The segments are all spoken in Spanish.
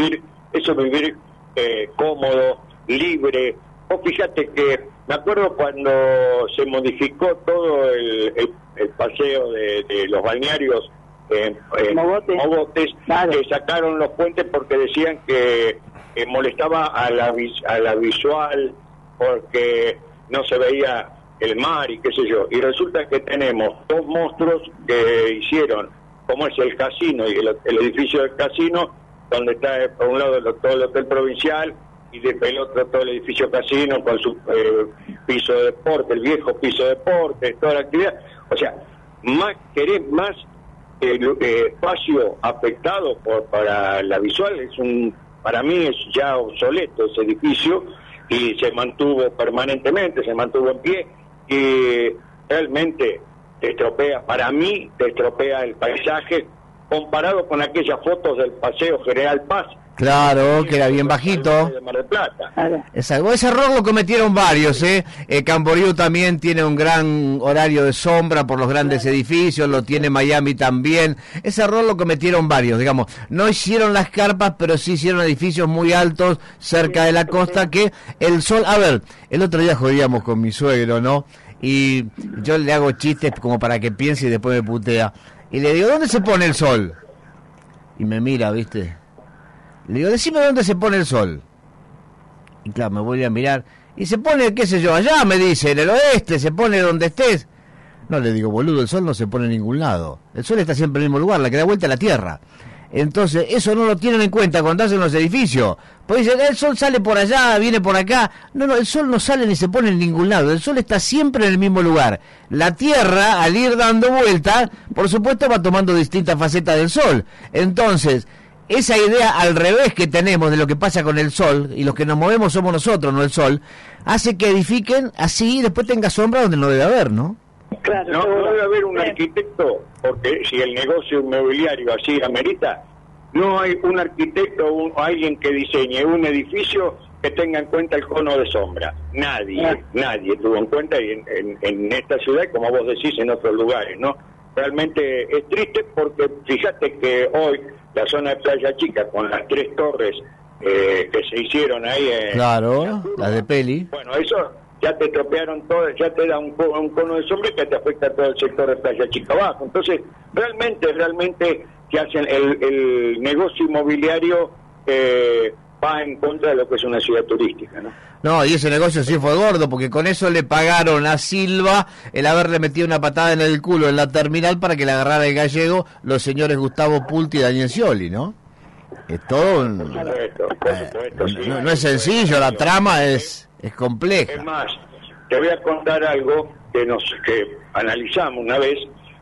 vivir, eso es vivir eh, cómodo, libre. O fíjate que me acuerdo cuando se modificó todo el, paseo de, los balnearios en Mogotes, que sacaron los puentes porque decían que, molestaba a la, a la visual, porque no se veía el mar y qué sé yo. Y resulta que tenemos dos monstruos que hicieron, como es el casino y el, edificio del casino, donde está por un lado todo el hotel provincial y de el otro todo el edificio casino con su eh, piso de deporte, el viejo piso de deporte, toda la actividad. O sea, más querés más eh, espacio afectado por, para la visual es un para mí es ya obsoleto ese edificio y se mantuvo permanentemente, se mantuvo en pie y realmente te estropea, para mí te estropea el paisaje comparado con aquellas fotos del Paseo General Paz Claro, que era bien bajito. Ese error lo cometieron varios, ¿eh? eh Camboriú también tiene un gran horario de sombra por los grandes edificios, lo tiene Miami también. Ese error lo cometieron varios, digamos. No hicieron las carpas, pero sí hicieron edificios muy altos cerca de la costa que el sol... A ver, el otro día jodíamos con mi suegro, ¿no? Y yo le hago chistes como para que piense y después me putea. Y le digo, ¿dónde se pone el sol? Y me mira, ¿viste? Le digo, decime dónde se pone el sol. Y claro, me voy a mirar. Y se pone, qué sé yo, allá me dice, en el oeste, se pone donde estés. No, le digo, boludo, el sol no se pone en ningún lado. El sol está siempre en el mismo lugar, la que da vuelta a la Tierra. Entonces, eso no lo tienen en cuenta cuando hacen los edificios. Pues dicen, el sol sale por allá, viene por acá. No, no, el sol no sale ni se pone en ningún lado. El sol está siempre en el mismo lugar. La Tierra, al ir dando vueltas, por supuesto va tomando distintas facetas del sol. Entonces, esa idea al revés que tenemos de lo que pasa con el sol, y los que nos movemos somos nosotros, no el sol, hace que edifiquen así y después tenga sombra donde no debe haber, ¿no? Claro, no, debe haber un arquitecto, porque si el negocio inmobiliario así amerita, no hay un arquitecto o alguien que diseñe un edificio que tenga en cuenta el cono de sombra. Nadie, nadie tuvo en cuenta en, en esta ciudad, como vos decís, en otros lugares, ¿no? Realmente es triste porque fíjate que hoy la zona de Playa Chica con las tres torres eh, que se hicieron ahí en claro la de Peli bueno eso ya te tropearon todo ya te da un, cono de sombra que te afecta a todo el sector de Playa Chica abajo. Entonces realmente realmente que hacen el, negocio inmobiliario eh, va en contra de lo que es una ciudad turística no no, y ese negocio sí fue gordo, porque con eso le pagaron a Silva el haberle metido una patada en el culo en la terminal para que le agarrara el gallego los señores Gustavo Pulti y Daniel Scioli, ¿no? Es todo no, es sencillo, la trama es, es compleja. Es más, te voy a contar algo que nos que analizamos una vez.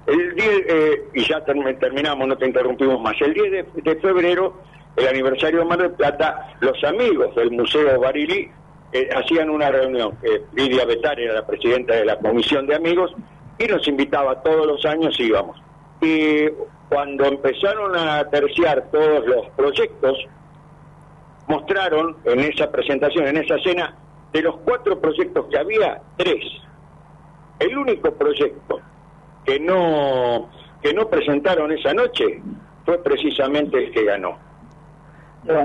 El 10, eh, y ya terminamos, no te interrumpimos más. El 10 de, febrero, el aniversario de Mar del Plata, los amigos del Museo Barili eh, hacían una reunión. Eh, Lidia Betar era la presidenta de la comisión de amigos y nos invitaba todos los años íbamos. Y cuando empezaron a terciar todos los proyectos, mostraron en esa presentación, en esa cena, de los cuatro proyectos que había, tres. El único proyecto que no, que no presentaron esa noche fue precisamente el que ganó.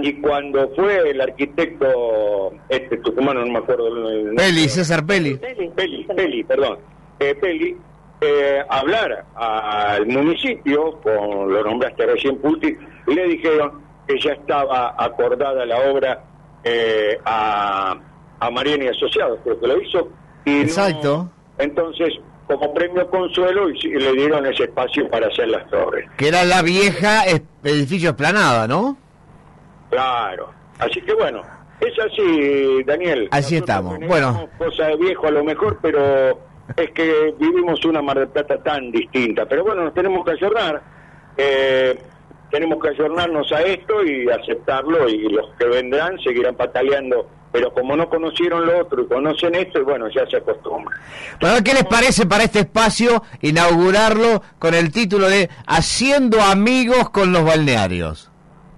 Y cuando fue el arquitecto, este tucumano, no me acuerdo el Peli, César Peli. Peli, Peli, perdón. Eh, Peli, eh, hablar al municipio, con lo nombraste recién Puti, le dijeron que ya estaba acordada la obra eh, a, a Mariana y Asociados, creo que lo hizo. Y Exacto. entonces, como premio consuelo, y, le dieron ese espacio para hacer las torres. Que era la vieja edificio esplanada, ¿no? Claro. Así que bueno, es así, Daniel. Así estamos. Bueno. Cosa de viejo a lo mejor, pero es que vivimos una Mar del Plata tan distinta. Pero bueno, nos tenemos que ayornar. Eh, tenemos que ayornarnos a esto y aceptarlo y los que vendrán seguirán pataleando pero como no conocieron lo otro y conocen esto, y bueno, ya se acostumbran. Bueno, ¿qué les parece para este espacio inaugurarlo con el título de Haciendo amigos con los balnearios?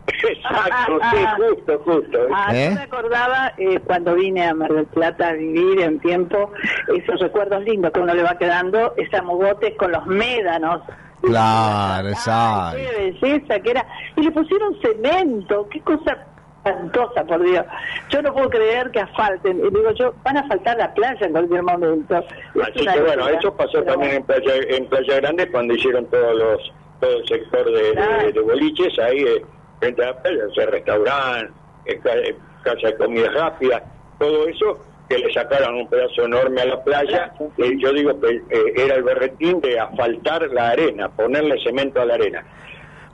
Exacto, sí, justo, justo. Ah, ¿Eh? me acordaba eh, cuando vine a Mar del Plata a vivir en tiempo, esos recuerdos lindos que uno le va quedando, esa mogotes con los médanos Claro, exacto. Qué belleza que era. Y le pusieron cemento, qué cosa espantosa, por Dios. Yo no puedo creer que asfalten. Y digo yo, van a asfaltar la playa en cualquier momento. Así que bueno, eso pasó también en Playa, en Playa Grande cuando hicieron todos los todo el sector de, boliches, ahí eh, frente a la playa, o sea, restaurantes, eh, eh, casa de comida rápida, todo eso que le sacaron un pedazo enorme a la playa, y yo digo que era el berretín de asfaltar la arena, ponerle cemento a la arena.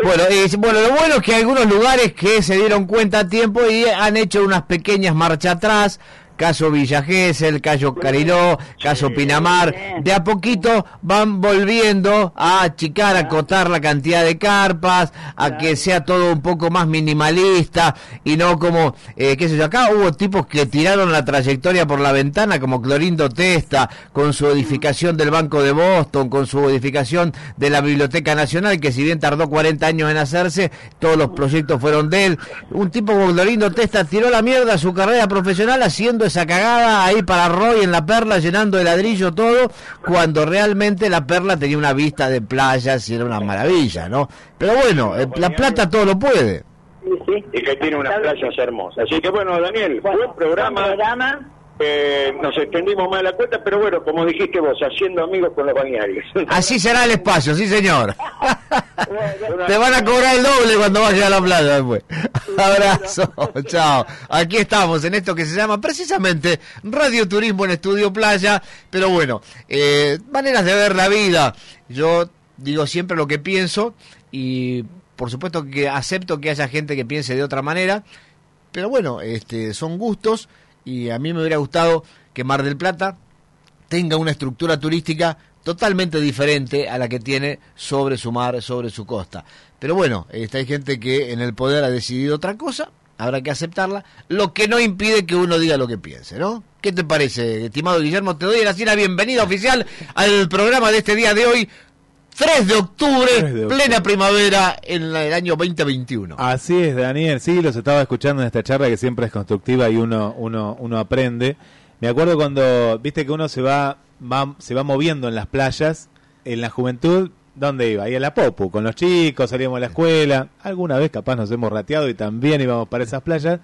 Bueno, bueno, lo bueno es que algunos lugares que se dieron cuenta a tiempo y han hecho unas pequeñas marchas atrás, caso Villa el caso Cariló, caso Pinamar, de a poquito van volviendo a achicar, a acotar la cantidad de carpas, a que sea todo un poco más minimalista y no como, eh, qué sé yo, acá hubo tipos que tiraron la trayectoria por la ventana como Clorindo Testa, con su edificación del Banco de Boston, con su edificación de la Biblioteca Nacional, que si bien tardó 40 años en hacerse, todos los proyectos fueron de él. Un tipo como Clorindo Testa tiró la mierda a su carrera profesional haciendo esa cagada ahí para Roy en la perla, llenando de ladrillo todo, cuando realmente la perla tenía una vista de playas y era una maravilla, ¿no? Pero bueno, eh, la plata todo lo puede. Y que tiene unas playas hermosas. Así que bueno, Daniel, buen programa eh, nos extendimos más la cuenta, pero bueno, como dijiste vos, haciendo amigos con los bañarios. Así será el espacio, sí señor. Te van a cobrar el doble cuando vayas a la playa después. Abrazo, chao. Aquí estamos en esto que se llama precisamente Radio Turismo en Estudio Playa, pero bueno, eh, maneras de ver la vida. Yo digo siempre lo que pienso y por supuesto que acepto que haya gente que piense de otra manera, pero bueno, este, son gustos y a mí me hubiera gustado que Mar del Plata tenga una estructura turística totalmente diferente a la que tiene sobre su mar, sobre su costa. Pero bueno, esta hay gente que en el poder ha decidido otra cosa, habrá que aceptarla, lo que no impide que uno diga lo que piense, ¿no? ¿Qué te parece, estimado Guillermo? Te doy la bienvenida oficial al programa de este día de hoy, 3 de octubre, plena primavera en el año 2021. Así es, Daniel. Sí, los estaba escuchando en esta charla que siempre es constructiva y uno, uno, uno aprende. Me acuerdo cuando, viste que uno se va, va, se va moviendo en las playas, en la juventud, ¿dónde iba? Ahí a la Popu, con los chicos, salíamos a la escuela. Alguna vez capaz nos hemos rateado y también íbamos para esas playas.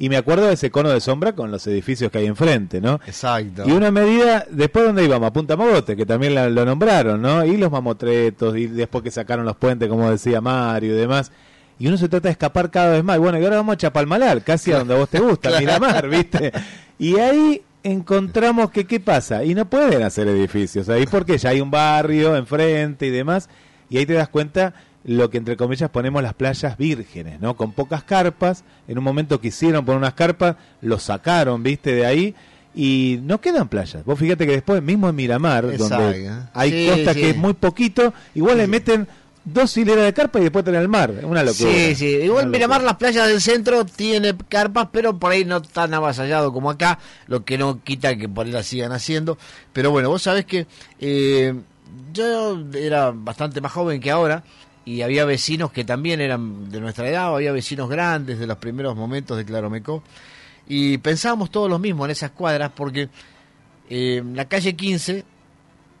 Y me acuerdo de ese cono de sombra con los edificios que hay enfrente, ¿no? Exacto. Y una medida, después dónde íbamos, a Punta Mogote, que también lo nombraron, ¿no? Y los mamotretos, y después que sacaron los puentes, como decía Mario y demás. Y uno se trata de escapar cada vez más. Y bueno, y ahora vamos a Chapalmalar, casi a donde a vos te gusta, Miramar, ¿viste? Y ahí encontramos que qué pasa. Y no pueden hacer edificios ahí porque ya hay un barrio enfrente y demás. Y ahí te das cuenta lo que entre comillas ponemos las playas vírgenes, ¿no? Con pocas carpas, en un momento quisieron poner unas carpas, lo sacaron, viste, de ahí, y no quedan playas. Vos fíjate que después, mismo en Miramar, donde hay costa que es muy poquito, igual le meten dos hileras de carpas y después tienen el mar, una locura. Sí, sí, igual Miramar, las playas del centro tiene carpas, pero por ahí no tan avasallado como acá, lo que no quita que por ahí la sigan haciendo. Pero bueno, vos sabés que eh, yo era bastante más joven que ahora, y había vecinos que también eran de nuestra edad, había vecinos grandes de los primeros momentos de Claromecó, y pensábamos todos lo mismo en esas cuadras, porque eh, la calle 15,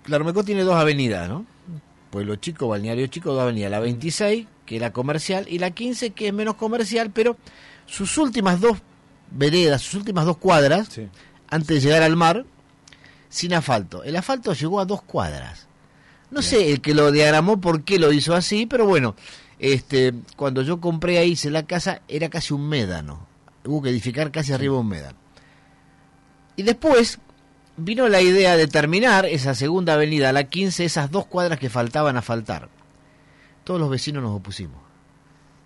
Claromecó tiene dos avenidas, ¿no? Pueblo Chico, Balneario Chico, dos avenidas, la 26, que era comercial, y la 15, que es menos comercial, pero sus últimas dos veredas, sus últimas dos cuadras, antes de llegar al mar, sin asfalto. El asfalto llegó a dos cuadras. No sé el que lo diagramó por qué lo hizo así, pero bueno, este, cuando yo compré ahí, hice la casa, era casi un médano. Hubo que edificar casi arriba un médano. Y después vino la idea de terminar esa segunda avenida, la 15, esas dos cuadras que faltaban a faltar. Todos los vecinos nos opusimos.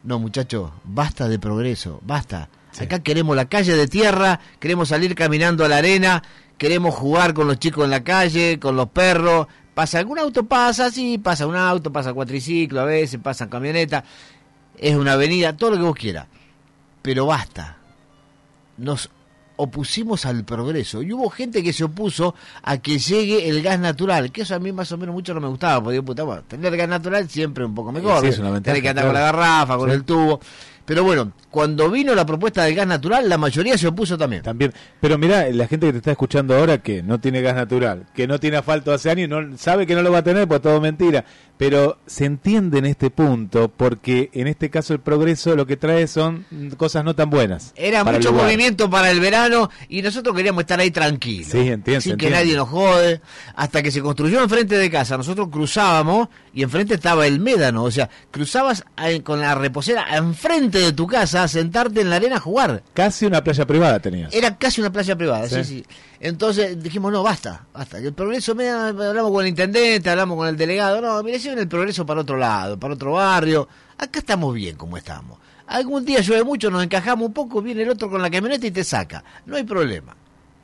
No, muchachos, basta de progreso, basta. Acá queremos la calle de tierra, queremos salir caminando a la arena, queremos jugar con los chicos en la calle, con los perros, Pasa algún auto, pasa, sí, pasa un auto, pasa cuatriciclo a veces, pasa camioneta, es una avenida, todo lo que vos quieras. Pero basta. Nos opusimos al progreso y hubo gente que se opuso a que llegue el gas natural, que eso a mí más o menos mucho no me gustaba, porque puta, tener gas natural siempre un poco mejor, sí, tener que andar con la garrafa, con el tubo. Pero bueno, cuando vino la propuesta del gas natural, la mayoría se opuso también. También. Pero mira, la gente que te está escuchando ahora que no tiene gas natural, que no tiene asfalto hace años, no sabe que no lo va a tener, pues todo mentira. pero se entiende en este punto porque en este caso el progreso lo que trae son cosas no tan buenas. Era mucho movimiento para el verano y nosotros queríamos estar ahí tranquilos. Sí, entiendo. Sin que nadie nos jode. Hasta que se construyó enfrente de casa. Nosotros cruzábamos y enfrente estaba el médano. O sea, cruzabas con la reposera enfrente de tu casa sentarte en la arena a jugar. Casi una playa privada tenías. Era casi una playa privada, sí, sí. Entonces dijimos, no, basta, basta. El progreso, me, hablamos con el intendente, hablamos con el delegado. No, mire, en el progreso para otro lado, para otro barrio. Acá estamos bien como estamos. Algún día llueve mucho, nos encajamos un poco, viene el otro con la camioneta y te saca. No hay problema.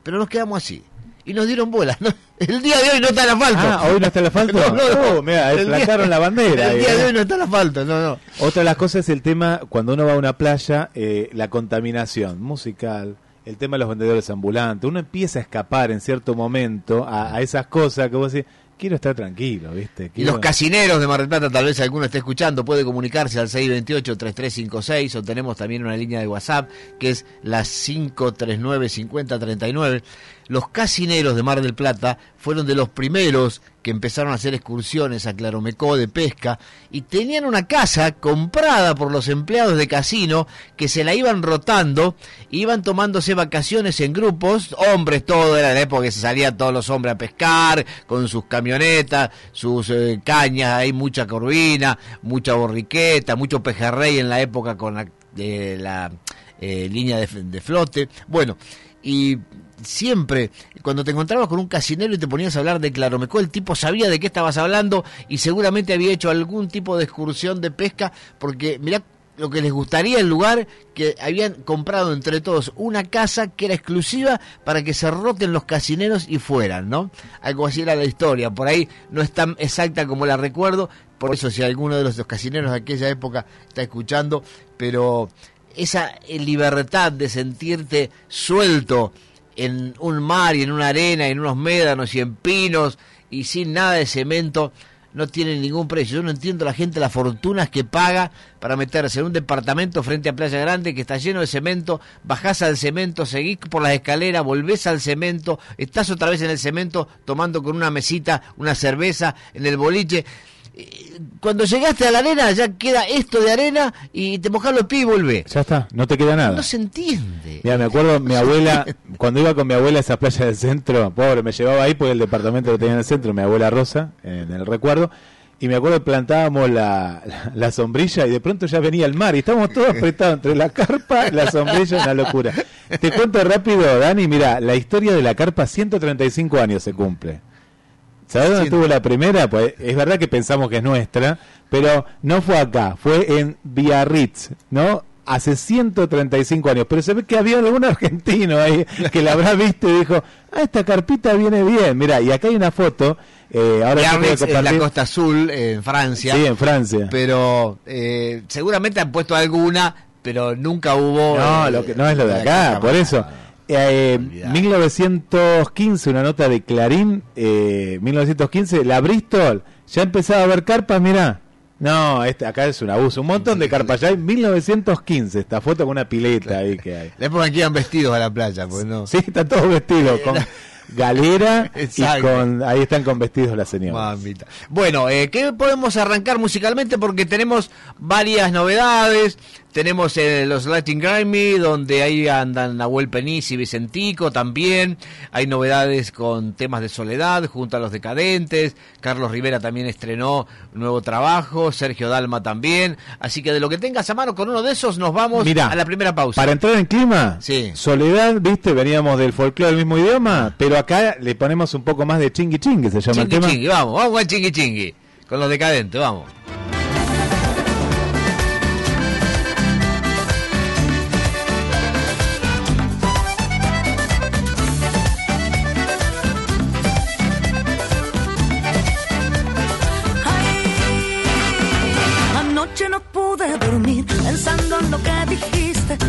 Pero nos quedamos así. Y nos dieron bolas. El día de hoy no está el asfalto. Ah, hoy no está el asfalto. no, no, no. mira, la bandera. El día de ¿eh? hoy no está el asfalto, no, no. Otra de las cosas es el tema, cuando uno va a una playa, eh, la contaminación musical, el tema de los vendedores ambulantes. Uno empieza a escapar en cierto momento a, a esas cosas que vos decís, quiero estar tranquilo, ¿viste? Y los casineros de Mar del Plata, tal vez alguno esté escuchando, puede comunicarse al 628-3356 o tenemos también una línea de WhatsApp que es la 539-5039 los casineros de Mar del Plata fueron de los primeros que empezaron a hacer excursiones a Claromecó de pesca y tenían una casa comprada por los empleados de casino que se la iban rotando, iban tomándose vacaciones en grupos, hombres todo, era la época que se salían todos los hombres a pescar con sus camionetas, sus eh, cañas, hay mucha corvina, mucha borriqueta, mucho pejerrey en la época con la, la eh, línea de flote. Bueno, y siempre, cuando te encontrabas con un casinero y te ponías a hablar de Claromecó, el tipo sabía de qué estabas hablando y seguramente había hecho algún tipo de excursión de pesca, porque mirá lo que les gustaría el lugar, que habían comprado entre todos una casa que era exclusiva para que se roten los casineros y fueran, ¿no? Algo así era la historia, por ahí no es tan exacta como la recuerdo, por eso si alguno de los casineros de aquella época está escuchando, pero esa libertad de sentirte suelto, en un mar y en una arena, en unos médanos y en pinos y sin nada de cemento, no tiene ningún precio. Yo no entiendo la gente las fortunas que paga para meterse en un departamento frente a Playa Grande que está lleno de cemento, bajás al cemento, seguís por las escaleras, volvés al cemento, estás otra vez en el cemento tomando con una mesita una cerveza en el boliche cuando llegaste a la arena ya queda esto de arena y te mojas los pies y volvés. Ya está, no te queda nada. No se entiende. Mira, me acuerdo mi abuela, cuando iba con mi abuela a esa playa del centro, pobre, me llevaba ahí porque el departamento lo tenía en el centro, mi abuela Rosa, en el recuerdo, y me acuerdo que plantábamos la, la, sombrilla y de pronto ya venía el mar y estábamos todos apretados entre la carpa y la sombrilla, una locura. Te cuento rápido, Dani, mira, la historia de la carpa 135 años se cumple. ¿Sabes dónde tuvo la primera? Pues es verdad que pensamos que es nuestra, pero no fue acá, fue en Biarritz, ¿no? Hace 135 años, pero se ve que había algún argentino ahí que la habrá visto y dijo, ah, esta carpita viene bien, mira, y acá hay una foto, eh, ahora Biarritz en la Costa Azul, en Francia. Sí, en Francia. Pero eh, seguramente han puesto alguna, pero nunca hubo... No, lo que, no es lo de acá, por eso. Eh, 1915, una nota de Clarín, eh, 1915, la Bristol, ya empezaba a ver carpas, mirá. No, este, acá es un abuso. Un montón de carpas. Ya hay 1915, esta foto con una pileta ahí que hay. Le ponen que iban vestidos a la playa, pues no. Sí, están todos vestidos. Con galera y con, ahí están con vestidos las señoras. Bueno, eh, ¿qué podemos arrancar musicalmente? Porque tenemos varias novedades. Tenemos eh, los Latin Grammy, donde ahí andan Nahuel Peniz y Vicentico también. Hay novedades con temas de soledad junto a los decadentes. Carlos Rivera también estrenó un nuevo trabajo. Sergio Dalma también. Así que de lo que tengas a mano con uno de esos, nos vamos a la primera pausa. Para entrar en clima, sí. soledad, viste, veníamos del folclore del mismo idioma, pero acá le ponemos un poco más de chingui chingui, se llama el tema. Chingui, vamos, vamos a chingui chingui. Con los decadentes, vamos.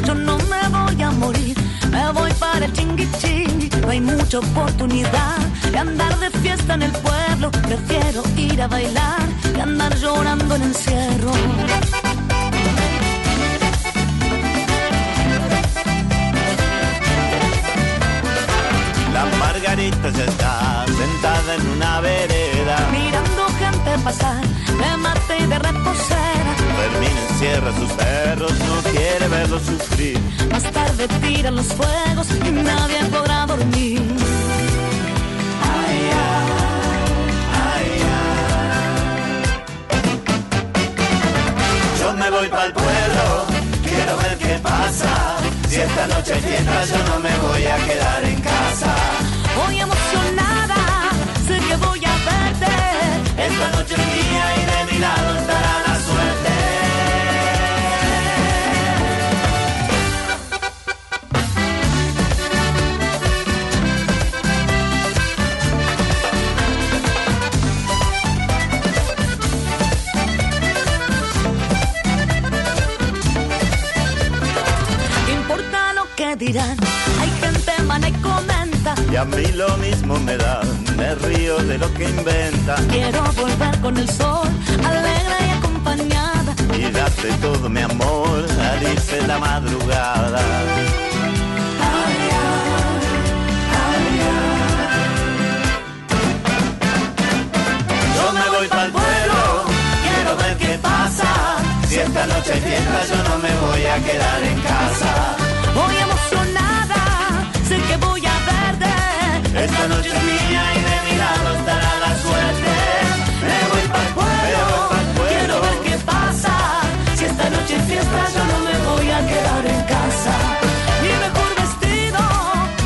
Yo no me voy a morir, me voy para el chingui chingui, no hay mucha oportunidad de andar de fiesta en el pueblo, prefiero ir a bailar que andar llorando en encierro. La Margarita ya está sentada en una vereda, mirando gente pasar tierra sus perros, no quiere verlos sufrir. Más tarde tiran los fuegos y nadie podrá dormir. Ay, ay, ay, Yo me voy para el pueblo, quiero ver qué pasa. Si esta noche hay fiesta, yo no me voy a quedar en casa. Voy emocionada, sé que voy a verte. Esta noche es mía y de mi lado estará la dirán. Hay gente mana y comenta. Y a mí lo mismo me da, me río de lo que inventa. Quiero volver con el sol, alegre y acompañada. Y darte todo mi amor al irse la madrugada. Ay, ay, Yo me voy para el pueblo, quiero ver qué pasa. Si esta noche hay fiesta, yo no me voy a quedar en casa. Voy emocionada, Esta noche es mía y de mi lado estará la suerte. Me voy para el pueblo, quiero ver qué pasa. Si esta noche es fiesta, yo no me voy a quedar en casa. Mi mejor vestido,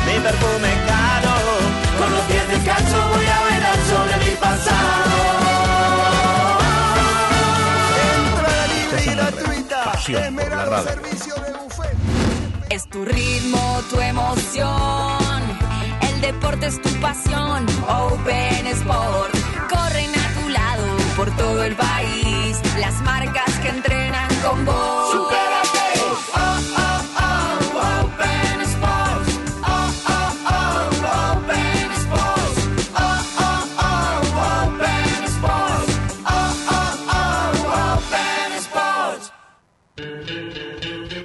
mi perfume caro. Con los pies descalzos voy a velar sobre mi pasado. Entrada libre y gratuita. Pasión por la radio. Es tu ritmo, tu emoción. El deporte es tu pasión. Open Sport. Corren a tu lado por todo el país. Las marcas que entrenan con vos. ¡Supérate! Oh, oh, oh, Open Sport. Oh, oh, oh, Open Sport. Oh, oh, oh, Open Sport. Oh, oh, oh, Open Sport.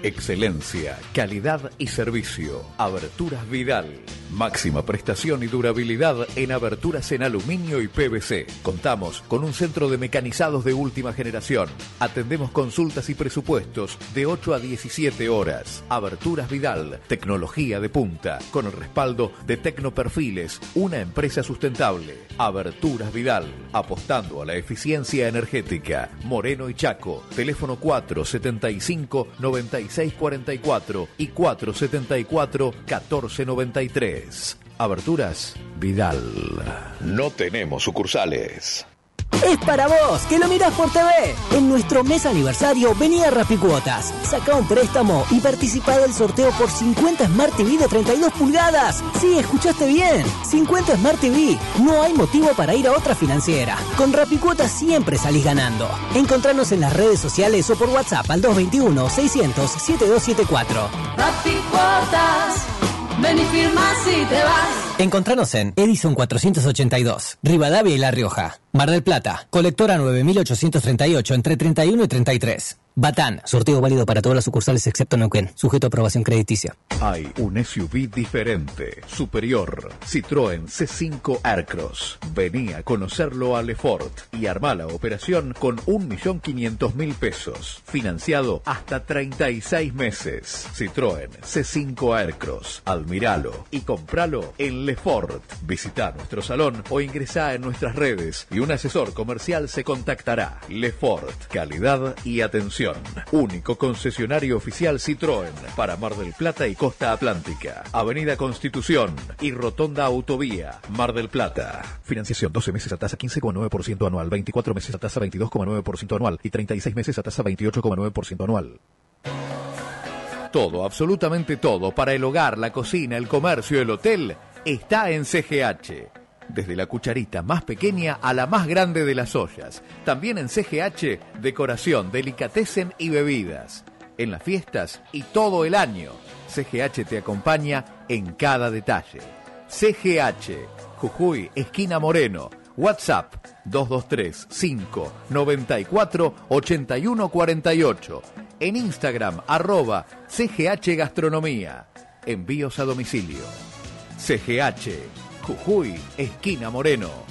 Excelencia, calidad y servicio. Aberturas Vidal. Máxima prestación y durabilidad en aberturas en aluminio y PVC. Contamos con un centro de mecanizados de última generación. Atendemos consultas y presupuestos de 8 a 17 horas. Aberturas Vidal, tecnología de punta, con el respaldo de Tecnoperfiles, una empresa sustentable. Aberturas Vidal, apostando a la eficiencia energética. Moreno y Chaco, teléfono 475 9644 y 474 1493. Aberturas Vidal. No tenemos sucursales. Es para vos, que lo mirás por TV. En nuestro mes aniversario venía Rapicuotas. Saca un préstamo y participa del sorteo por 50 Smart TV de 32 pulgadas. Sí, escuchaste bien. 50 Smart TV. No hay motivo para ir a otra financiera. Con Rapicuotas siempre salís ganando. Encontranos en las redes sociales o por WhatsApp al 221-600-7274. Rapicuotas. Ven y firma si te vas. Encontranos en Edison 482, Rivadavia y La Rioja. Mar del Plata, colectora 9838 entre 31 y 33. Batán, sorteo válido para todas las sucursales excepto Neuquén, sujeto a aprobación crediticia. Hay un SUV diferente, superior, Citroën C5 Aircross. Vení a conocerlo a Lefort y armá la operación con 1.500.000 pesos, financiado hasta 36 meses. Citroën C5 Aircross, admiralo y compralo en Lefort. Visita nuestro salón o ingresá en nuestras redes y un asesor comercial se contactará. Lefort, calidad y atención. Único concesionario oficial Citroën para Mar del Plata y Costa Atlántica. Avenida Constitución y Rotonda Autovía, Mar del Plata. Financiación 12 meses a tasa 15,9% anual, 24 meses a tasa 22,9% anual y 36 meses a tasa 28,9% anual. Todo, absolutamente todo, para el hogar, la cocina, el comercio, el hotel, está en CGH desde la cucharita más pequeña a la más grande de las ollas. También en CGH, decoración, delicatessen y bebidas. En las fiestas y todo el año, CGH te acompaña en cada detalle. CGH, Jujuy, esquina Moreno. WhatsApp 223 5 94 81 48. En Instagram arroba CGH Gastronomía. Envíos a domicilio. CGH Jujuy, esquina Moreno.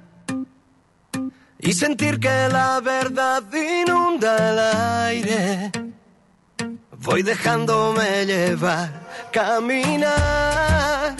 y sentir que la verdad inunda el aire. Voy dejándome llevar, caminar.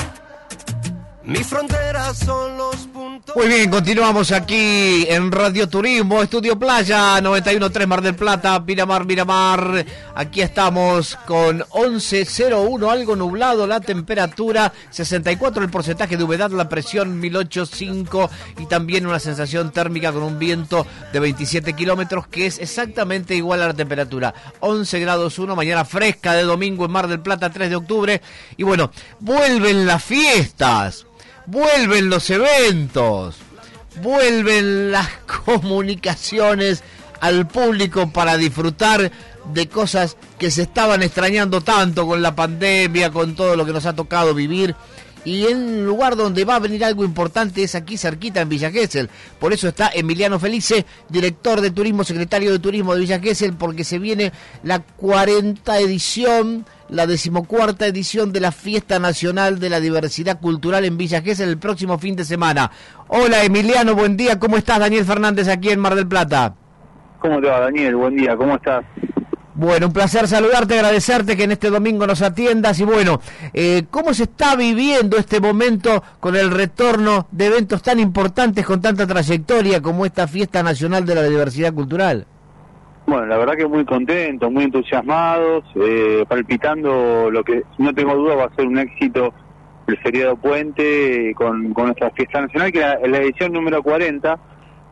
Mis fronteras son los. Muy bien, continuamos aquí en Radio Turismo, Estudio Playa 913 Mar del Plata, Miramar, Miramar. Aquí estamos con 1101, algo nublado, la temperatura 64, el porcentaje de humedad, la presión 1085 y también una sensación térmica con un viento de 27 kilómetros que es exactamente igual a la temperatura. 11 grados 1, mañana fresca de domingo en Mar del Plata 3 de octubre. Y bueno, vuelven las fiestas vuelven los eventos, vuelven las comunicaciones al público para disfrutar de cosas que se estaban extrañando tanto con la pandemia, con todo lo que nos ha tocado vivir. Y en un lugar donde va a venir algo importante es aquí cerquita en Villa Gesell. Por eso está Emiliano Felice, director de turismo, secretario de turismo de Villa Gesell, porque se viene la 40 edición la decimocuarta edición de la Fiesta Nacional de la Diversidad Cultural en Villa Gesell el próximo fin de semana. Hola Emiliano, buen día, ¿cómo estás? Daniel Fernández aquí en Mar del Plata. ¿Cómo te va Daniel? Buen día, ¿cómo estás? Bueno, un placer saludarte, agradecerte que en este domingo nos atiendas y bueno, eh, ¿cómo se está viviendo este momento con el retorno de eventos tan importantes con tanta trayectoria como esta Fiesta Nacional de la Diversidad Cultural? Bueno, la verdad que muy contentos, muy entusiasmados, eh, palpitando lo que no tengo duda va a ser un éxito el feriado puente con, nuestra fiesta nacional, que es la edición número 40,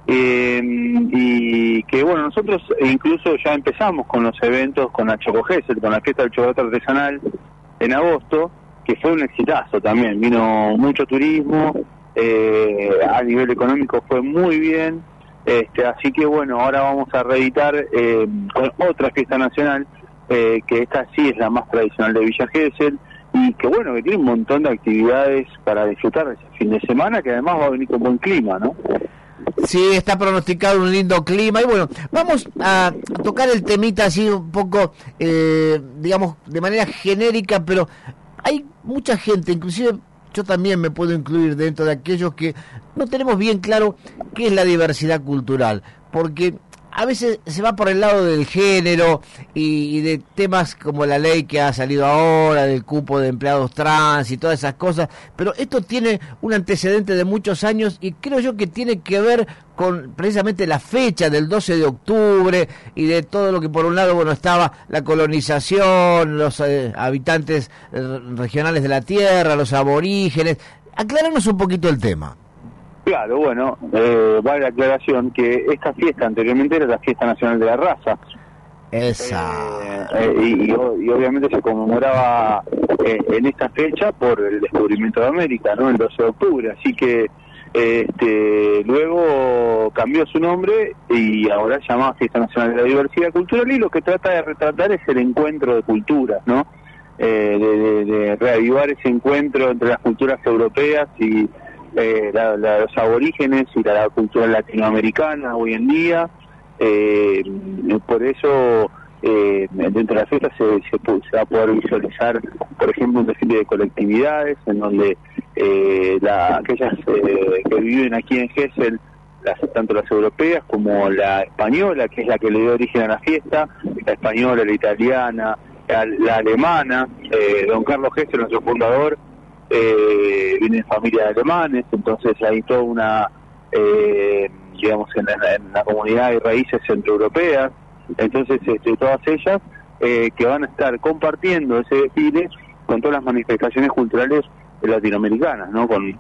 eh, y que bueno, nosotros incluso ya empezamos con los eventos con la Choco con la fiesta del chocolate artesanal en agosto, que fue un exitazo también, vino mucho turismo, eh, a nivel económico fue muy bien, este, así que bueno, ahora vamos a reeditar eh, con otra fiesta nacional, eh, que esta sí es la más tradicional de Villa Gesell, y que bueno, que tiene un montón de actividades para disfrutar ese fin de semana, que además va a venir con buen clima, ¿no? Sí, está pronosticado un lindo clima y bueno, vamos a, tocar el temita así un poco, eh, digamos, de manera genérica, pero hay mucha gente, inclusive yo también me puedo incluir dentro de aquellos que no tenemos bien claro qué es la diversidad cultural, porque a veces se va por el lado del género y, de temas como la ley que ha salido ahora, del cupo de empleados trans y todas esas cosas, pero esto tiene un antecedente de muchos años y creo yo que tiene que ver con precisamente la fecha del 12 de octubre y de todo lo que por un lado bueno estaba la colonización, los eh, habitantes eh, regionales de la tierra, los aborígenes. Acláranos un poquito el tema. Claro, bueno, eh, vale la aclaración que esta fiesta anteriormente era la fiesta nacional de la raza. Esa. Eh, eh, y, obviamente se conmemoraba en esta fecha por el descubrimiento de América, ¿no? El 12 de octubre. Así que este, luego cambió su nombre y ahora se llama Fiesta Nacional de la Diversidad Cultural y lo que trata de retratar es el encuentro de culturas, ¿no? de, de reavivar ese encuentro entre las culturas europeas y eh, los aborígenes y la, cultura latinoamericana hoy en día. Eh, por eso, eh, dentro de la fiesta se, se, va a poder visualizar, por ejemplo, un desfile de colectividades en donde eh, la, aquellas que viven aquí en Gessel, las, tanto las europeas como la española, que es la que le dio origen a la fiesta, la española, la italiana, la, alemana, don Carlos Gessel, nuestro fundador, eh, vienen familias de alemanes, entonces hay toda una, eh, digamos, en, la comunidad hay raíces centroeuropeas, entonces este, todas ellas eh, que van a estar compartiendo ese desfile con todas las manifestaciones culturales latinoamericanas, ¿no? Con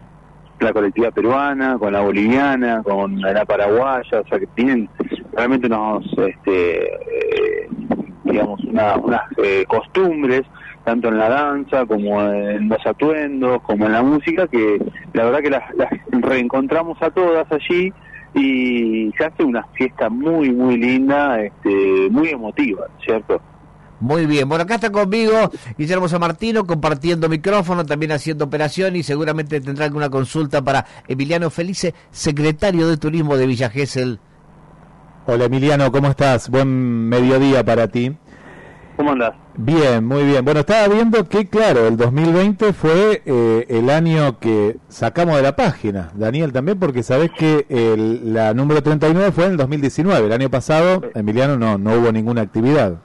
la colectividad peruana, con la boliviana, con la paraguaya, o sea que tienen realmente unos este, digamos, una, unas eh, costumbres, tanto en la danza como en los atuendos, como en la música, que la verdad que las, las reencontramos a todas allí y se hace una fiesta muy, muy linda, este, muy emotiva, ¿cierto? Muy bien, bueno, acá está conmigo Guillermo San Martino compartiendo micrófono, también haciendo operación y seguramente tendrá alguna consulta para Emiliano Felice, secretario de Turismo de Villa Gesell. Hola Emiliano, ¿cómo estás? Buen mediodía para ti. ¿Cómo andás? Bien, muy bien. Bueno, estaba viendo que, claro, el 2020 fue eh, el año que sacamos de la página, Daniel, también, porque sabés que el, la número 39 fue en el 2019. El año pasado, Emiliano, no, no hubo ninguna actividad.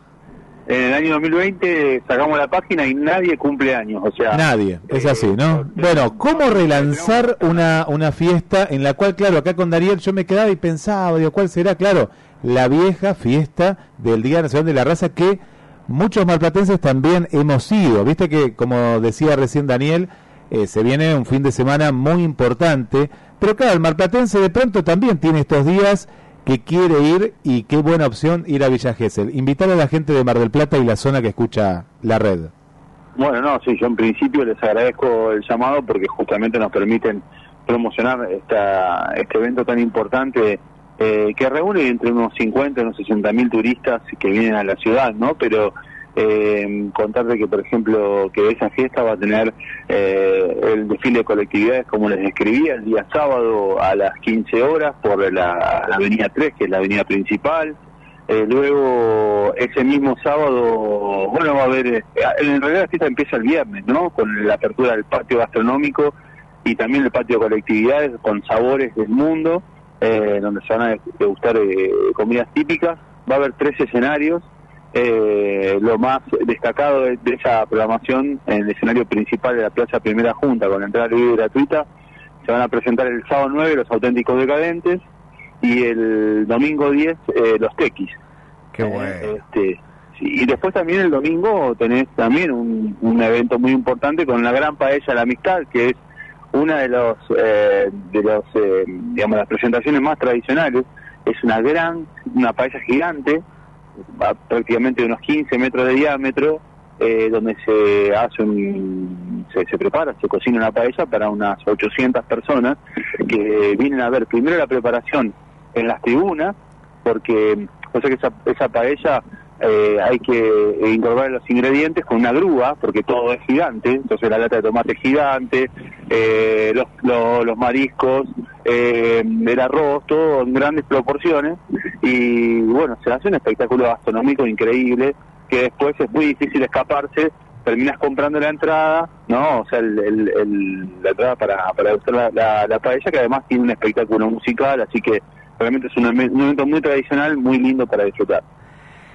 En el año 2020 sacamos la página y nadie cumple años, o sea... Nadie, es así, ¿no? bueno, ¿cómo relanzar una, una fiesta en la cual, claro, acá con Daniel yo me quedaba y pensaba, digo, ¿cuál será? Claro, la vieja fiesta del Día Nacional de la Raza que muchos malplatenses también hemos ido. Viste que, como decía recién Daniel, eh, se viene un fin de semana muy importante, pero claro, el malplatense de pronto también tiene estos días que quiere ir y qué buena opción ir a Villa Gesell. Invitar a la gente de Mar del Plata y la zona que escucha la red. Bueno, no, sí, yo en principio les agradezco el llamado porque justamente nos permiten promocionar esta, este evento tan importante eh, que reúne entre unos 50 y unos 60 mil turistas que vienen a la ciudad, ¿no? Pero eh, contarte que, por ejemplo, que esa fiesta va a tener eh, el desfile de colectividades, como les describía, el día sábado a las 15 horas por la, avenida 3, que es la avenida principal. Eh, luego, ese mismo sábado, bueno, va a haber, eh, en realidad la fiesta empieza el viernes, ¿no? Con la apertura del patio gastronómico y también el patio de colectividades con sabores del mundo, donde se van a degustar comidas típicas. Va a haber tres escenarios eh, lo más destacado de, esa programación en el escenario principal de la Plaza Primera Junta, con entrada libre y gratuita, se van a presentar el sábado 9 los auténticos decadentes y el domingo 10 eh, los tequis. Qué eh, bueno. Este, y después también el domingo tenés también un, un, evento muy importante con la gran paella de la amistad, que es una de los eh, de los digamos las presentaciones más tradicionales. Es una gran, una paella gigante prácticamente unos 15 metros de diámetro, eh, donde se hace un, se, se, prepara, se cocina una paella para unas 800 personas que vienen a ver primero la preparación en las tribunas, porque o sea que esa, esa paella eh, hay que incorporar los ingredientes con una grúa, porque todo es gigante, entonces la lata de tomate es gigante, eh, los, los, mariscos, eh, el arroz, todo en grandes proporciones, y bueno, se hace un espectáculo gastronómico increíble, que después es muy difícil escaparse, terminas comprando la entrada, ¿no? O sea, el, la entrada para, para usar la, la, paella, que además tiene un espectáculo musical, así que realmente es un evento muy tradicional, muy lindo para disfrutar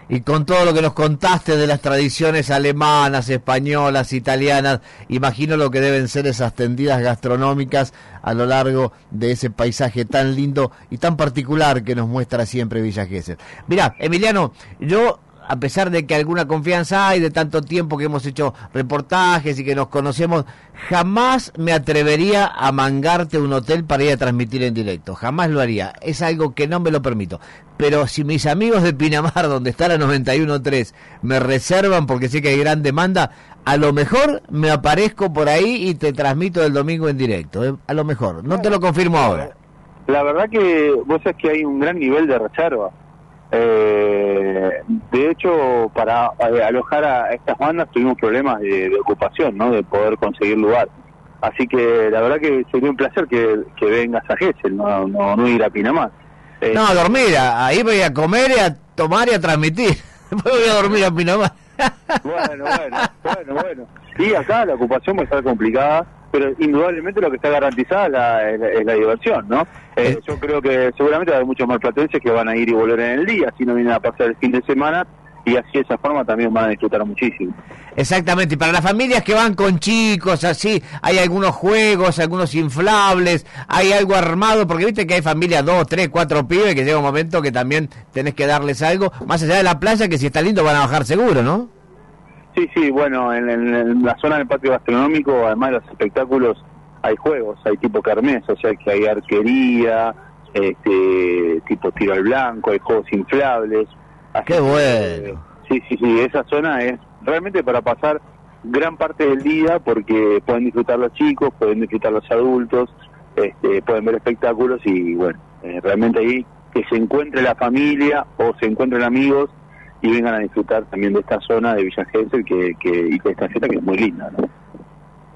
y con todo lo que nos contaste de las tradiciones alemanas, españolas, italianas, imagino lo que deben ser esas tendidas gastronómicas a lo largo de ese paisaje tan lindo y tan particular que nos muestra siempre Villa Gesell. Mirá, Emiliano, yo a pesar de que alguna confianza hay de tanto tiempo que hemos hecho reportajes y que nos conocemos, jamás me atrevería a mangarte un hotel para ir a transmitir en directo. Jamás lo haría. Es algo que no me lo permito. Pero si mis amigos de Pinamar, donde está la 91.3, me reservan porque sé que hay gran demanda, a lo mejor me aparezco por ahí y te transmito el domingo en directo. ¿eh? A lo mejor. No te lo confirmo ahora. La verdad que vos sabés que hay un gran nivel de reserva. Eh, de hecho, para eh, alojar a estas bandas tuvimos problemas de, ocupación, ¿no? De poder conseguir lugar. Así que la verdad que sería un placer que, vengas a Gessel, no, no, ir a Pinamar. Eh, no, a dormir, ahí voy a comer y a tomar y a transmitir. Después voy a dormir a Pinamar. bueno, bueno, bueno, bueno. Y acá la ocupación va a estar complicada pero indudablemente lo que está garantizada es la, diversión, ¿no? Eh, eh, yo creo que seguramente hay muchos más platenses que van a ir y volver en el día, si no vienen a pasar el fin de semana, y así de esa forma también van a disfrutar muchísimo. Exactamente, y para las familias que van con chicos, así, hay algunos juegos, algunos inflables, hay algo armado, porque viste que hay familias, dos, tres, cuatro pibes, que llega un momento que también tenés que darles algo, más allá de la playa, que si está lindo van a bajar seguro, ¿no? Sí, sí, bueno, en, la zona del patio gastronómico, además de los espectáculos, hay juegos, hay tipo carmes, o sea que hay arquería, este, tipo tiro al blanco, hay juegos inflables. Qué bueno. sí, sí, sí, esa zona es realmente para pasar gran parte del día porque pueden disfrutar los chicos, pueden disfrutar los adultos, este, pueden ver espectáculos y bueno, eh, realmente ahí que se encuentre la familia o se encuentren amigos y vengan a disfrutar también de esta zona de Villa Gesell que, que, y de esta fiesta que es muy linda. ¿no?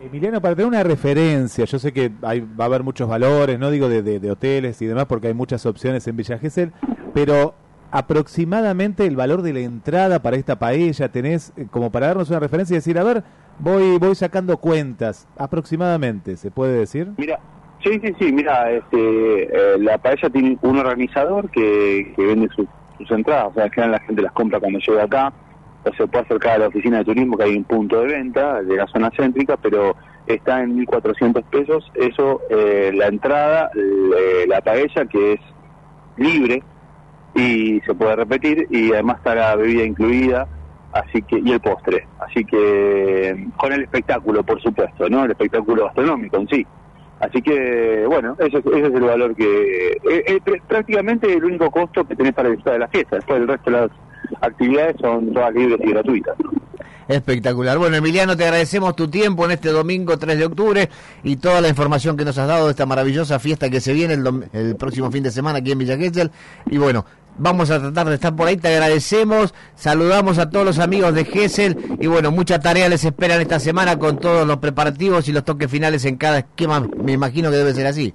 Emiliano, para tener una referencia, yo sé que hay, va a haber muchos valores, no digo de, de, hoteles y demás, porque hay muchas opciones en Villa Gesell, pero aproximadamente el valor de la entrada para esta paella, tenés eh, como para darnos una referencia y decir, a ver, voy voy sacando cuentas, aproximadamente, ¿se puede decir? Mira, sí, sí, sí, mira, este, eh, la paella tiene un organizador que, que vende sus, sus entradas, o sea, que la gente las compra cuando llega acá, se puede acercar a la oficina de turismo, que hay un punto de venta de la zona céntrica, pero está en 1.400 pesos, eso, eh, la entrada, la paella, que es libre, y se puede repetir y además está la bebida incluida así que y el postre así que con el espectáculo por supuesto no el espectáculo gastronómico en sí así que bueno ese, ese es el valor que eh, eh, prácticamente el único costo que tenés para disfrutar de la fiesta después el resto de las actividades son todas libres y gratuitas Espectacular. Bueno, Emiliano, te agradecemos tu tiempo en este domingo 3 de octubre y toda la información que nos has dado de esta maravillosa fiesta que se viene el, el próximo fin de semana aquí en Villa Gesell. Y bueno, Vamos a tratar de estar por ahí, te agradecemos, saludamos a todos los amigos de Gessel y bueno, mucha tarea les esperan esta semana con todos los preparativos y los toques finales en cada esquema, me imagino que debe ser así.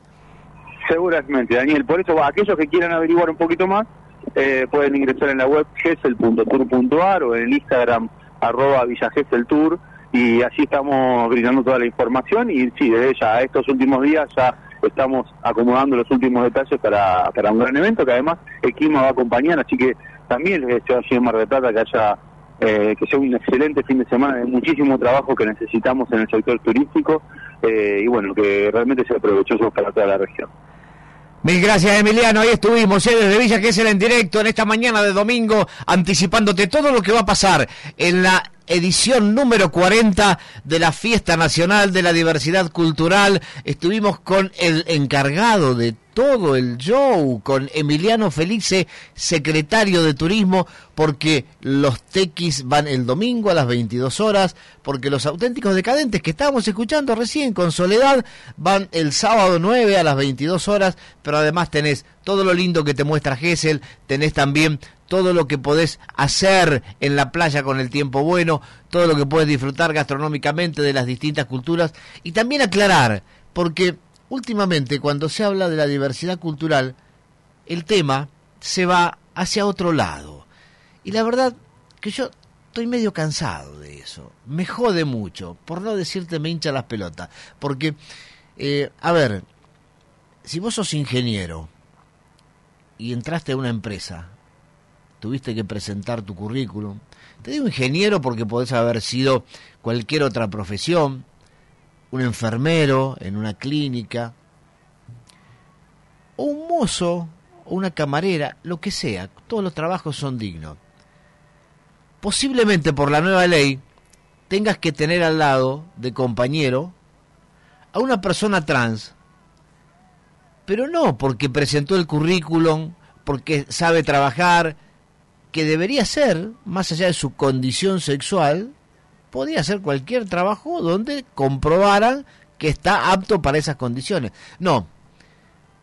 Seguramente, Daniel, por eso aquellos que quieran averiguar un poquito más eh, pueden ingresar en la web gesel.tour.ar o en el Instagram arroba Tour y así estamos brindando toda la información y sí, desde ya estos últimos días ya estamos acomodando los últimos detalles para, para un gran evento que además el clima va a acompañar, así que también les deseo allí en Mar de Plata que haya eh, que sea un excelente fin de semana de muchísimo trabajo que necesitamos en el sector turístico eh, y bueno, que realmente sea provechoso para toda la región. Mil gracias Emiliano, ahí estuvimos ¿eh? desde Villa que es el en directo en esta mañana de domingo anticipándote todo lo que va a pasar en la edición número 40 de la Fiesta Nacional de la Diversidad Cultural. Estuvimos con el encargado de todo el show, con Emiliano Felice, secretario de Turismo, porque los tequis van el domingo a las 22 horas, porque los auténticos decadentes que estábamos escuchando recién con Soledad van el sábado 9 a las 22 horas, pero además tenés todo lo lindo que te muestra Gessel, tenés también todo lo que podés hacer en la playa con el tiempo bueno, todo lo que puedes disfrutar gastronómicamente de las distintas culturas. Y también aclarar, porque últimamente cuando se habla de la diversidad cultural, el tema se va hacia otro lado. Y la verdad que yo estoy medio cansado de eso. Me jode mucho, por no decirte me hincha las pelotas. Porque, eh, a ver, si vos sos ingeniero y entraste a una empresa tuviste que presentar tu currículum. Te digo ingeniero porque podés haber sido cualquier otra profesión, un enfermero en una clínica, o un mozo, o una camarera, lo que sea, todos los trabajos son dignos. Posiblemente por la nueva ley tengas que tener al lado de compañero a una persona trans, pero no porque presentó el currículum, porque sabe trabajar, que debería ser, más allá de su condición sexual, podría ser cualquier trabajo donde comprobaran que está apto para esas condiciones. No,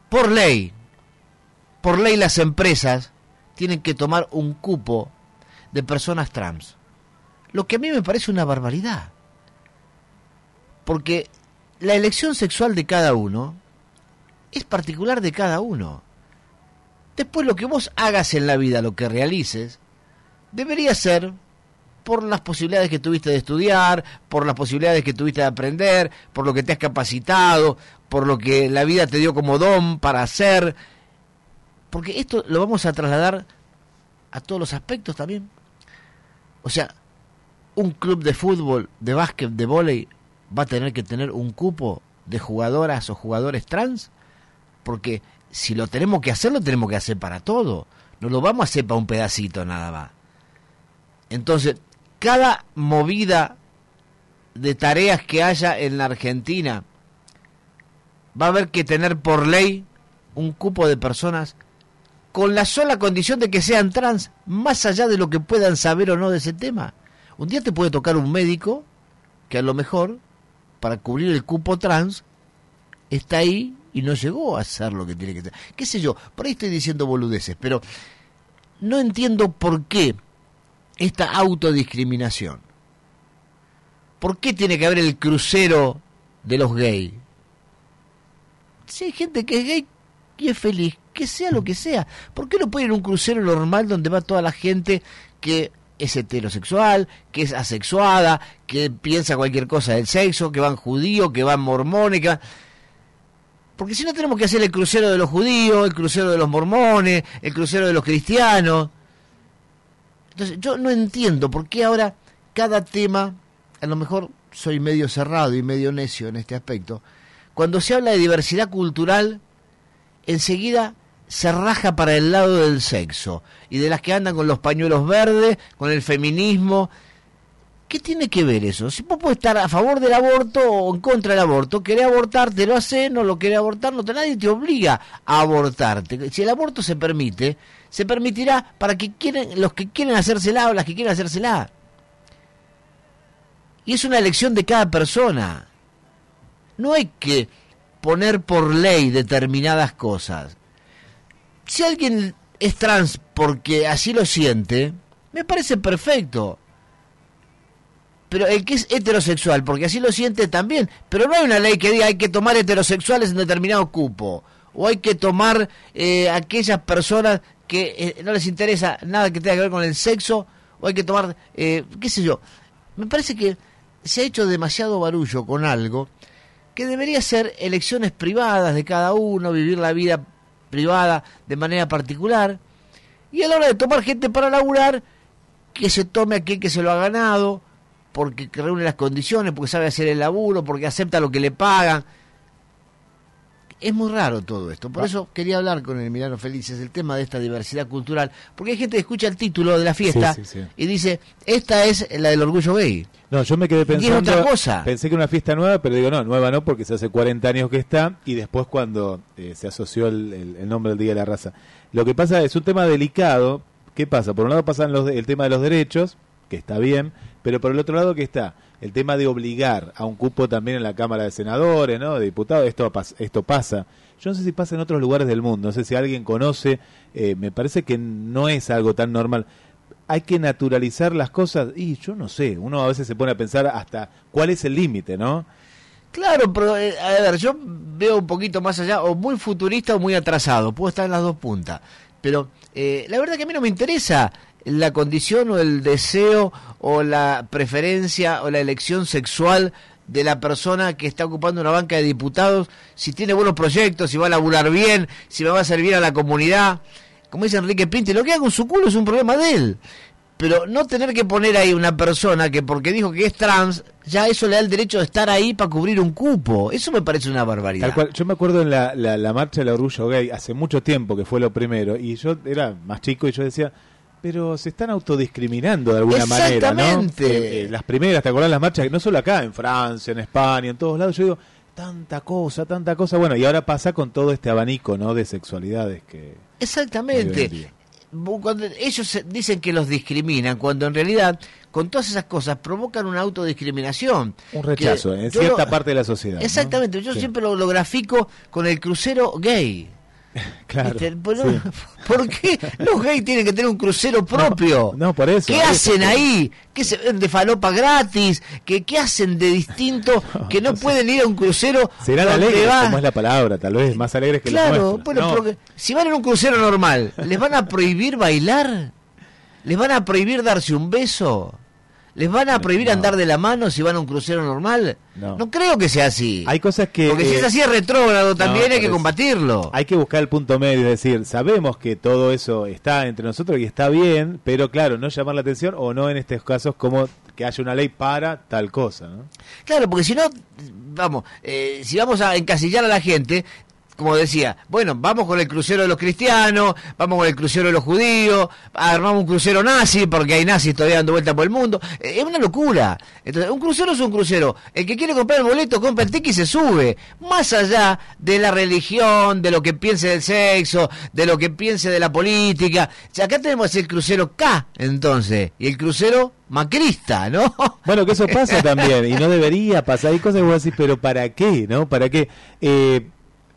por ley, por ley las empresas tienen que tomar un cupo de personas trans. Lo que a mí me parece una barbaridad. Porque la elección sexual de cada uno es particular de cada uno. Después lo que vos hagas en la vida, lo que realices, debería ser por las posibilidades que tuviste de estudiar, por las posibilidades que tuviste de aprender, por lo que te has capacitado, por lo que la vida te dio como don para hacer. Porque esto lo vamos a trasladar a todos los aspectos también. O sea, un club de fútbol, de básquet, de vóley, va a tener que tener un cupo de jugadoras o jugadores trans, porque si lo tenemos que hacer, lo tenemos que hacer para todo. No lo vamos a hacer para un pedacito nada más. Entonces, cada movida de tareas que haya en la Argentina va a haber que tener por ley un cupo de personas con la sola condición de que sean trans, más allá de lo que puedan saber o no de ese tema. Un día te puede tocar un médico que a lo mejor, para cubrir el cupo trans, está ahí y no llegó a hacer lo que tiene que hacer. ¿Qué sé yo? Por ahí estoy diciendo boludeces, pero no entiendo por qué esta autodiscriminación. ¿Por qué tiene que haber el crucero de los gays? Si hay gente que es gay y es feliz, que sea lo que sea. ¿Por qué no puede ir un crucero normal donde va toda la gente que es heterosexual, que es asexuada, que piensa cualquier cosa del sexo, que van judíos, que van mormones, que van... Porque si no tenemos que hacer el crucero de los judíos, el crucero de los mormones, el crucero de los cristianos. Entonces yo no entiendo por qué ahora cada tema, a lo mejor soy medio cerrado y medio necio en este aspecto, cuando se habla de diversidad cultural, enseguida se raja para el lado del sexo y de las que andan con los pañuelos verdes, con el feminismo. ¿Qué tiene que ver eso? Si vos puedes estar a favor del aborto o en contra del aborto, querés abortar, te lo hace, no lo querés abortar, no te, nadie te obliga a abortarte. Si el aborto se permite, se permitirá para que quieren, los que quieren hacérsela o las que quieren hacérsela. Y es una elección de cada persona. No hay que poner por ley determinadas cosas si alguien es trans porque así lo siente, me parece perfecto. Pero el que es heterosexual porque así lo siente también. Pero no hay una ley que diga hay que tomar heterosexuales en determinado cupo. O hay que tomar eh, aquellas personas que eh, no les interesa nada que tenga que ver con el sexo. O hay que tomar, eh, qué sé yo. Me parece que se ha hecho demasiado barullo con algo que debería ser elecciones privadas de cada uno, vivir la vida privada de manera particular. Y a la hora de tomar gente para laburar, que se tome aquel que se lo ha ganado, porque reúne las condiciones, porque sabe hacer el laburo, porque acepta lo que le pagan. Es muy raro todo esto. Por ah. eso quería hablar con el Milano Felices el tema de esta diversidad cultural. Porque hay gente que escucha el título de la fiesta y dice, esta es la del orgullo gay. No, yo me quedé pensando. otra cosa. Pensé que era una fiesta nueva, pero digo, no, nueva no, porque se hace 40 años que está y después cuando eh, se asoció el, nombre del Día de la Raza. Lo que pasa es un tema delicado. ¿Qué pasa? Por un lado pasan los, el tema de los derechos, que está bien, pero por el otro lado, ¿qué está? El tema de obligar a un cupo también en la Cámara de Senadores, ¿no? De diputados, esto, esto pasa. Yo no sé si pasa en otros lugares del mundo, no sé si alguien conoce, eh, me parece que no es algo tan normal hay que naturalizar las cosas y yo no sé, uno a veces se pone a pensar hasta cuál es el límite, ¿no? Claro, pero eh, a ver, yo veo un poquito más allá, o muy futurista o muy atrasado, puedo estar en las dos puntas, pero eh, la verdad que a mí no me interesa la condición o el deseo o la preferencia o la elección sexual de la persona que está ocupando una banca de diputados, si tiene buenos proyectos, si va a laburar bien, si va a servir a la comunidad como dice Enrique Pinti, lo que haga con su culo es un problema de él. Pero no tener que poner ahí una persona que porque dijo que es trans, ya eso le da el derecho de estar ahí para cubrir un cupo. Eso me parece una barbaridad. Yo me acuerdo en la, la, marcha del orgullo gay, hace mucho tiempo que fue lo primero, y yo era más chico y yo decía, pero se están autodiscriminando de alguna manera, ¿no? Eh, eh, las primeras, ¿te acordás las marchas? No solo acá, en Francia, en España, en todos lados. Yo digo, tanta cosa, tanta cosa. Bueno, y ahora pasa con todo este abanico, ¿no? De sexualidades que Exactamente. Cuando ellos dicen que los discriminan, cuando en realidad con todas esas cosas provocan una autodiscriminación. Un rechazo en cierta parte de la sociedad. Exactamente, yo siempre lo, grafico con el crucero gay. Claro. ¿Por qué los gays tienen que tener un crucero propio? No, por eso. ¿Qué hacen ahí? ¿Qué se ven de falopa gratis? ¿Qué, ¿Qué hacen de distinto que no, pueden ir a un crucero? Serán alegres, como es la palabra, tal vez más alegres que claro, bueno, porque si van en un crucero normal, ¿les van a prohibir bailar? ¿Les van a prohibir darse un beso? ¿Les van a prohibir andar de la mano si van a un crucero normal? No. creo que sea así. Hay cosas que... Porque si es eh, así es retrógrado también, hay que combatirlo. Hay que buscar el punto medio, es decir, sabemos que todo eso está entre nosotros y está bien, pero claro, no llamar la atención o no en estos casos como que haya una ley para tal cosa. ¿no? Claro, porque si no, vamos, eh, si vamos a encasillar a la gente, como decía, bueno, vamos con el crucero de los cristianos, vamos con el crucero de los judíos, armamos un crucero nazi, porque hay nazis todavía dando vuelta por el mundo. Eh, es una locura. Entonces, un crucero es un crucero. El que quiere comprar el boleto, compra el ticket y se sube. Más allá de la religión, de lo que piense del sexo, de lo que piense de la política. acá tenemos el crucero K, entonces, y el crucero macrista, ¿no? Bueno, que eso pasa también, y no debería pasar. Hay cosas que vos decís, pero ¿para qué? ¿No? ¿Para qué? Eh,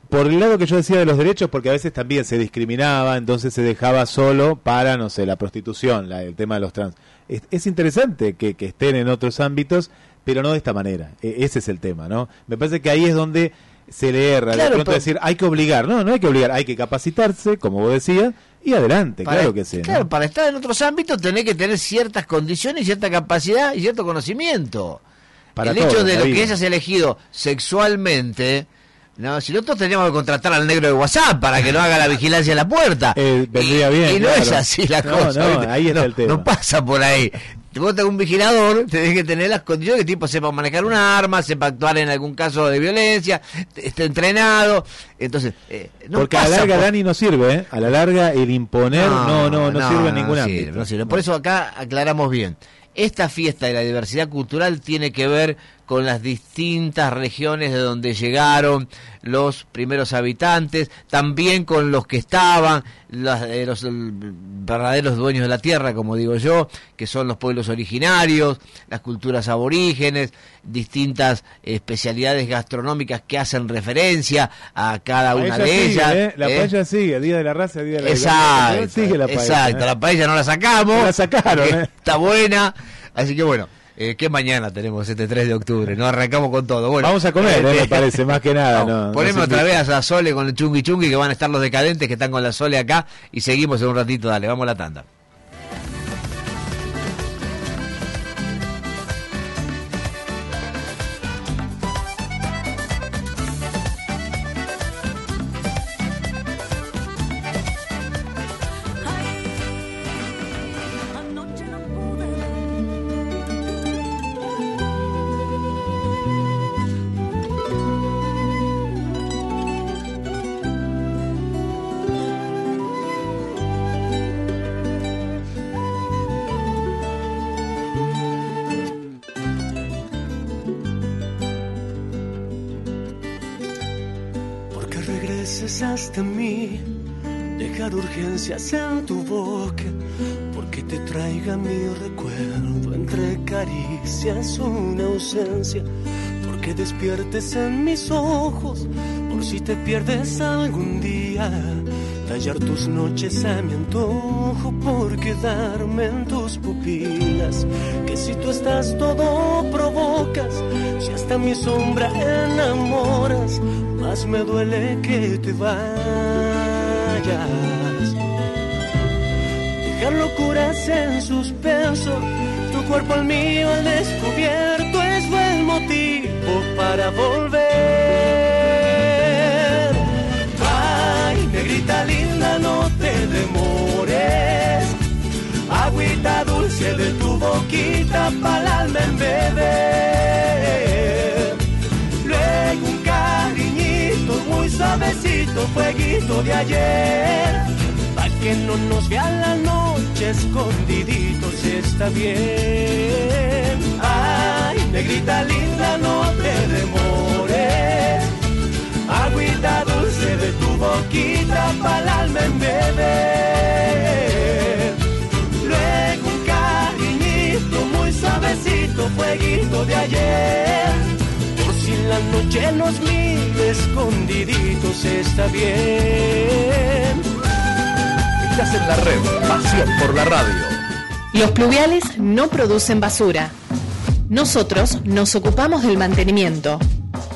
por el lado que yo decía de los derechos, porque a veces también se discriminaba, entonces se dejaba solo para, no sé, la prostitución, la, el tema de los trans. Es, interesante que, estén en otros ámbitos, pero no de esta manera. E, ese es el tema, ¿no? Me parece que ahí es donde se le erra. de pronto decir, hay que obligar. No, no hay que obligar, hay que capacitarse, como vos decías, y adelante, claro que sí. Claro, para estar en otros ámbitos tenés que tener ciertas condiciones, cierta capacidad y cierto conocimiento. Para el hecho de lo que hayas elegido sexualmente no, si nosotros teníamos que contratar al negro de WhatsApp para que no haga la vigilancia en la puerta. Eh, vendría bien. Y no es así la cosa. No, ahí está el tema. No pasa por ahí. Vos tenés un vigilador, tenés que tener las condiciones que tipo sepa manejar un arma, sepa actuar en algún caso de violencia, esté entrenado. Entonces, eh, no Porque a la larga, Dani, no sirve, ¿eh? A la larga, el imponer no, no, no, sirve en ningún ámbito. Sirve, Por eso acá aclaramos bien. Esta fiesta de la diversidad cultural tiene que ver con las distintas regiones de donde llegaron los primeros habitantes, también con los que estaban, eh, los verdaderos dueños de la tierra, como digo yo, que son los pueblos originarios, las culturas aborígenes, distintas especialidades gastronómicas que hacen referencia a cada una de ellas. ¿eh? La ¿eh? paella sigue, Día de la Raza, Día de la Exacto, sigue la paella, exacto. la paella no la sacamos, la sacaron, está buena, así que bueno. Eh, ¿Qué mañana tenemos este 3 de octubre? No arrancamos con todo. Bueno, Vamos a comer, eh, me parece, más que nada. No, ponemos otra vez a Sole con el chungui chungui, que van a estar los decadentes que están con la Sole acá, y seguimos en un ratito. Dale, vamos a la tanda. En mis ojos, por si te pierdes algún día. Tallar tus noches a mi antojo por quedarme en tus pupilas. Que si tú estás todo provocas, si hasta mi sombra enamoras, más me duele que te vayas locuras en suspenso. Tu cuerpo al mío al descubierto motivo para volver. Ay, negrita linda, no te demores. Agüita dulce de tu boquita para alma en beber. Luego un cariñito muy suavecito, fueguito de ayer que no nos vea la noche escondiditos está bien. Ay, negrita linda, no te demores. Agüita dulce de tu boquita para el alma en beber. Luego un cariñito muy suavecito, fueguito de ayer. Por si la noche nos mire escondiditos está bien en la red. Pasión por la radio. Los pluviales no producen basura. Nosotros nos ocupamos del mantenimiento.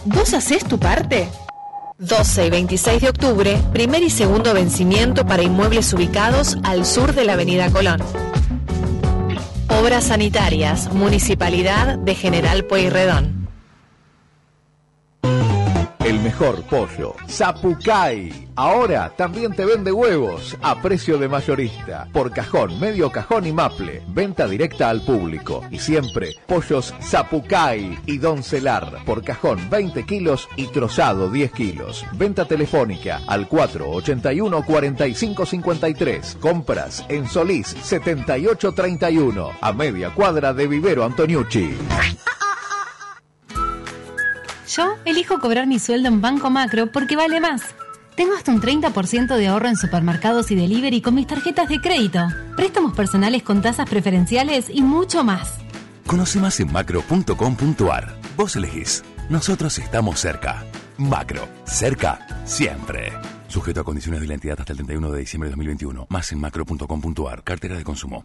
¿Vos hacés tu parte? 12 y 26 de octubre, primer y segundo vencimiento para inmuebles ubicados al sur de la Avenida Colón. Obras sanitarias, Municipalidad de General Pueyrredón mejor pollo. Zapucay. Ahora también te vende huevos a precio de mayorista. Por cajón, medio cajón y maple. Venta directa al público. Y siempre pollos Zapucay y Doncelar. Por cajón 20 kilos y trozado 10 kilos. Venta telefónica al 481 4553. Compras en Solís 7831. A media cuadra de Vivero Antoniucci. Yo elijo cobrar mi sueldo en Banco Macro porque vale más. Tengo hasta un 30% de ahorro en supermercados y delivery con mis tarjetas de crédito, préstamos personales con tasas preferenciales y mucho más. Conoce más en macro.com.ar. Vos elegís. Nosotros estamos cerca. Macro. Cerca. Siempre. Sujeto a condiciones de la entidad hasta el 31 de diciembre de 2021. Más en macro.com.ar. Cartera de consumo.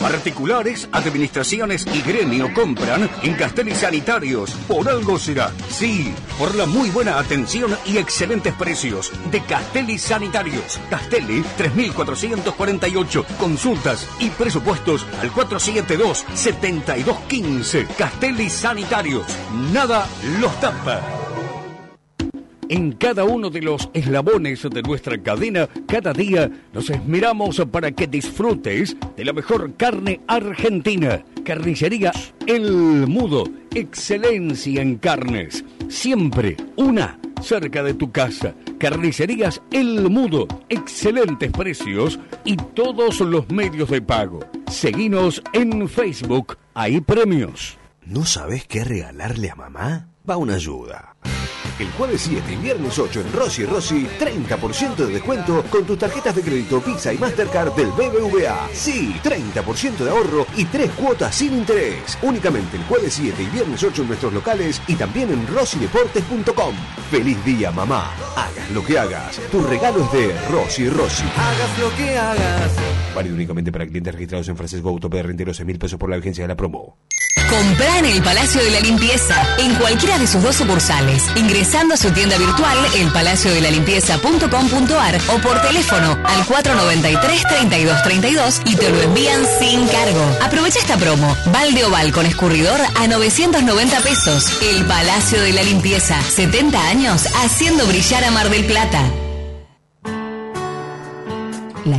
Particulares, administraciones y gremio compran en Castelli Sanitarios. Por algo será. Sí, por la muy buena atención y excelentes precios de Castelli Sanitarios. Castelli 3448. Consultas y presupuestos al 472-7215. Castelli Sanitarios. Nada los tapa. En cada uno de los eslabones de nuestra cadena, cada día nos esmeramos para que disfrutes de la mejor carne argentina. Carnicería El Mudo, excelencia en carnes. Siempre una cerca de tu casa. Carnicerías El Mudo, excelentes precios y todos los medios de pago. Seguinos en Facebook, hay premios. ¿No sabes qué regalarle a mamá? Va una ayuda. El jueves 7 y viernes 8 en Rossi Rossi, 30% de descuento con tus tarjetas de crédito Visa y Mastercard del BBVA. Sí, 30% de ahorro y 3 cuotas sin interés. Únicamente el jueves 7 y viernes 8 en nuestros locales y también en rossideportes.com. Feliz día, mamá. Hagas lo que hagas. Tu regalo es de Rossi Rossi. Hagas lo que hagas. Válido únicamente para clientes registrados en Francisco Auto PR de 6 mil pesos por la vigencia de la promo. Comprá en el Palacio de la Limpieza, en cualquiera de sus dos sucursales, ingresando a su tienda virtual elpalaciodelalimpieza.com.ar o por teléfono al 493-3232 y te lo envían sin cargo. Aprovecha esta promo. Balde oval con escurridor a 990 pesos. El Palacio de la Limpieza, 70 años haciendo brillar a Mar del Plata. La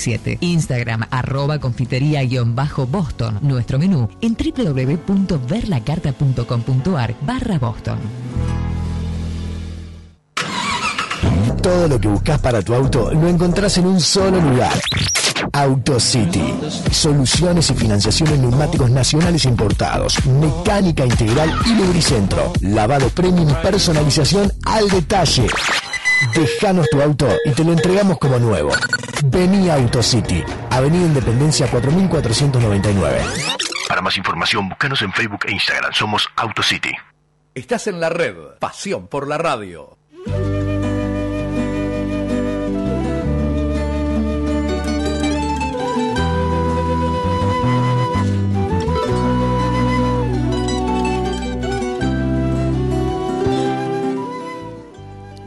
1927. Instagram arroba confitería-boston. Nuestro menú en www.verlacarta.com.ar barra Boston. Todo lo que buscas para tu auto lo encontrás en un solo lugar. AutoCity. Soluciones y financiación en neumáticos nacionales importados. Mecánica integral y lubricentro. Lavado premium personalización al detalle. Dejanos tu auto y te lo entregamos como nuevo. Vení a AutoCity, Avenida Independencia 4499. Para más información, búscanos en Facebook e Instagram. Somos AutoCity. Estás en la red. Pasión por la radio.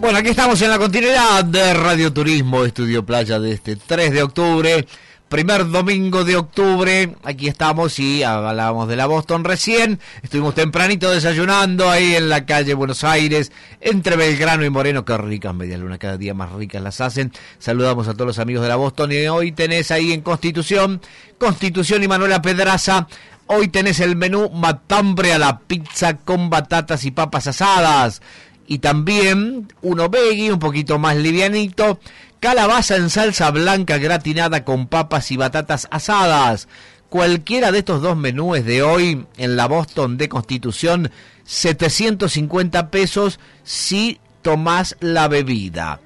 Bueno, aquí estamos en la continuidad de Radio Turismo Estudio Playa de este 3 de octubre. primer domingo de octubre. Aquí estamos y hablábamos de la Boston recién. Estuvimos tempranito desayunando ahí en la calle Buenos Aires, entre Belgrano y Moreno. Qué ricas medialunas, cada día más ricas las hacen. Saludamos a todos los amigos de la Boston y hoy tenés ahí en Constitución, Constitución y Manuela Pedraza. Hoy tenés el menú matambre a la pizza con batatas y papas asadas. Y también uno veggie, un poquito más livianito, calabaza en salsa blanca gratinada con papas y batatas asadas. Cualquiera de estos dos menúes de hoy en la Boston de Constitución, 750 pesos si tomás la bebida.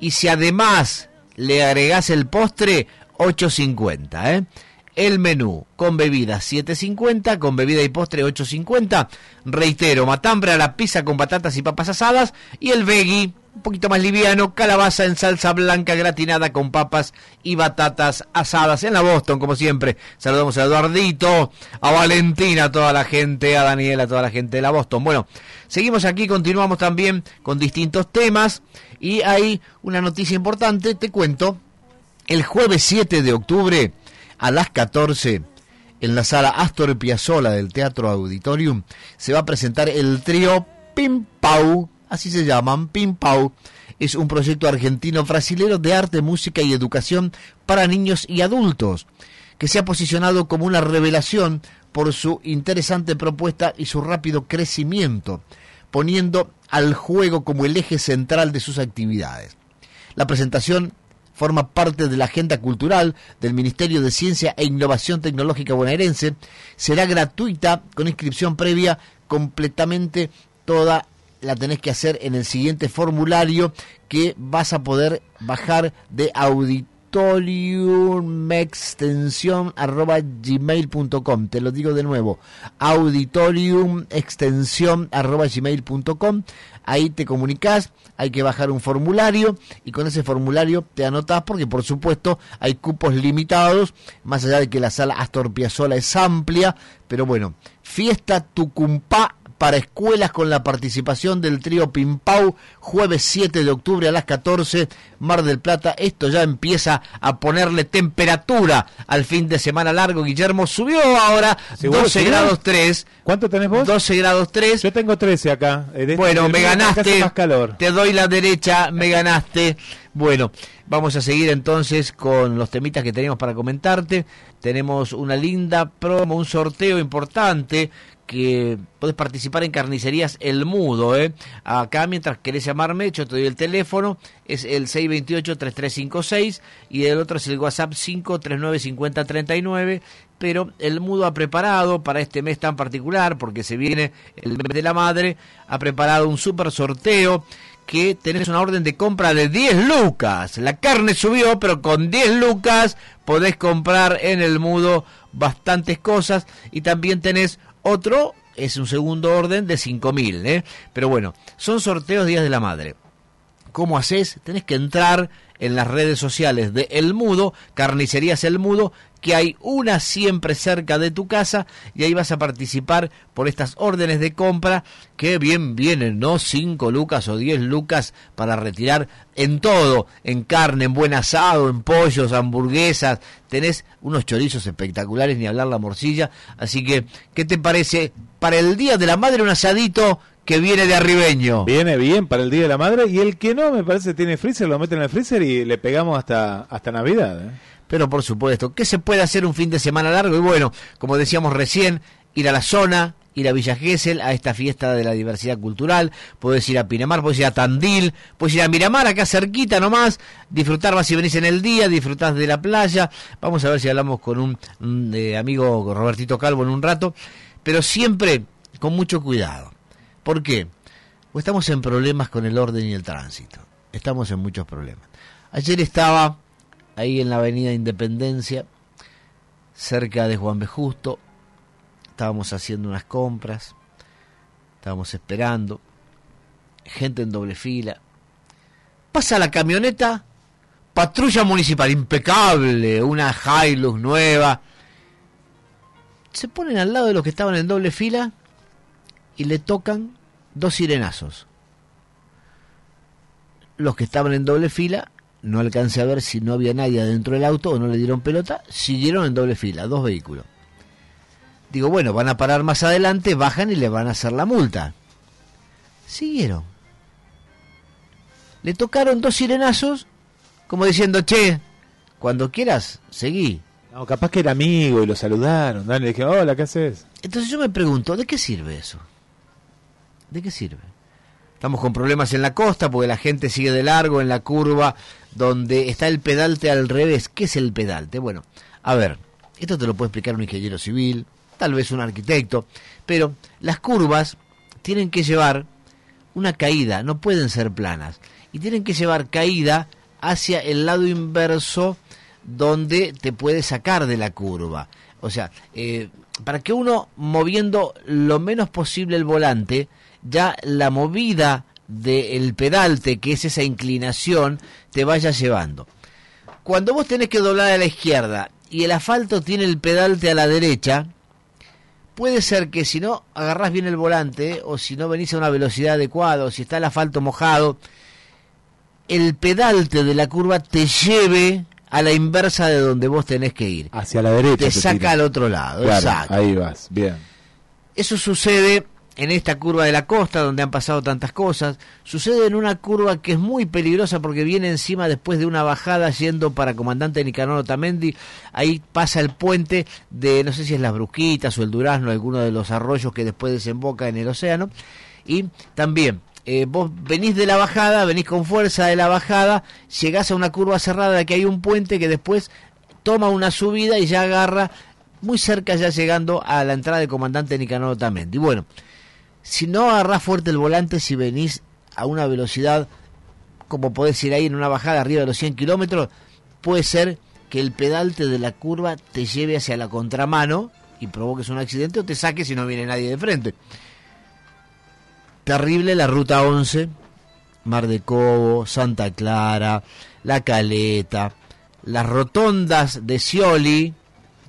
Y si además le agregás el postre, 850, ¿eh? El menú con bebida 7.50, con bebida y postre 8.50. Reitero, matambre a la pizza con patatas y papas asadas y el veggie un poquito más liviano, calabaza en salsa blanca gratinada con papas y batatas asadas en la Boston, como siempre. Saludamos a Eduardito, a Valentina, a toda la gente, a Daniela, a toda la gente de la Boston. Bueno, seguimos aquí, continuamos también con distintos temas y hay una noticia importante, te cuento. El jueves 7 de octubre a las 14 en la sala Astor Piazzolla del Teatro Auditorium se va a presentar el trío Pim Pau, así se llaman, Pim Pau. Es un proyecto argentino-brasilero de arte, música y educación para niños y adultos, que se ha posicionado como una revelación por su interesante propuesta y su rápido crecimiento, poniendo al juego como el eje central de sus actividades. La presentación forma parte de la agenda cultural del Ministerio de Ciencia e Innovación Tecnológica bonaerense. Será gratuita con inscripción previa completamente toda la tenés que hacer en el siguiente formulario que vas a poder bajar de auditoriumextensión.gmail.com Te lo digo de nuevo, auditoriumextensión.gmail.com Ahí te comunicas, hay que bajar un formulario y con ese formulario te anotás porque por supuesto hay cupos limitados, más allá de que la sala Astor Piazzolla es amplia, pero bueno, fiesta Tucumpá para escuelas con la participación del trío Pimpau, jueves 7 de octubre a las 14, Mar del Plata. Esto ya empieza a ponerle temperatura al fin de semana largo. Guillermo subió ahora 12 grados 3. ¿Cuánto tenés vos? 12 grados 3. Yo tengo 13 acá. Eh, bueno, me ganaste. Te doy la derecha, me ganaste. Bueno, vamos a seguir entonces con los temitas que tenemos para comentarte. Tenemos una linda promo, un sorteo importante que puedes participar en carnicerías El Mudo. ¿eh? Acá, mientras querés llamarme, yo te doy el teléfono, es el 628-3356 y el otro es el WhatsApp 539-5039. Pero El Mudo ha preparado para este mes tan particular, porque se viene el mes de la madre, ha preparado un super sorteo que tenés una orden de compra de 10 lucas. La carne subió, pero con 10 lucas podés comprar en el mudo bastantes cosas y también tenés otro es un segundo orden de 5.000, ¿eh? Pero bueno, son sorteos Días de la Madre. ¿Cómo haces? Tenés que entrar en las redes sociales de El Mudo, Carnicerías El Mudo, que hay una siempre cerca de tu casa y ahí vas a participar por estas órdenes de compra que bien vienen, ¿no? 5 lucas o 10 lucas para retirar en todo, en carne, en buen asado, en pollos, hamburguesas, tenés unos chorizos espectaculares, ni hablar la morcilla, así que, ¿qué te parece para el Día de la Madre un asadito que viene de arribeño. Viene bien para el Día de la Madre y el que no, me parece, tiene freezer, lo meten en el freezer y le pegamos hasta, hasta Navidad. ¿eh? Pero por supuesto, ¿qué se puede hacer un fin de semana largo? Y bueno, como decíamos recién, ir a la zona, ir a Villa Gesell, a esta fiesta de la diversidad cultural, puedes ir a Pinamar, puedes ir a Tandil, puedes ir a Miramar, acá cerquita nomás, disfrutar más si venís en el día, disfrutás de la playa, vamos a ver si hablamos con un, eh, amigo Robertito Calvo en un rato, pero siempre con mucho cuidado. ¿Por qué? Estamos en problemas con el orden y el tránsito, estamos en muchos problemas. Ayer estaba ahí en la avenida Independencia, cerca de Juan B. Justo. Estábamos haciendo unas compras, estábamos esperando, gente en doble fila. Pasa la camioneta, patrulla municipal, impecable, una Hilux nueva. Se ponen al lado de los que estaban en doble fila y le tocan dos sirenazos. Los que estaban en doble fila no alcancé a ver si no había nadie adentro del auto o no le dieron pelota, siguieron en doble fila, dos vehículos. Digo, bueno, van a parar más adelante, bajan y le van a hacer la multa. Siguieron. Le tocaron dos sirenazos, como diciendo, che, cuando quieras, seguí. No, capaz que era amigo y lo saludaron. Dale, le dije, hola, ¿qué haces? Entonces yo me pregunto, ¿de qué sirve eso? ¿De qué sirve? Estamos con problemas en la costa porque la gente sigue de largo en la curva donde está el pedalte al revés. ¿Qué es el pedalte? Bueno, a ver, esto te lo puede explicar un ingeniero civil, tal vez un arquitecto, pero las curvas tienen que llevar una caída, no pueden ser planas, y tienen que llevar caída hacia el lado inverso donde te puede sacar de la curva. O sea, eh, para que uno moviendo lo menos posible el volante, ya la movida del pedalte, que es esa inclinación, te vaya llevando. Cuando vos tenés que doblar a la izquierda y el asfalto tiene el pedalte a la derecha, puede ser que si no agarrás bien el volante, o si no venís a una velocidad adecuada, o si está el asfalto mojado, el pedalte de la curva te lleve a la inversa de donde vos tenés que ir. Hacia la derecha. Te, saca al otro lado. exacto. Ahí vas, bien. Eso sucede en esta curva de la costa donde han pasado tantas cosas. Sucede en una curva que es muy peligrosa porque viene encima después de una bajada yendo para Comandante Nicanor Otamendi. Ahí pasa el puente de, no sé si es las Brusquitas o el Durazno, alguno de los arroyos que después desemboca en el océano. Y también eh, vos venís de la bajada, venís con fuerza de la bajada, llegás a una curva cerrada que hay un puente que después toma una subida y ya agarra muy cerca ya llegando a la entrada del comandante Nicanor Otamendi. Bueno, si no agarrás fuerte el volante, si venís a una velocidad, como podés ir ahí en una bajada arriba de los 100 kilómetros, puede ser que el pedalte de la curva te lleve hacia la contramano y provoques un accidente o te saque si no viene nadie de frente. Terrible la ruta 11, Mar de Cobo, Santa Clara, La Caleta, las rotondas de Scioli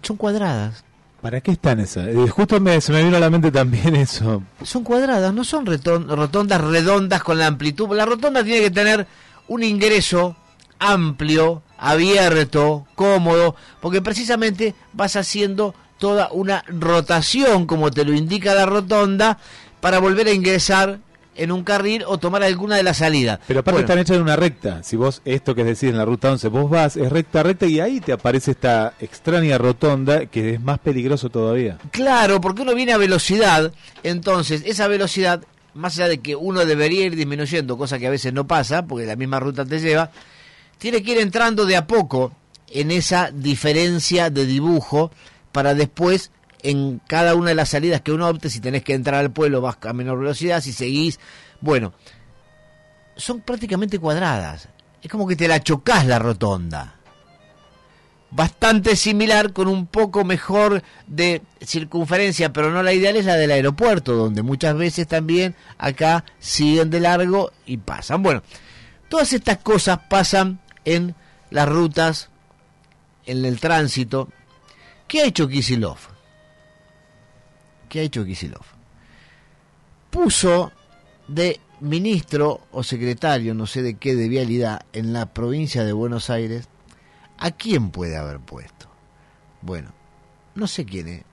son cuadradas. ¿Para qué están esas? Eh, justo me, se me vino a la mente también eso. Son cuadradas, no son rotondas redondas con la amplitud. La rotonda tiene que tener un ingreso amplio, abierto, cómodo, porque precisamente vas haciendo toda una rotación, como te lo indica la rotonda, para volver a ingresar en un carril o tomar alguna de las salidas. Pero aparte están hechas en una recta. Si vos, esto que decís en la ruta 11, vos vas, es recta, recta y ahí te aparece esta extraña rotonda que es más peligroso todavía. Claro, porque uno viene a velocidad, entonces esa velocidad, más allá de que uno debería ir disminuyendo, cosa que a veces no pasa, porque la misma ruta te lleva, tiene que ir entrando de a poco en esa diferencia de dibujo para después en cada una de las salidas que uno opte, si tenés que entrar al pueblo vas a menor velocidad, si seguís, bueno, son prácticamente cuadradas. Es como que te la chocas la rotonda. Bastante similar con un poco mejor de circunferencia, pero no la ideal es la del aeropuerto, donde muchas veces también acá siguen de largo y pasan. Bueno, todas estas cosas pasan en las rutas, en el tránsito. ¿Qué ha hecho Kisilov? ¿Qué ha hecho Kisilov? Puso de ministro o secretario, no sé de qué, de vialidad en la provincia de Buenos Aires, ¿a quién puede haber puesto? Bueno, no sé quién es,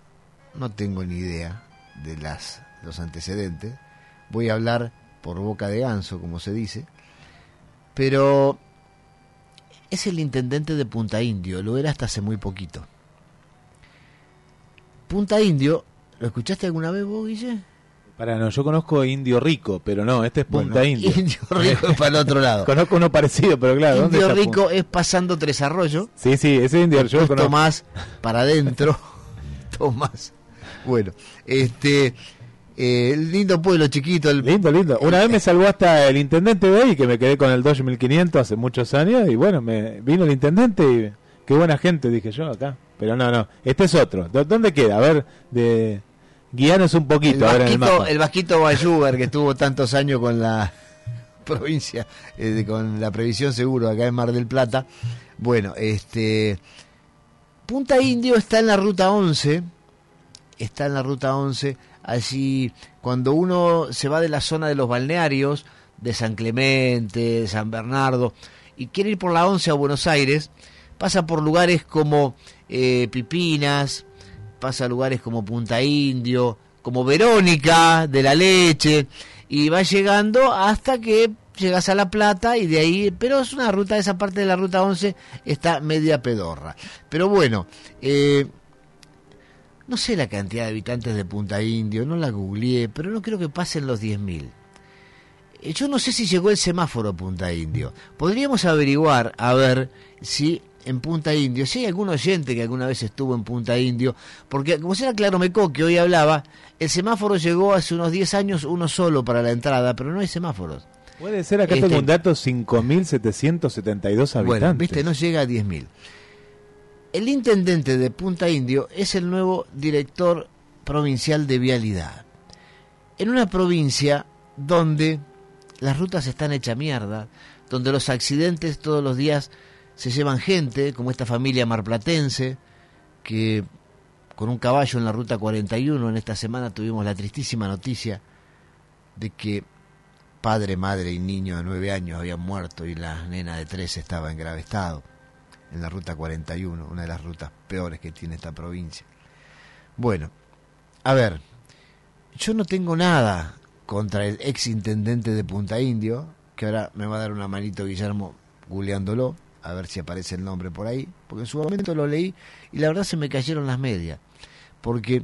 no tengo ni idea de las, los antecedentes, voy a hablar por boca de ganso, como se dice, pero es el intendente de Punta Indio, lo era hasta hace muy poquito. Punta Indio ¿Lo escuchaste alguna vez vos, Guille? Para no, yo conozco Indio Rico, pero no, este es Punta Indio. Indio Rico es para el otro lado. conozco uno parecido, pero claro. Indio Rico es pasando Tres Arroyos. Sí, sí, ese es Indio Rico. Tomás para adentro. Tomás. Bueno, este. Eh, lindo pueblo chiquito. El... Lindo, lindo. Una vez me salvó hasta el intendente de ahí, que me quedé con el Dodge 1500 hace muchos años, y bueno, me vino el intendente y qué buena gente, dije yo acá. Pero no, no, este es otro. ¿Dónde queda? A ver, de guianos un poquito. El vasquito, el, vasquito Bayuber, que estuvo tantos años con la provincia, eh, con la previsión seguro acá en Mar del Plata. Bueno, este Punta Indio está en la ruta 11, está en la ruta 11, allí cuando uno se va de la zona de los balnearios, de San Clemente, de San Bernardo, y quiere ir por la 11 a Buenos Aires, pasa por lugares como eh, Pipinas, pasa a lugares como Punta Indio, como Verónica de la Leche, y va llegando hasta que llegas a La Plata y de ahí, pero es una ruta, esa parte de la ruta 11 está media pedorra. Pero bueno, eh, no sé la cantidad de habitantes de Punta Indio, no la googleé, pero no creo que pasen los 10.000. Eh, yo no sé si llegó el semáforo Punta Indio. Podríamos averiguar, a ver si en Punta Indio, si hay algún oyente que alguna vez estuvo en Punta Indio, porque como será Claro Mecó que hoy hablaba, el semáforo llegó hace unos 10 años uno solo para la entrada, pero no hay semáforos. Puede ser, acá tengo este un dato, 5.772 habitantes. Bueno, viste, no llega a 10.000. El intendente de Punta Indio es el nuevo director provincial de vialidad. En una provincia donde las rutas están hechas mierda, donde los accidentes todos los días se llevan gente, como esta familia marplatense, que con un caballo en la ruta 41 en esta semana tuvimos la tristísima noticia de que padre, madre y niño de nueve años habían muerto y la nena de tres estaba en grave estado en la ruta 41, una de las rutas peores que tiene esta provincia. Bueno, a ver, yo no tengo nada contra el ex intendente de Punta Indio, que ahora me va a dar una manito Guillermo googleándolo, a ver si aparece el nombre por ahí, porque en su momento lo leí y la verdad se me cayeron las medias, porque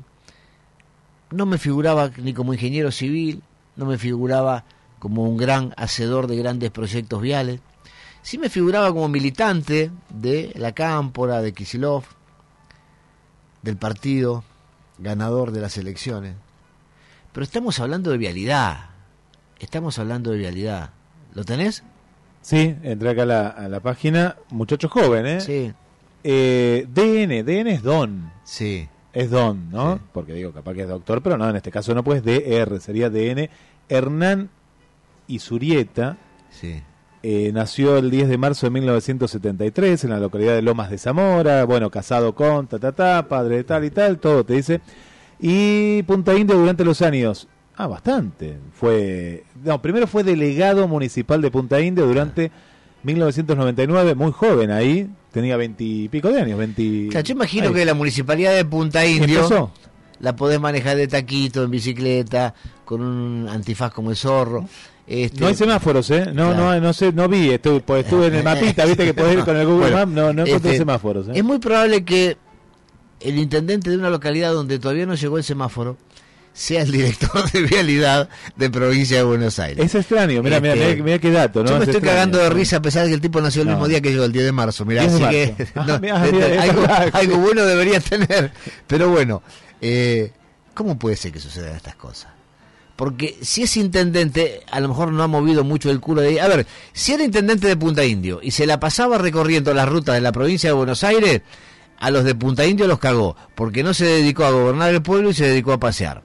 no me figuraba ni como ingeniero civil, no me figuraba como un gran hacedor de grandes proyectos viales, sí me figuraba como militante de la Cámpora, de Kisilov, del partido ganador de las elecciones. Pero estamos hablando de vialidad. Estamos hablando de vialidad. ¿Lo tenés? Sí, entré acá a la, página. Muchacho joven, ¿eh? Sí. Eh, DN, DN es Don. Sí. Es Don, ¿no? Porque digo, capaz que es doctor, pero no, en este caso no, pues DR, sería DN. Hernán Isurieta. Sí. Eh, nació el 10 de marzo de 1973 en la localidad de Lomas de Zamora, bueno, casado con, ta, ta, ta, padre de tal y tal, todo te dice. Y Punta India durante los años, ah, bastante, fue, no, primero fue delegado municipal de Punta India durante 1999, muy joven ahí, tenía veintipico de años, 20... yo imagino que la municipalidad de Punta Indio la podés manejar de taquito, en bicicleta, con un antifaz como el zorro. Este, no hay semáforos, ¿eh? No, no, no sé, no vi, estuve, pues, estuve en el mapita, viste que podés ir con el Google Maps, no, no encontré este, semáforos. ¿eh? Es muy probable que el intendente de una localidad donde todavía no llegó el semáforo sea el director de vialidad de provincia de Buenos Aires. Es extraño, mira, mira, este, mira, qué dato, ¿no? Yo me estoy cagando de risa a pesar de que el tipo nació el mismo día que yo, el 10 de marzo, mira, así que algo, bueno debería tener. Pero bueno, eh, ¿cómo puede ser que sucedan estas cosas? porque si es intendente, a lo mejor no ha movido mucho el culo de... A ver, si era intendente de Punta Indio y se la pasaba recorriendo las rutas de la provincia de Buenos Aires, a los de Punta Indio los cagó, porque no se dedicó a gobernar el pueblo y se dedicó a pasear.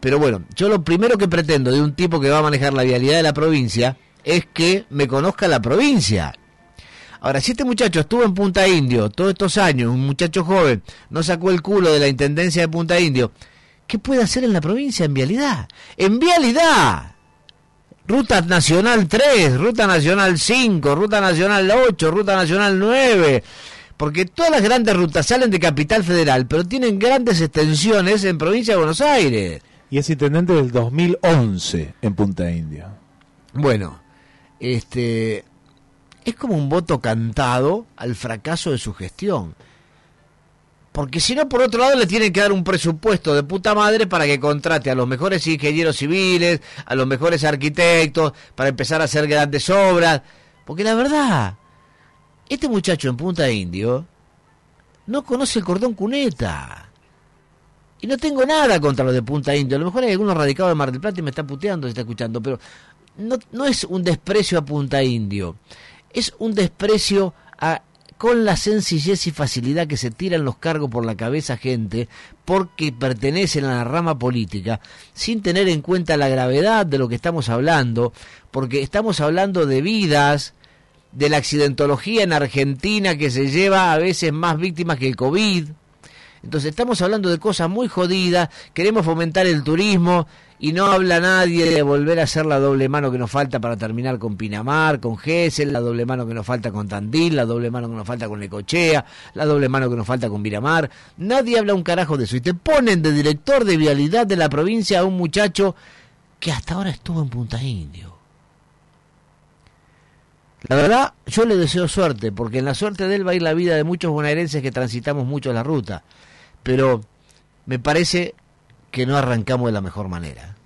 Pero bueno, yo lo primero que pretendo de un tipo que va a manejar la vialidad de la provincia es que me conozca la provincia. Ahora, si este muchacho estuvo en Punta Indio todos estos años, un muchacho joven, no sacó el culo de la intendencia de Punta Indio, ¿Qué puede hacer en la provincia en vialidad? En vialidad. Ruta Nacional 3, Ruta Nacional 5, Ruta Nacional 8, Ruta Nacional 9. Porque todas las grandes rutas salen de Capital Federal, pero tienen grandes extensiones en provincia de Buenos Aires. Y es intendente del 2011 en Punta India. Bueno, este es como un voto cantado al fracaso de su gestión. Porque si no, por otro lado, le tienen que dar un presupuesto de puta madre para que contrate a los mejores ingenieros civiles, a los mejores arquitectos, para empezar a hacer grandes obras. Porque la verdad, este muchacho en Punta Indio no conoce el cordón cuneta. Y no tengo nada contra los de Punta Indio. A lo mejor hay algunos radicados de Mar del Plata y me está puteando, se está escuchando. Pero no, no es un desprecio a Punta Indio. Es un desprecio a con la sencillez y facilidad que se tiran los cargos por la cabeza gente porque pertenecen a la rama política, sin tener en cuenta la gravedad de lo que estamos hablando, porque estamos hablando de vidas, de la accidentología en Argentina que se lleva a veces más víctimas que el COVID. Entonces estamos hablando de cosas muy jodidas, queremos fomentar el turismo y no habla nadie de volver a hacer la doble mano que nos falta para terminar con Pinamar, con Gesell, la doble mano que nos falta con Tandil, la doble mano que nos falta con Necochea, la doble mano que nos falta con Miramar. Nadie habla un carajo de eso y te ponen de director de vialidad de la provincia a un muchacho que hasta ahora estuvo en Punta Indio. La verdad, yo le deseo suerte, porque en la suerte de él va a ir la vida de muchos bonaerenses que transitamos mucho la ruta. Pero me parece que no arrancamos de la mejor manera.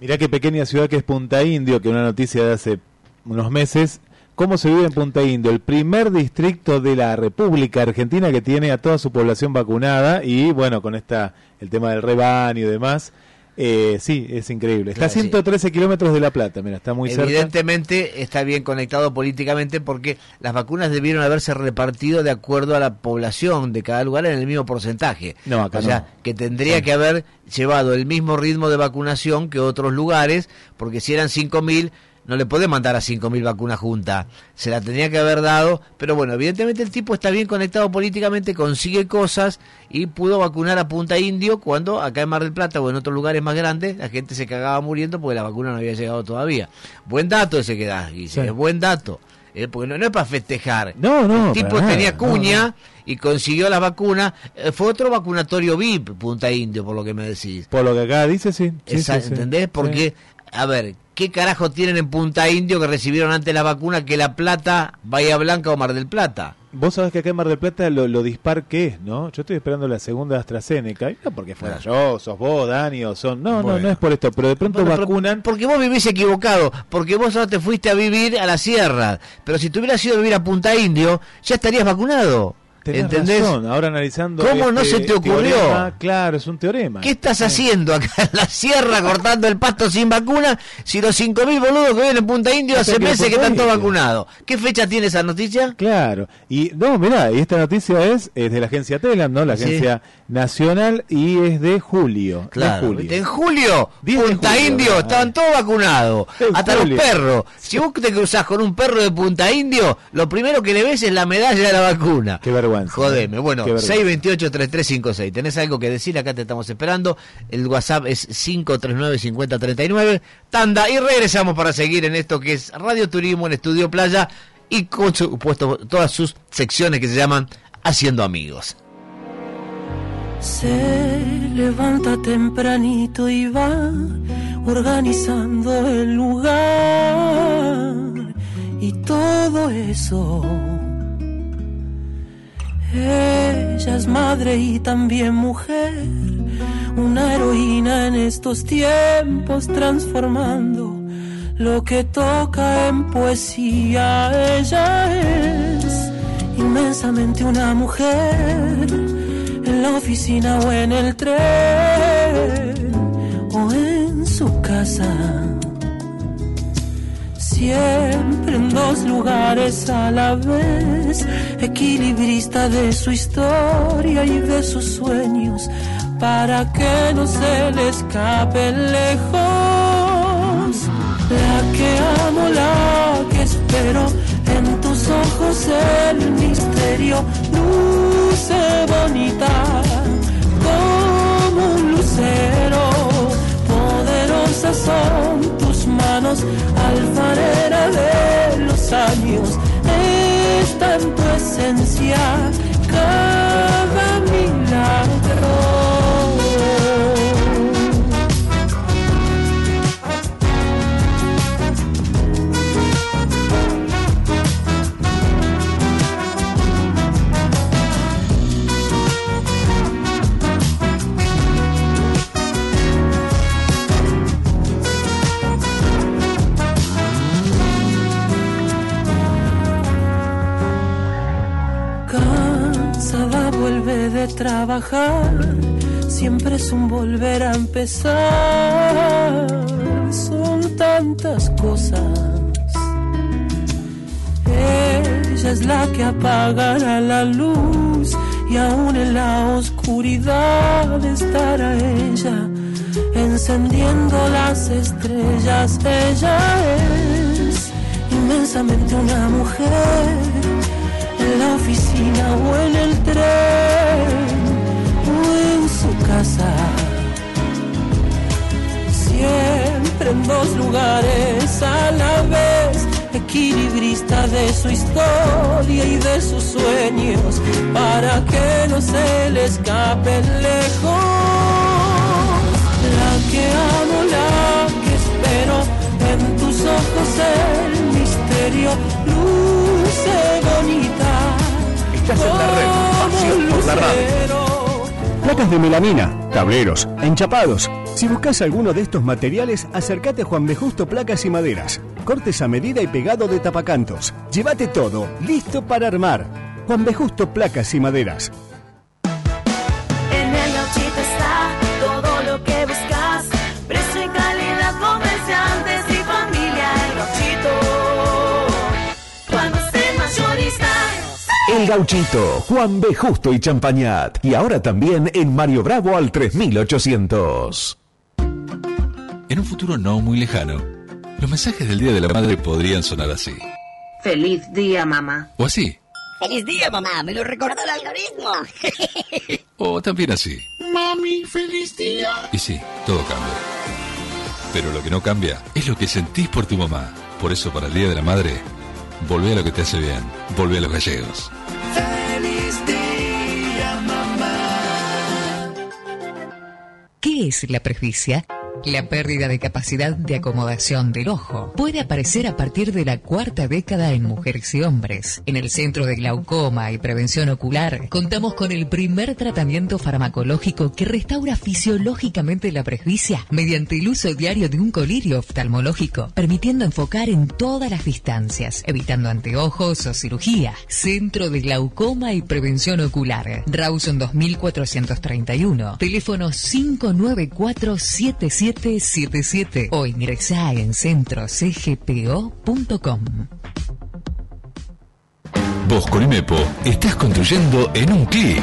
Mirá qué pequeña ciudad que es Punta Indio, que una noticia de hace unos meses. ¿Cómo se vive en Punta Indio? El primer distrito de la República Argentina que tiene a toda su población vacunada y bueno, con esta el tema del rebaño y demás. Eh, sí, es increíble. Está a 113 kilómetros de La Plata, mira, está muy cerca. Evidentemente está bien conectado políticamente porque las vacunas debieron haberse repartido de acuerdo a la población de cada lugar en el mismo porcentaje. No, acá o sea, que tendría que haber llevado el mismo ritmo de vacunación que otros lugares, porque si eran 5.000 no le puede mandar a 5.000 vacunas juntas. Se la tenía que haber dado, pero bueno, evidentemente el tipo está bien conectado políticamente, consigue cosas y pudo vacunar a Punta Indio cuando acá en Mar del Plata o en otros lugares más grandes la gente se cagaba muriendo porque la vacuna no había llegado todavía. Buen dato ese que da, Guille, es buen dato. Eh, porque no, es para festejar. No, no. El tipo tenía cuña y consiguió la vacuna. Eh, fue otro vacunatorio VIP, Punta Indio, por lo que me decís. Por lo que acá dice, sí. ¿Entendés? Porque, a ver, ¿Qué carajo tienen en Punta Indio que recibieron antes la vacuna que La Plata, Bahía Blanca o Mar del Plata? Vos sabés que acá en Mar del Plata lo, dispar que es, ¿no? Yo estoy esperando la segunda AstraZeneca. Y no porque fuera yo, sos vos, Dani, o son... No, no, no es por esto, pero de pronto vacunan... Porque vos vivís equivocado, porque vos ahora te fuiste a vivir a la sierra. Pero si te hubieras ido a vivir a Punta Indio, ya estarías vacunado. ¿Entendés? ahora analizando. ¿Cómo no se te ocurrió? claro, es un teorema. ¿Qué estás haciendo acá en la sierra cortando el pasto sin vacuna si los 5.000 boludos que viven en Punta Indio hace meses que están todos vacunados? ¿Qué fecha tiene esa noticia? Claro. Y no, mirá, y esta noticia es, es de la agencia Telam, ¿no? La agencia nacional y es de julio. Claro. julio. En julio, Punta Indio, estaban todos vacunados. Hasta los perros. Si vos te cruzás con un perro de Punta Indio, lo primero que le ves es la medalla de la vacuna. Qué vergüenza. Jodeme. Bueno, 628-3356. ¿Tenés algo que decir? Acá te estamos esperando. El WhatsApp es 539-5039. Tanda. Y regresamos para seguir en esto que es Radio Turismo en Estudio Playa y con supuesto todas sus secciones que se llaman Haciendo Amigos. Se levanta tempranito y va organizando el lugar y todo eso. Ella es madre y también mujer, una heroína en estos tiempos transformando lo que toca en poesía. Ella es inmensamente una mujer en la oficina o en el tren o en su casa. Siempre en dos lugares a la vez, equilibrista de su historia y de sus sueños, para que no se le escape lejos. La que amo, la que espero en tus ojos el misterio luce bonita como un lucero. Poderosas son tus manos, alfarera de los años. Está en tu esencia cada milagro. Trabajar, siempre es un volver a empezar. Son tantas cosas. Ella es la que apagará la luz y aún en la oscuridad estará ella encendiendo las estrellas. Ella es inmensamente una mujer en la oficina o en el tren casa. Siempre en dos lugares a la vez, equilibrista de su historia y de sus sueños, para que no se le escapen lejos. La que amo, la que espero, en tus ojos el misterio luce bonita. Estás en la red, pasión por la radio. Placas de melamina, tableros, enchapados. Si buscas alguno de estos materiales, acércate a Juan B. Justo Placas y Maderas. Cortes a medida y pegado de tapacantos. Llévate todo, listo para armar. Juan B. Justo Placas y Maderas. El Gauchito, Juan B. Justo y Champañat. Y ahora también en Mario Bravo al 3800. En un futuro no muy lejano, los mensajes del Día de la Madre podrían sonar así. Feliz día, mamá. O así. Feliz día, mamá. Me lo recordó el algoritmo. O también así. Mami, feliz día. Y sí, todo cambia. Pero lo que no cambia es lo que sentís por tu mamá. Por eso para el Día de la Madre, volvé a lo que te hace bien. Volvé a los gallegos. Feliz día, mamá. ¿Qué es la presbicia? La pérdida de capacidad de acomodación del ojo puede aparecer a partir de la cuarta década en mujeres y hombres. En el Centro de Glaucoma y Prevención Ocular contamos con el primer tratamiento farmacológico que restaura fisiológicamente la presbicia mediante el uso diario de un colirio oftalmológico, permitiendo enfocar en todas las distancias, evitando anteojos o cirugía. Centro de Glaucoma y Prevención Ocular. Rawson 2431. Teléfono 594 7777 o ingresá en centrocgpo.com. Vos con Imepo estás construyendo en un clic.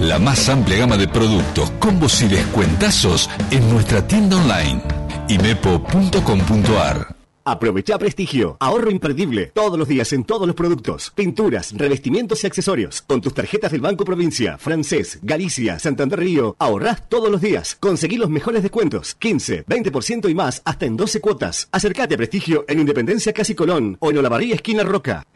La más amplia gama de productos, combos y descuentazos en nuestra tienda online. imepo.com.ar Aprovecha prestigio, ahorro imperdible, todos los días en todos los productos, pinturas, revestimientos y accesorios. Con tus tarjetas del Banco Provincia, Francés, Galicia, Santander Río, ahorrás todos los días. Conseguí los mejores descuentos, 15, 20% y más, hasta en 12 cuotas. Acércate a prestigio en Independencia Casi Colón o en Olavarría Esquina Roca.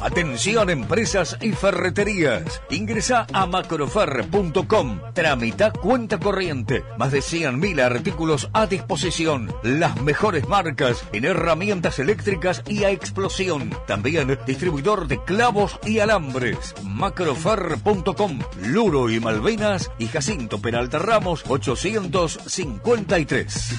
Atención empresas y ferreterías. Ingresa a macrofer.com. Tramita cuenta corriente. Más de 100.000 artículos a disposición. Las mejores marcas en herramientas eléctricas y a explosión. También distribuidor de clavos y alambres. Macrofer.com. Luro y Malvinas y Jacinto Peralta Ramos 853.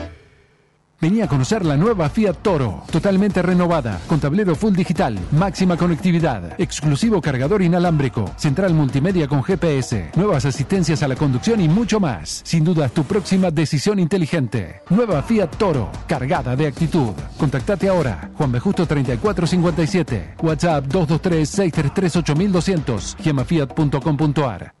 Vení a conocer la nueva Fiat Toro, totalmente renovada, con tablero full digital, máxima conectividad, exclusivo cargador inalámbrico, central multimedia con GPS, nuevas asistencias a la conducción y mucho más. Sin duda, tu próxima decisión inteligente. Nueva Fiat Toro, cargada de actitud. Contactate ahora, Juan B. Justo 3457, WhatsApp 223-633-8200, gemafiat.com.ar.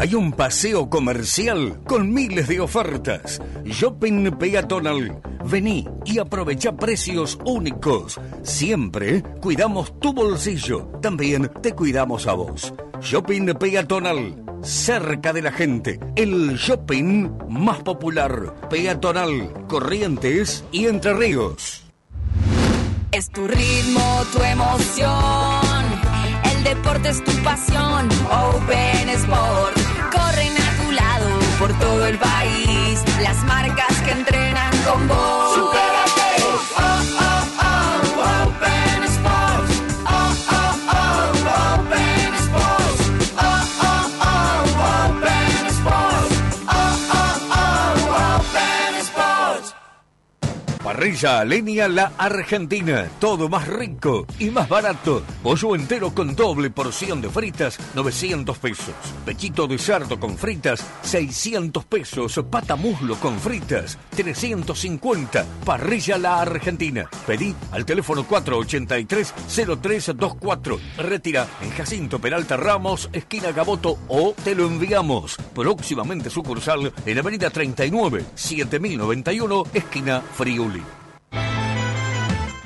Hay un paseo comercial con miles de ofertas. Shopping peatonal. Vení y aprovecha precios únicos. Siempre cuidamos tu bolsillo. También te cuidamos a vos. Shopping peatonal. Cerca de la gente. El shopping más popular. Peatonal. Corrientes y Entre Ríos. Es tu ritmo, tu emoción. El deporte es tu pasión. Open Sport. Corren a tu lado por todo el país. Las marcas que entrenan con vos. Parrilla a leña La Argentina. Todo más rico y más barato. Pollo entero con doble porción de fritas, 900 pesos. Pechito de cerdo con fritas, 600 pesos. Pata muslo con fritas, 350. Parrilla La Argentina. Pedí al teléfono 483-0324. Retira en Jacinto Peralta Ramos, esquina Gaboto o te lo enviamos. Próximamente sucursal en Avenida 39, 7091, esquina Friuli.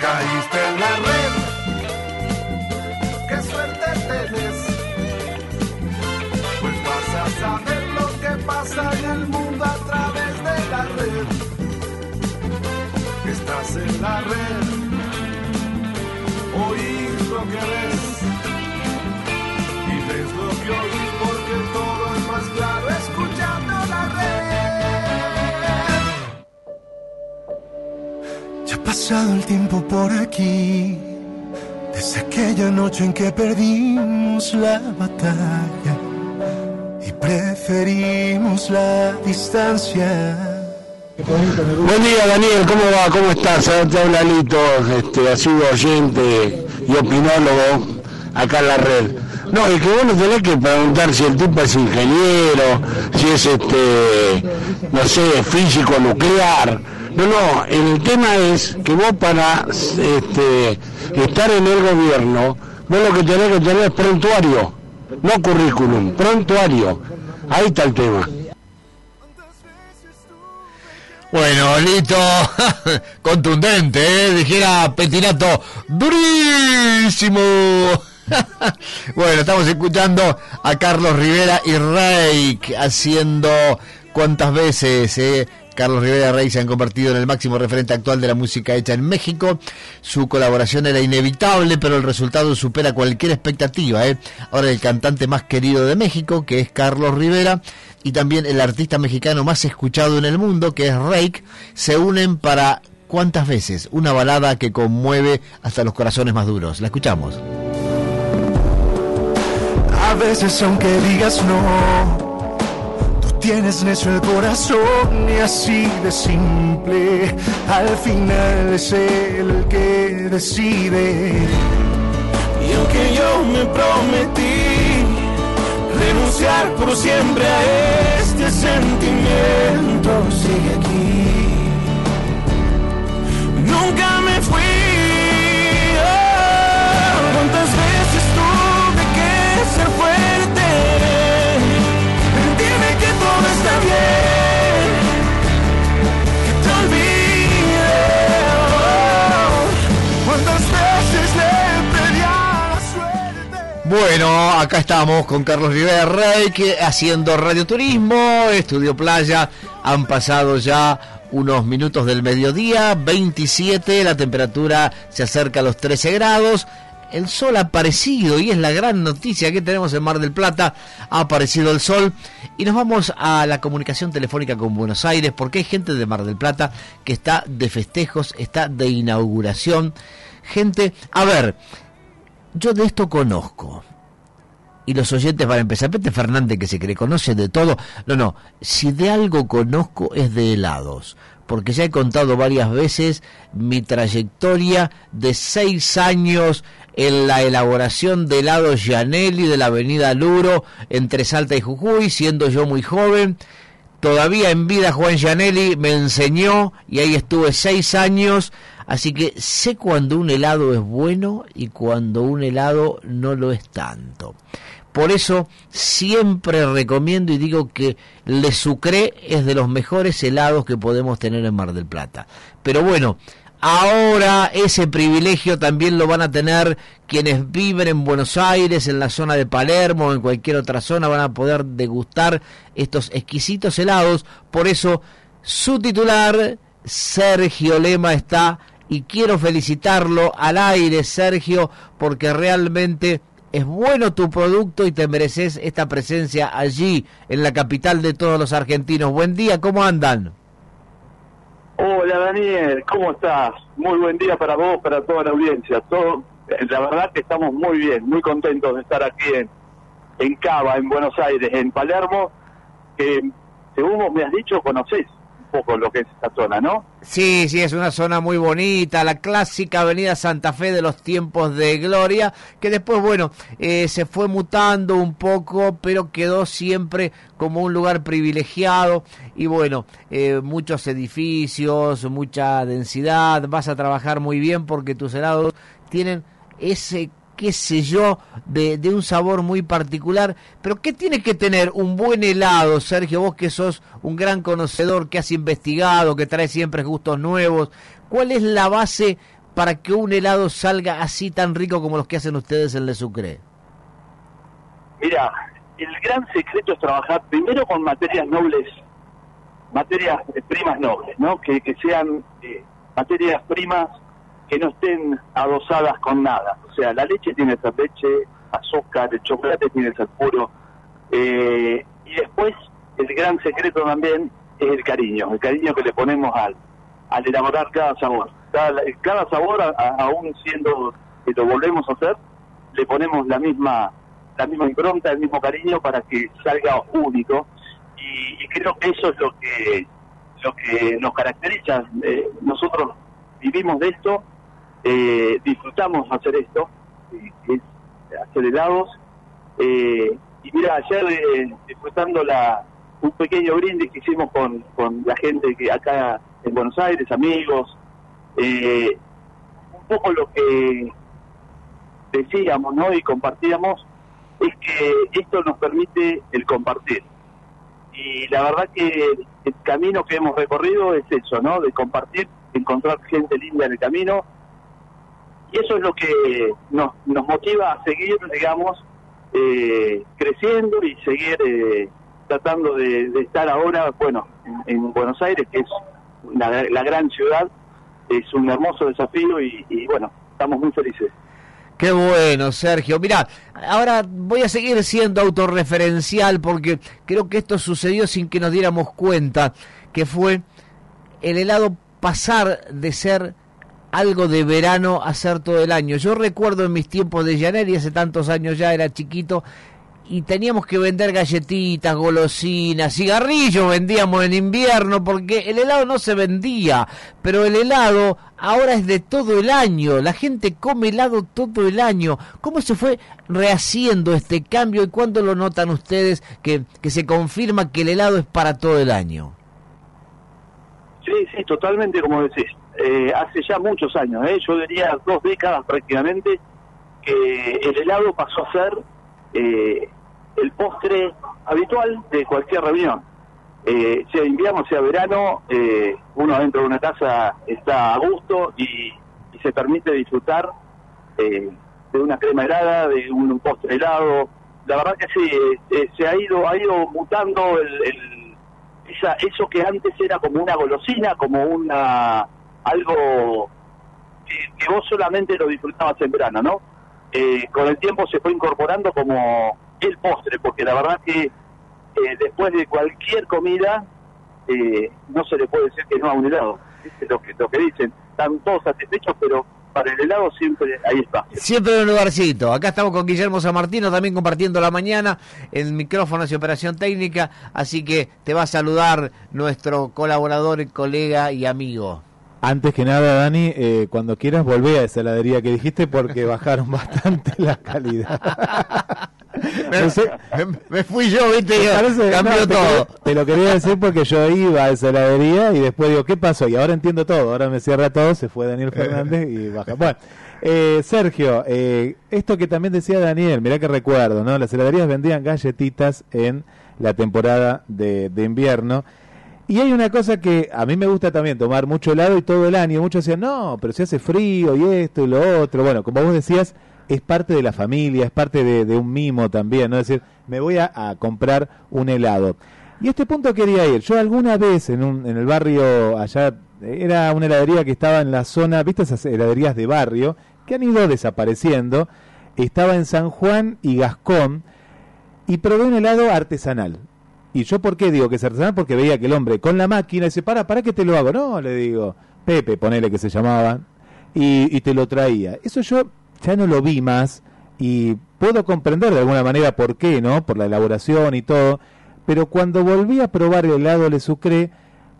Caíste en la red. Qué suerte tenés. Pues vas a saber lo que pasa en el mundo a través de la red. Estás en la red. Oís lo que ves. Pasado el tiempo por aquí. Desde aquella noche en que perdimos la batalla y preferimos la distancia. Buen día Daniel, ¿cómo va? ¿Cómo estás? Te habla Lito, este, ha sido oyente y opinólogo acá en la red. No, es que vos no tenés que preguntar si el tipo es ingeniero, si es este, no sé, físico nuclear. No, no, el tema es que vos para este, estar en el gobierno, vos lo que tenés que tener es prontuario, no currículum, prontuario. Ahí está el tema. Bueno, Lito, contundente, ¿eh? dijera Petinato, durísimo. bueno, estamos escuchando a Carlos Rivera y Rey haciendo cuántas veces, eh? Carlos Rivera Rey se han convertido en el máximo referente actual de la música hecha en México. Su colaboración era inevitable, pero el resultado supera cualquier expectativa. ¿eh? Ahora el cantante más querido de México, que es Carlos Rivera, y también el artista mexicano más escuchado en el mundo, que es Rake, se unen para cuántas veces una balada que conmueve hasta los corazones más duros. La escuchamos. A veces aunque digas no, tienes necio el corazón y así de simple, al final es el que decide. Y aunque yo me prometí renunciar por siempre a este sentimiento, sigue aquí. Bueno, acá estamos con Carlos Rivera Rey que haciendo radioturismo, Estudio Playa. Han pasado ya unos minutos del mediodía, 27, la temperatura se acerca a los 13 grados. El sol ha aparecido y es la gran noticia que tenemos en Mar del Plata. Ha aparecido el sol y nos vamos a la comunicación telefónica con Buenos Aires porque hay gente de Mar del Plata que está de festejos, está de inauguración. Gente, a ver, yo de esto conozco. Y los oyentes van a empezar. Pete Fernández que se cree, conoce de todo. No, no. Si de algo conozco es de helados. Porque ya he contado varias veces mi trayectoria de seis años en la elaboración de helados Gianelli de la avenida Luro entre Salta y Jujuy, siendo yo muy joven. Todavía en vida Juan Gianelli me enseñó y ahí estuve seis años. Así que sé cuando un helado es bueno y cuando un helado no lo es tanto. Por eso siempre recomiendo y digo que Le Sucré es de los mejores helados que podemos tener en Mar del Plata. Pero bueno, ahora ese privilegio también lo van a tener quienes viven en Buenos Aires, en la zona de Palermo o en cualquier otra zona, van a poder degustar estos exquisitos helados. Por eso su titular, Sergio Lema, está y quiero felicitarlo al aire, Sergio, porque realmente es bueno tu producto y te mereces esta presencia allí, en la capital de todos los argentinos. Buen día, ¿cómo andan? Hola Daniel, ¿cómo estás? Muy buen día para vos, para toda la audiencia. Todo, la verdad que estamos muy bien, muy contentos de estar aquí en, en Cava, en Buenos Aires, en Palermo, que según vos me has dicho, conocés poco lo que es esta zona, ¿no? Sí, sí, es una zona muy bonita, la clásica Avenida Santa Fe de los tiempos de gloria, que después, bueno, eh, se fue mutando un poco, pero quedó siempre como un lugar privilegiado y bueno, eh, muchos edificios, mucha densidad, vas a trabajar muy bien porque tus helados tienen ese qué sé yo, de, un sabor muy particular. Pero ¿qué tiene que tener un buen helado, Sergio? Vos que sos un gran conocedor, que has investigado, que trae siempre gustos nuevos. ¿Cuál es la base para que un helado salga así tan rico como los que hacen ustedes en Le Sucre? Mira, el gran secreto es trabajar primero con materias nobles, materias primas nobles, ¿no? Que, sean eh, materias primas que no estén adosadas con nada. O sea, la leche tiene ser leche, azúcar, el chocolate tiene que ser puro. Eh, y después, el gran secreto también es el cariño, el cariño que le ponemos al, al elaborar cada sabor. Cada, sabor, aún siendo que lo volvemos a hacer, le ponemos la misma la misma impronta, el mismo cariño para que salga único. Y, creo que eso es lo que lo que nos caracteriza. Eh, nosotros vivimos de esto eh, disfrutamos hacer esto, que es hacer helados. Eh, y mira, ayer eh, disfrutando la, un pequeño brindis que hicimos con, con la gente que acá en Buenos Aires, amigos, eh, un poco lo que decíamos ¿no? y compartíamos es que esto nos permite el compartir. Y la verdad que el camino que hemos recorrido es eso, ¿no? De compartir, encontrar gente linda en el camino, y eso es lo que nos, motiva a seguir, digamos, eh, creciendo y seguir eh, tratando de, estar ahora, bueno, en, Buenos Aires, que es la, gran ciudad, es un hermoso desafío y, y bueno, estamos muy felices. Qué bueno, Sergio. Mira, ahora voy a seguir siendo autorreferencial porque creo que esto sucedió sin que nos diéramos cuenta, que fue el helado pasar de ser algo de verano hacer todo el año. Yo recuerdo en mis tiempos de y hace tantos años ya era chiquito, y teníamos que vender galletitas, golosinas, cigarrillos vendíamos en invierno porque el helado no se vendía, pero el helado ahora es de todo el año, la gente come helado todo el año. ¿Cómo se fue rehaciendo este cambio y cuándo lo notan ustedes que, que se confirma que el helado es para todo el año? Sí, sí, totalmente como decís. Eh, hace ya muchos años, ¿eh? yo diría dos décadas prácticamente, que el helado pasó a ser eh, el postre habitual de cualquier reunión. Eh, sea invierno, sea verano, uno dentro de una casa está a gusto y, se permite disfrutar de una crema helada, de un, postre helado. La verdad que sí, se ha ido, ha ido mutando el, eso que antes era como una golosina, como una algo que, vos solamente lo disfrutabas en verano, ¿no? Eh, con el tiempo se fue incorporando como el postre, porque la verdad que eh, después de cualquier comida eh, no se le puede decir que no a un helado. Es lo que, lo que dicen. Están todos satisfechos, pero para el helado siempre ahí está. Siempre en un lugarcito. Acá estamos con Guillermo San Martino también compartiendo la mañana en micrófonos y operación técnica, así que te va a saludar nuestro colaborador, colega y amigo. Antes que nada, Dani, eh, cuando quieras volvé a esa heladería que dijiste porque bajaron bastante la calidad. me, fui yo, viste, cambió todo. Te, lo quería decir porque yo iba a esa heladería y después digo, ¿qué pasó? Y ahora entiendo todo, ahora me cierra todo, se fue Daniel Fernández y baja. Bueno, eh, Sergio, eh, esto que también decía Daniel, mirá que recuerdo, ¿no? Las heladerías vendían galletitas en la temporada de, de invierno y hay una cosa que a mí me gusta también, tomar mucho helado y todo el año. Muchos decían, no, pero si hace frío y esto y lo otro. Bueno, como vos decías, es parte de la familia, es parte de, un mimo también, ¿no? Es decir, me voy a, comprar un helado. Y este punto quería ir. Yo alguna vez en, un, en el barrio allá era una heladería que estaba en la zona, ¿viste esas heladerías de barrio? Que han ido desapareciendo. Estaba en San Juan y Gascón y probé un helado artesanal. ¿Y yo por qué digo que es artesanal? Porque veía que el hombre con la máquina dice, para, ¿para qué te lo hago? No, le digo, Pepe, ponele que se llamaba, y, y te lo traía. Eso yo ya no lo vi más y puedo comprender de alguna manera por qué, ¿no? Por la elaboración y todo. Pero cuando volví a probar el helado Le Sucré,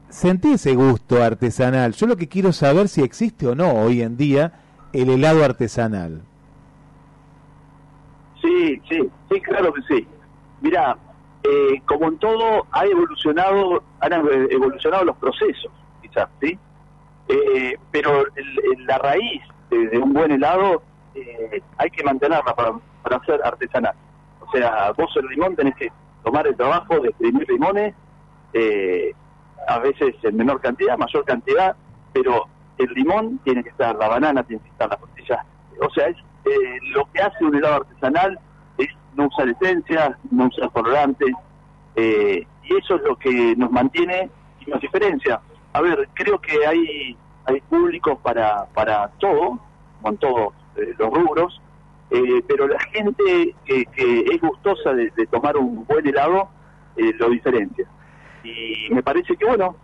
sentí ese gusto artesanal. Yo lo que quiero saber si existe o no hoy en día el helado artesanal. Sí, sí, sí, claro que sí. Mira, eh, como en todo, ha evolucionado, han evolucionado los procesos, quizás, ¿sí? Eh, pero la raíz de, un buen helado eh, hay que mantenerla para, para hacer artesanal. O sea, vos el limón tenés que tomar el trabajo de exprimir limones, a veces en menor cantidad, mayor cantidad, pero el limón tiene que estar, la banana tiene que estar, la frutilla. O sea, es lo que hace un helado artesanal no usar esencias, no usar colorantes, eh, y eso es lo que nos mantiene y nos diferencia. A ver, creo que hay hay públicos para, para todo, con todos eh, los rubros, eh, pero la gente que, es gustosa de, tomar un buen helado lo diferencia. Y me parece que, bueno,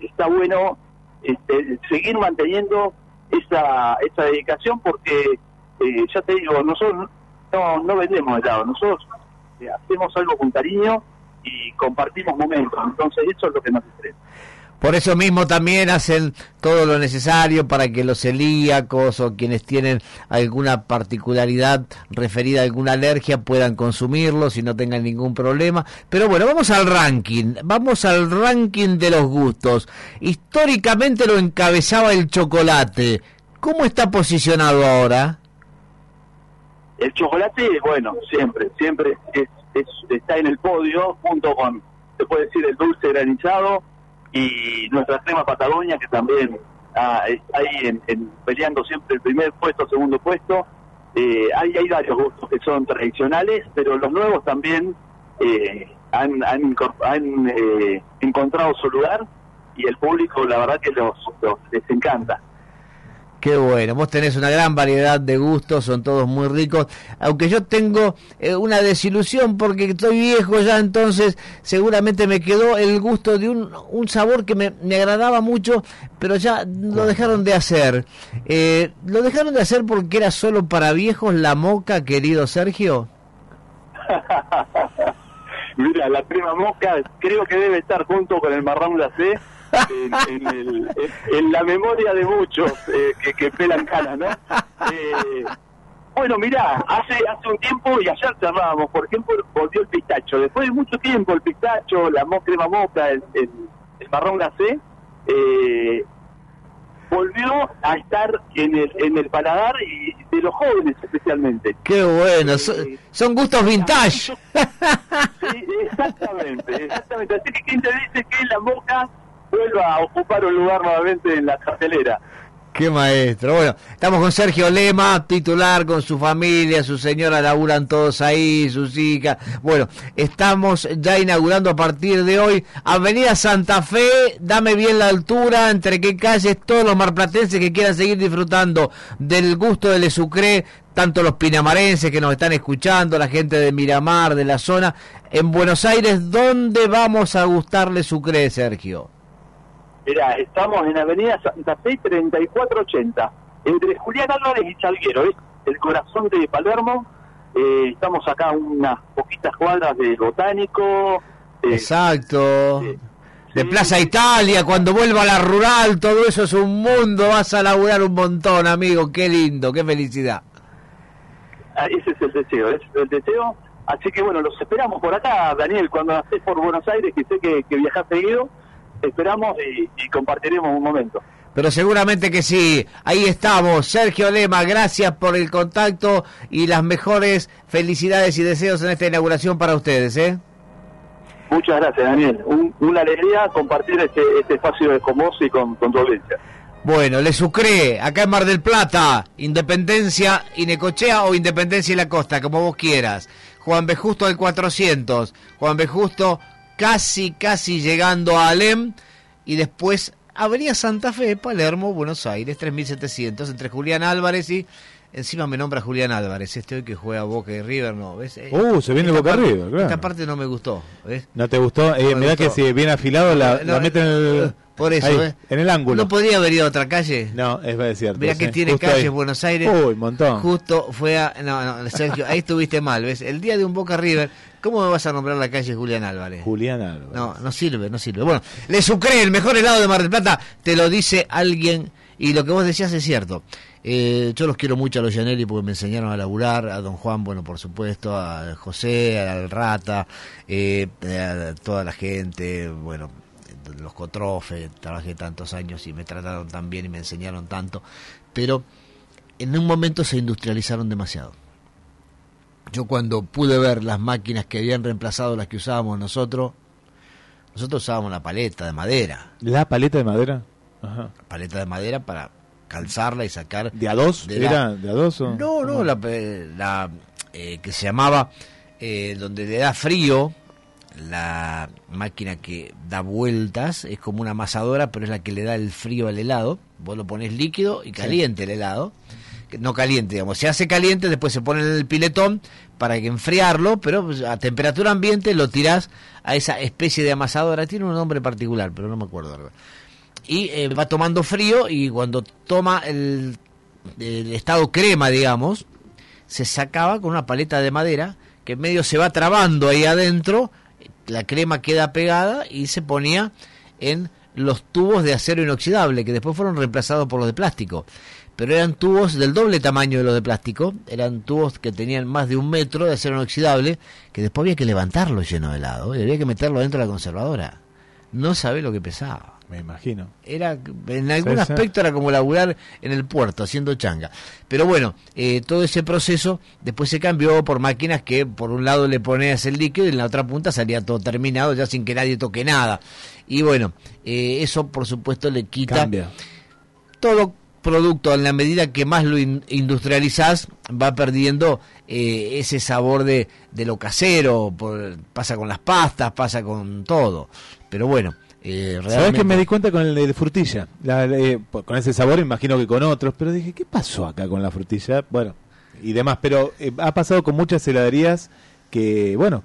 está bueno este, seguir manteniendo esa, esa dedicación porque, ya te digo, nosotros no, no vendemos helado, nosotros eh, hacemos algo con cariño y compartimos momentos, entonces eso es lo que nos diferencia. Por eso mismo también hacen todo lo necesario para que los celíacos o quienes tienen alguna particularidad referida a alguna alergia puedan consumirlos y no tengan ningún problema. Pero bueno, vamos al ranking, vamos al ranking de los gustos. Históricamente lo encabezaba el chocolate. ¿Cómo está posicionado ahora? El chocolate, bueno, siempre, siempre es, está en el podio, junto con, se puede decir, el dulce granizado y nuestra crema Patagonia, que también ah, está ahí en, peleando siempre el primer puesto, segundo puesto. Eh, hay, hay varios gustos que son tradicionales, pero los nuevos también eh, han, han, eh, encontrado su lugar y el público, la verdad que los les encanta. Qué bueno, vos tenés una gran variedad de gustos, son todos muy ricos, aunque yo tengo eh, una desilusión porque estoy viejo ya, entonces seguramente me quedó el gusto de un, un sabor que me, me agradaba mucho, pero ya lo dejaron de hacer. Eh, ¿Lo dejaron de hacer porque era solo para viejos la moca, querido Sergio? Mira, la prima moca creo que debe estar junto con el marrón glacé en, la memoria de muchos eh, que, que, pelan canas, ¿no? Eh, bueno, mirá, hace hace un tiempo y ayer cerrábamos, por ejemplo, volvió el pistacho. Después de mucho tiempo, el pistacho, la crema moca, el, el, marrón glacé, eh, volvió a estar en el, en el paladar y de los jóvenes especialmente. Qué bueno, son, gustos vintage. Sí, exactamente, exactamente. Así que quien te dice que la moca vuelva a ocupar un lugar nuevamente en la cartelera. Qué maestro. Bueno, estamos con Sergio Lema, titular con su familia, su señora laburan todos ahí, sus hijas. Bueno, estamos ya inaugurando a partir de hoy Avenida Santa Fe, dame bien la altura, entre qué calles, todos los marplatenses que quieran seguir disfrutando del gusto del Sucre, tanto los pinamarenses que nos están escuchando, la gente de Miramar, de la zona. En Buenos Aires, ¿dónde vamos a gustarle Sucre, Sergio? Mira, estamos en Avenida Santa Fe 3480, entre Julián Álvarez y Salguero, es el corazón de Palermo. Eh, estamos acá unas poquitas cuadras del Botánico. Exacto. de Plaza Italia, cuando vuelva a la rural, todo eso es un mundo, vas a laburar un montón, amigo, qué lindo, qué felicidad. Ah, ese es el deseo, ese es el deseo. Así que bueno, los esperamos por acá, Daniel, cuando estés por Buenos Aires, que sé que, que viajas seguido esperamos y, compartiremos un momento. Pero seguramente que sí. Ahí estamos. Sergio Lema, gracias por el contacto y las mejores felicidades y deseos en esta inauguración para ustedes. ¿eh? Muchas gracias, Daniel. una alegría compartir este, este espacio con vos y con, tu audiencia. Bueno, Le Sucre, acá en Mar del Plata, Independencia y Necochea o Independencia y la Costa, como vos quieras. Juan B. Justo del 400. Juan B. Justo casi, casi llegando a Alem y después Avenida Santa Fe, Palermo, Buenos Aires, 3700, entre Julián Álvarez y Encima me nombra Julián Álvarez, este hoy que juega Boca y River, ¿no? ¿ves? Eh, uh, se viene Boca parte, River, claro. Esta parte no me gustó, ¿ves? ¿No te gustó? Eh, mirá que si viene afilado la, No, la mete en el... Por eso, ahí, ¿ves? En el ángulo. ¿No podría haber ido a otra calle? No, es cierto. Mirá que tiene Justo calles ahí. Buenos Aires. Uy, montón. Justo fue a... No, no, Sergio, ahí estuviste mal, ¿ves? El día de un Boca River, ¿cómo me vas a nombrar la calle Julián Álvarez? Julián Álvarez. No, no sirve, no sirve. Bueno, Le Sucre, el mejor helado de Mar del Plata, te lo dice alguien y lo que vos decías es cierto. Eh, yo los quiero mucho a los Gianelli porque me enseñaron a laburar, a don Juan, bueno, por supuesto, a José, al Rata, eh, a toda la gente, bueno, los Cotrofe, trabajé tantos años y me trataron tan bien y me enseñaron tanto, pero en un momento se industrializaron demasiado. Yo cuando pude ver las máquinas que habían reemplazado las que usábamos nosotros, nosotros usábamos la paleta de madera. ¿La paleta de madera? Ajá. Paleta de madera para calzarla y sacar... ¿De a dos? de la- ¿Era de a dos o...? No, no, la, la, eh, que se llamaba, eh, donde le da frío, la máquina que da vueltas, es como una amasadora, pero es la que le da el frío al helado. Vos lo pones líquido y caliente el helado. No caliente, digamos, se hace caliente, después se pone en el piletón para enfriarlo, pero pues, a temperatura ambiente lo tirás a esa especie de amasadora. Tiene un nombre particular, pero no me acuerdo. Y eh, va tomando frío y cuando toma el, el estado crema, digamos, se sacaba con una paleta de madera que en medio se va trabando ahí adentro, la crema queda pegada y se ponía en los tubos de acero inoxidable que después fueron reemplazados por los de plástico. Pero eran tubos del doble tamaño de los de plástico, eran tubos que tenían más de un metro de acero inoxidable, que después había que levantarlo lleno de helado y había que meterlo dentro de la conservadora. No sabe lo que pesaba. Me imagino. Era, en algún Sí, sí. aspecto era como laburar en el puerto haciendo changa. Pero bueno, eh, todo ese proceso después se cambió por máquinas que por un lado le ponías el líquido y en la otra punta salía todo terminado ya sin que nadie toque nada. Y bueno, eh, eso por supuesto le quita Cambia. todo producto en la medida que más lo in- industrializás va perdiendo eh, ese sabor de, de lo casero, por- pasa con las pastas, pasa con todo. Pero bueno, eh, ¿Sabes que me di cuenta con el de frutilla? La- eh, con ese sabor, imagino que con otros, pero dije, ¿qué pasó acá con la frutilla? Bueno, y demás, pero eh, ha pasado con muchas heladerías que, bueno,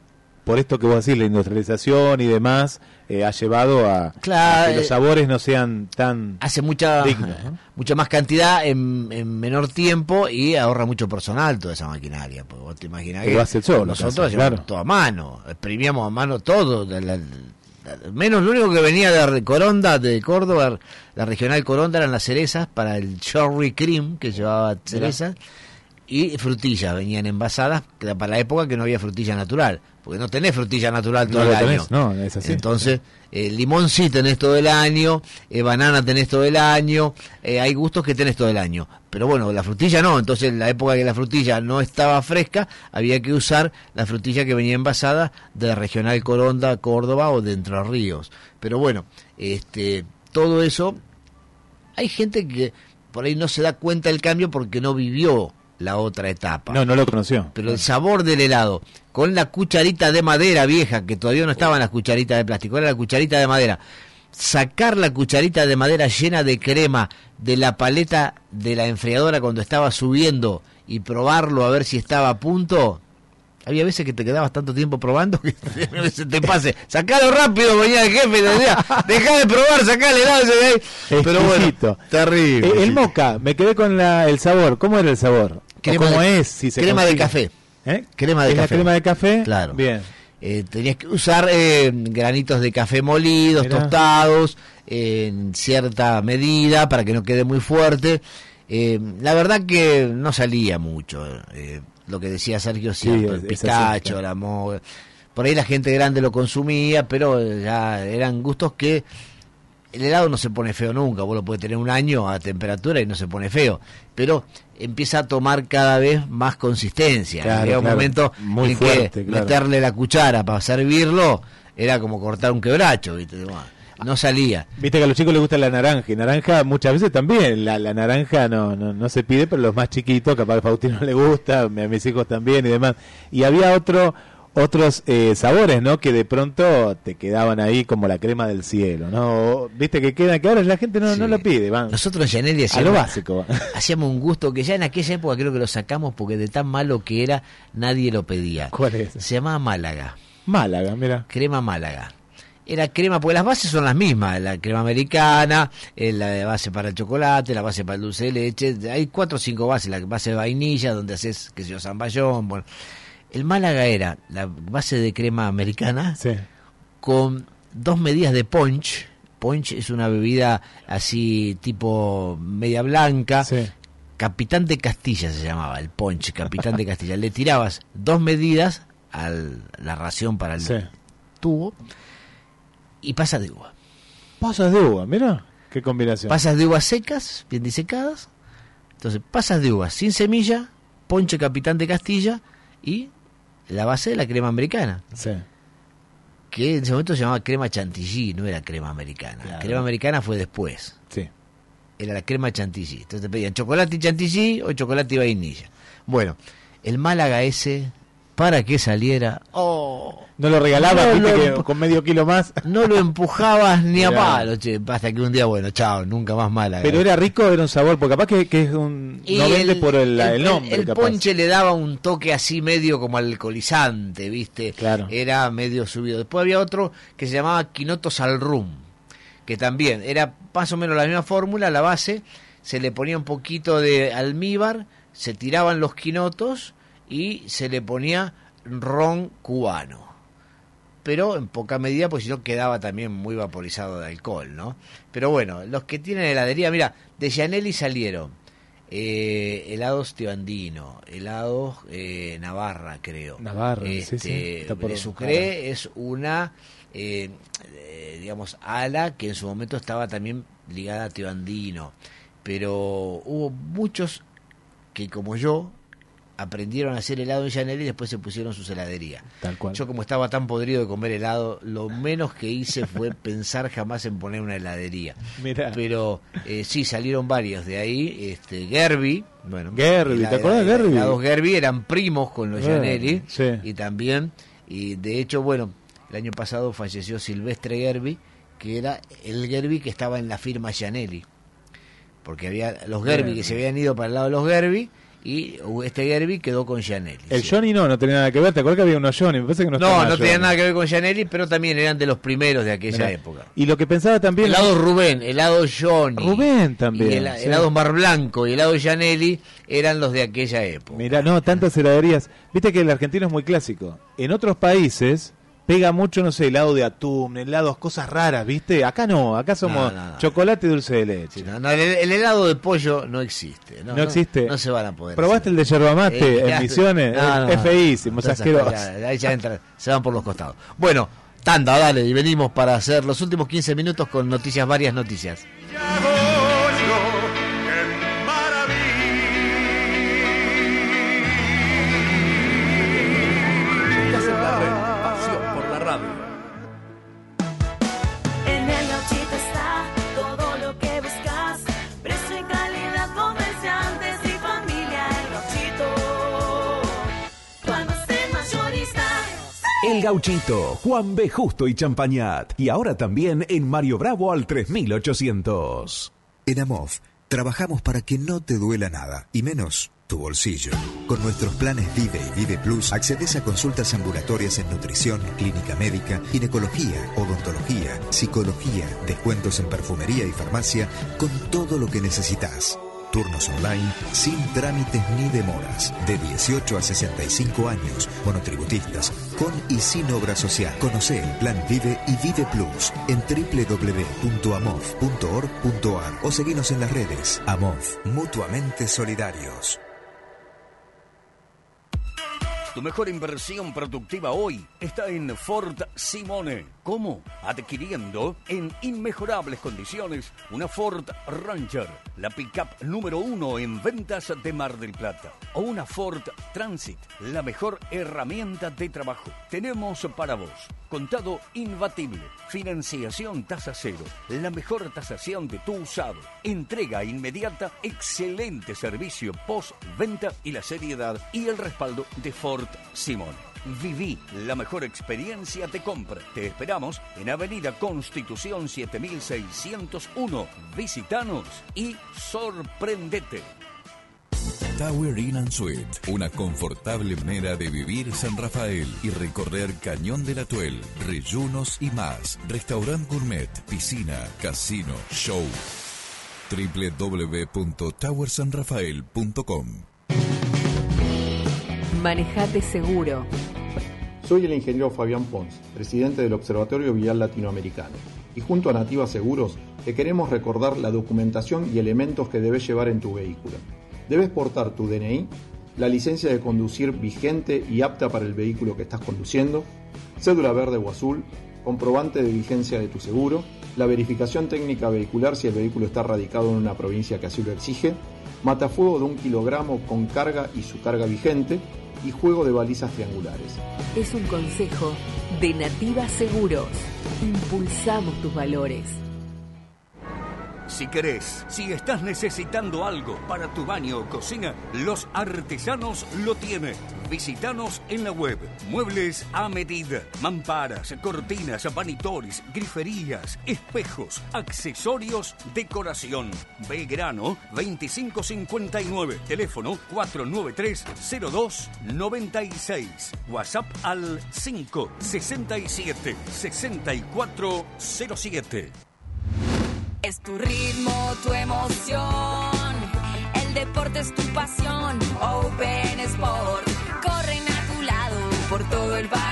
por esto que vos decís, la industrialización y demás, eh, ha llevado a, que los eh, sabores no sean tan hace mucha dignos. ¿no? mucha más cantidad en, en menor tiempo y ahorra mucho personal toda esa maquinaria. Porque vos te imaginás Que que lo hace el solo, nosotros claro. todo a mano, exprimíamos a mano todo. la- la- la- menos lo único que venía de Coronda, de Córdoba, la regional Coronda eran las cerezas para el cherry cream que llevaba cerezas y frutillas venían envasadas que era para la época que no había frutilla natural porque no tenés frutilla natural todo No el año tenés, no, es así. entonces eh, limón sí tenés todo el año eh, banana tenés todo el año eh, hay gustos que tenés todo el año. Pero bueno la frutilla no. Entonces en la época que la frutilla no estaba fresca había que usar la frutilla que venía envasada de regional Coronda Córdoba o de Entre Ríos. Pero bueno este todo eso hay gente que por ahí no se da cuenta del cambio porque no vivió la otra etapa. No, no lo conoció. Pero el sabor del helado, con la cucharita de madera vieja, que todavía no estaban las cucharitas de plástico, era la cucharita de madera. Sacar la cucharita de madera llena de crema de la paleta de la enfriadora cuando estaba subiendo y probarlo a ver si estaba a punto. Había veces que te quedabas tanto tiempo probando que se te pase. Sacalo rápido, venía el jefe y te decía, dejá de probar, sacá el helado ese de ahí. Pero bueno, terrible. Eh, el sí. moca, me quedé con la, el sabor. ¿Cómo era el sabor? ¿O Crema ¿Cómo de- es? Si se crema de café. ¿Eh? Crema de ¿Es la café. crema de café? Claro. Bien. Eh, tenías que usar eh, granitos de café molidos, Mirá. tostados, eh, en cierta medida para que no quede muy fuerte. La verdad que no salía mucho. eh, lo que decía Sergio, Sí, es- el pistacho, la mo- Por ahí la gente grande lo consumía, pero ya eran gustos que el helado no se pone feo nunca, vos lo podés tener un año a temperatura y no se pone feo, pero empieza a tomar cada vez más consistencia. Claro, Llega un claro. momento Muy en fuerte, que claro. meterle la cuchara para servirlo era como cortar un quebracho, ¿viste? No salía. Viste que a los chicos les gusta la naranja y naranja muchas veces también. La, la naranja no, no, no se pide, pero los más chiquitos, capaz a Faustino le gusta, a mis hijos también y demás. Y había otro otros eh, sabores, ¿no? Que de pronto te quedaban ahí como la crema del cielo, ¿no? Viste que queda, que ahora la gente no, no lo pide, van. Nosotros en Yanelli A lo básico. hacíamos un gusto que ya en aquella época creo que lo sacamos porque de tan malo que era nadie lo pedía. ¿Cuál es? Se llamaba Málaga. Málaga, mira. Crema Málaga. Era crema, porque las bases son las mismas, la crema americana, eh, la base para el chocolate, la base para el dulce de leche, hay cuatro o cinco bases, la base de vainilla, donde haces, qué sé yo, zamballón, bueno. El Málaga era la base de crema americana con dos medidas de punch. Punch es una bebida así tipo media blanca. Capitán de Castilla se llamaba, el punch, Capitán de Castilla. Le tirabas dos medidas a la ración para el tubo y pasas de uva. Pasas de uva, mira, qué combinación. Pasas de uvas secas, bien disecadas. Entonces, pasas de uva sin semilla, ponche Capitán de Castilla y la base de la crema americana. Sí. Que en ese momento se llamaba crema chantilly, no era crema americana. La crema americana fue después. Sí. Era la crema chantilly. Entonces te pedían chocolate y chantilly o chocolate y vainilla. Bueno, el Málaga ese, para que saliera, oh, no lo regalabas, No viste, lo- que con medio kilo más. no lo empujabas ni a palo, che, hasta que un día, bueno, chao, nunca más Málaga. Pero era rico, era un sabor, porque capaz que, que es un... Y no vende por el, el nombre, el capaz. ponche le daba un toque así medio como alcoholizante, ¿viste? Claro. Era medio subido. Después había otro que se llamaba Quinotos al Rum, que también era más o menos la misma fórmula, la base, se le ponía un poquito de almíbar, se tiraban los quinotos y se le ponía ron cubano. Pero en poca medida, pues si no quedaba también muy vaporizado de alcohol, ¿no? Pero bueno, los que tienen heladería, mira, de Gianelli salieron eh, helados Tío Andino, helados eh, Navarra, creo. Navarra, sí, Este, sí, está por de Sucre es una, eh, eh, digamos, ala que en su momento estaba también ligada a Tío Andino. Pero hubo muchos que, como yo, aprendieron a hacer helado en Gianelli y después se pusieron sus heladerías. Tal cual. Yo como estaba tan podrido de comer helado, lo menos que hice fue pensar jamás en poner una heladería. Mirá. Pero eh, sí, salieron varios de ahí. Este, Gerby, bueno. Gerby, ¿te acordás de Gerby? Los Gerby eran primos con los Eh, Gianelli. sí. Y también, y de hecho, bueno, el año pasado falleció Silvestre Gerby, que era el Gerby que estaba en la firma Gianelli. Porque había los Gerby. que se habían ido para el lado de los Gerby y este Gerby quedó con Gianelli. El Johnny no, no tenía nada que ver. ¿Te acuerdas que había unos Johnny? Me parece que no No, Johnny. tenía nada que ver con Gianelli, pero también eran de los primeros de aquella Mirá. época. Y lo que pensaba también... Helado Rubén, helado Johnny. Rubén también, Y sí. helado Mar Blanco y helado Gianelli eran los de aquella época. Mirá, no, tantas heladerías. Viste que el argentino es muy clásico. En otros países pega mucho, no sé, helado de atún, helados, cosas raras, ¿viste? Acá no, acá somos No, no, no. chocolate y dulce de leche. No, no, el, el helado de pollo no existe. No, No existe. No, se van a poder. ¿Probaste el de yerba mate Eh, en Misiones? No, no, es no. feísimo, Ahí ya entran, se van por los costados. Bueno, tanda, dale, y venimos para hacer los últimos 15 minutos con noticias, varias noticias. Gauchito, Juan B. Justo y Champañat. Y ahora también en Mario Bravo al 3800. En Amov, trabajamos para que no te duela nada, y menos tu bolsillo. Con nuestros planes Vive y Vive Plus, accedes a consultas ambulatorias en nutrición, clínica médica, ginecología, odontología, psicología, descuentos en perfumería y farmacia, con todo lo que necesitas. Turnos online, sin trámites ni demoras, de 18 a 65 años, monotributistas, con y sin obra social. Conoce el plan Vive y Vive Plus en www.amov.org.ar o seguinos en las redes. Amov, mutuamente solidarios. Tu mejor inversión productiva hoy está en Ford Simone. ¿Cómo? Adquiriendo en inmejorables condiciones una Ford Ranger, la pickup número uno en ventas de Mar del Plata. O una Ford Transit, la mejor herramienta de trabajo. Tenemos para vos contado imbatible, financiación tasa cero, la mejor tasación de tu usado, entrega inmediata, excelente servicio post-venta y la seriedad y el respaldo de Ford Simone. Viví la mejor experiencia de compra. Te esperamos en Avenida Constitución 7601. Visítanos y sorprendete. Tower Inn and Suite, una confortable manera de vivir San Rafael y recorrer Cañón de la Tuel, Reyunos y más. Restaurant gourmet, piscina, casino, show. www.towersanrafael.com Manejate seguro. Soy el ingeniero Fabián Pons, presidente del Observatorio Vial Latinoamericano, y junto a Nativa Seguros te queremos recordar la documentación y elementos que debes llevar en tu vehículo. Debes portar tu DNI, la licencia de conducir vigente y apta para el vehículo que estás conduciendo, cédula verde o azul, comprobante de vigencia de tu seguro, la verificación técnica vehicular si el vehículo está radicado en una provincia que así lo exige, matafuego de un kilogramo con carga y su carga vigente y juego de balizas triangulares. Es un consejo de Nativa Seguros. Impulsamos tus valores. Si querés, si estás necesitando algo para tu baño o cocina, Los Artesanos lo tiene. Visítanos en la web. Muebles a medida, mamparas, cortinas, vanitores, griferías, espejos, accesorios, decoración. Belgrano 2559, teléfono 493-0296. WhatsApp al 567 6407. Es tu ritmo, tu emoción. El deporte es tu pasión. Open Sport. Corren a tu lado por todo el país.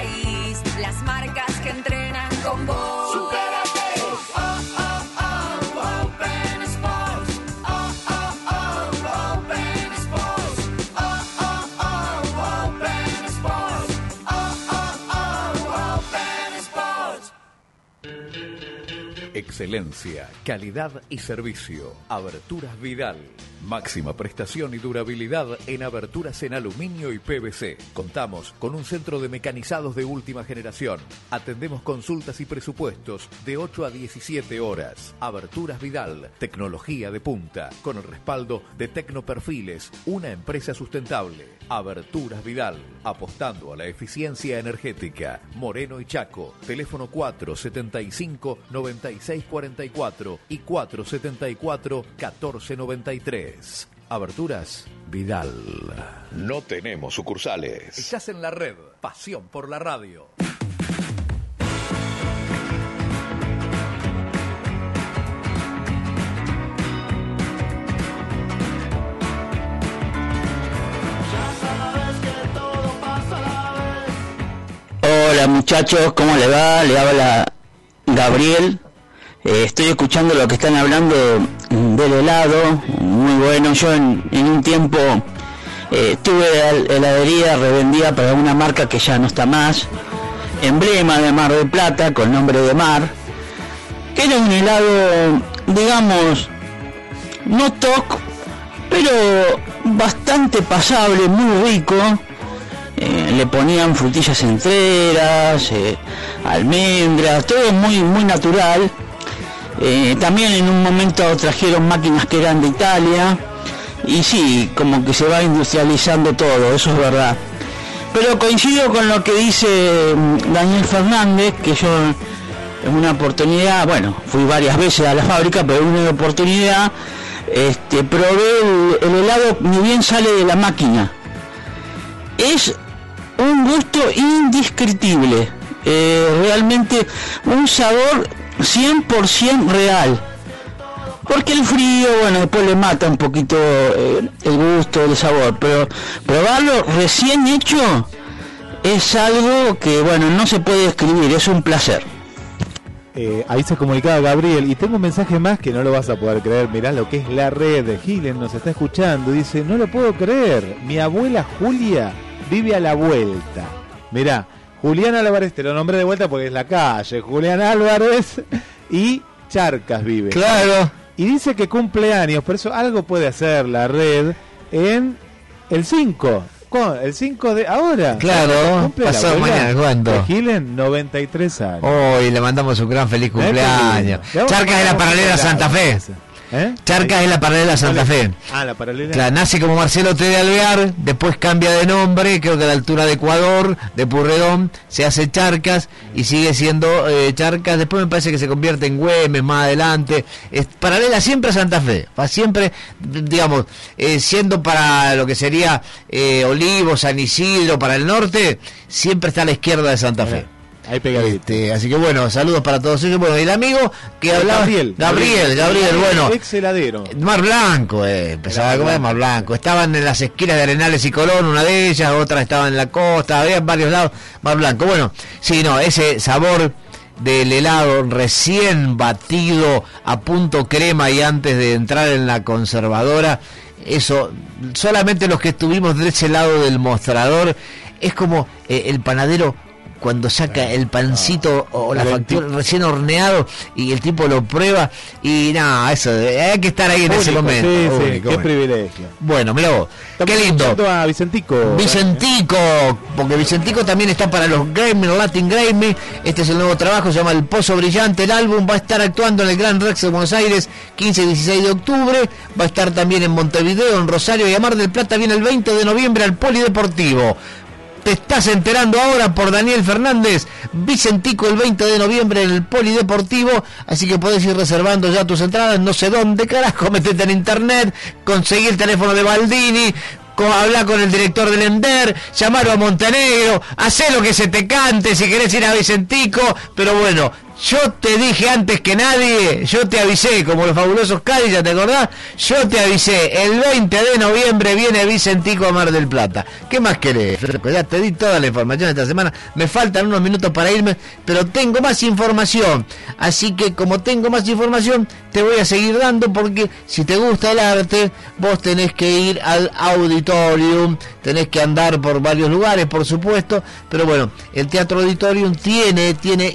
Excelencia, calidad y servicio. Aberturas Vidal. Máxima prestación y durabilidad en aberturas en aluminio y PVC. Contamos con un centro de mecanizados de última generación. Atendemos consultas y presupuestos de 8 a 17 horas. Aberturas Vidal, tecnología de punta, con el respaldo de Tecnoperfiles, una empresa sustentable. Aberturas Vidal, apostando a la eficiencia energética. Moreno y Chaco, teléfono 475 9644 y 474 1493. Aberturas Vidal. No tenemos sucursales. Estás en la red. Pasión por la radio. Hola muchachos, ¿cómo le va? Le habla Gabriel. Eh, estoy escuchando lo que están hablando del helado, muy bueno. Yo en, un tiempo eh, tuve hel- heladería revendida para una marca que ya no está más, emblema de Mar del Plata con nombre de Mar, que era un helado, digamos, no toc, pero bastante pasable, muy rico. Eh, le ponían frutillas enteras, eh, almendras, todo muy muy natural. Eh, también en un momento trajeron máquinas que eran de Italia y sí, como que se va industrializando todo, eso es verdad. Pero coincido con lo que dice mm, Daniel Fernández, que yo en una oportunidad, bueno, fui varias veces a la fábrica, pero en una oportunidad este, probé el, el helado, ni bien sale de la máquina. Es un gusto indescriptible, eh, realmente un sabor 100% real. Porque el frío, bueno, después le mata un poquito eh, el gusto, el sabor, pero probarlo recién hecho es algo que, bueno, no se puede describir, es un placer. Eh, ahí se comunicaba Gabriel y tengo un mensaje más que no lo vas a poder creer. Mirá lo que es la red de Gilen, nos está escuchando. Dice, no lo puedo creer. Mi abuela Julia vive a la vuelta. Mirá, Julián Álvarez, te lo nombré de vuelta porque es la calle. Julián Álvarez y Charcas vive. Claro. Y dice que cumple años, por eso algo puede hacer la red en el 5. ¿Cuándo? El 5 de ahora. Claro, la pasado mañana, ¿cuánto? de Gilen, 93 años. Hoy le mandamos un gran feliz cumpleaños. Charcas de la paralela. Santa Fe. ¿Eh? Charcas es la paralela Santa Fe. Ah, la paralela. nace como Marcelo T. de Alvear, después cambia de nombre, creo que a la altura de Ecuador, de Purredón, se hace Charcas y sigue siendo eh, Charcas. Después me parece que se convierte en Güemes más adelante. Es paralela siempre a Santa Fe, va siempre, digamos, eh, siendo para lo que sería eh, Olivos, San Isidro, para el norte, siempre está a la izquierda de Santa Fe. Ahí este, así que bueno, saludos para todos ellos. Bueno, el amigo que hablaba. Gabriel. Gabriel, Gabriel, bueno. Ex heladero. Mar Blanco, eh, empezaba a comer Mar Blanco. Estaban en las esquinas de Arenales y Colón, una de ellas, otra estaba en la costa, había en varios lados. Mar Blanco. Bueno, sí, no, ese sabor del helado recién batido a punto crema y antes de entrar en la conservadora, eso, solamente los que estuvimos de ese lado del mostrador, es como eh, el panadero cuando saca el pancito o la factura recién horneado y el tipo lo prueba y nada, eso, hay que estar ahí en ese momento. qué privilegio. Bueno, mira vos, qué lindo. a Vicentico. Vicentico, porque Vicentico también está para los Grammy, Latin Grammy. Este es el nuevo trabajo, se llama El Pozo Brillante. El álbum va a estar actuando en el Gran Rex de Buenos Aires 15 y 16 de octubre. Va a estar también en Montevideo, en Rosario y a Mar del Plata viene el 20 de noviembre al Polideportivo. Te estás enterando ahora por Daniel Fernández, Vicentico el 20 de noviembre en el Polideportivo, así que podés ir reservando ya tus entradas, no sé dónde, carajo, metete en internet, conseguí el teléfono de Baldini, hablar con el director del Ender, llamarlo a Montenegro, hacer lo que se te cante si querés ir a Vicentico, pero bueno, yo te dije antes que nadie, yo te avisé, como los fabulosos Cádiz, ¿ya te acordás? Yo te avisé, el 20 de noviembre viene Vicentico a Mar del Plata. ¿Qué más querés? Ya te di toda la información esta semana, me faltan unos minutos para irme, pero tengo más información. Así que como tengo más información, te voy a seguir dando porque si te gusta el arte, vos tenés que ir al auditorium, tenés que andar por varios lugares, por supuesto, pero bueno, el Teatro Auditorium tiene, tiene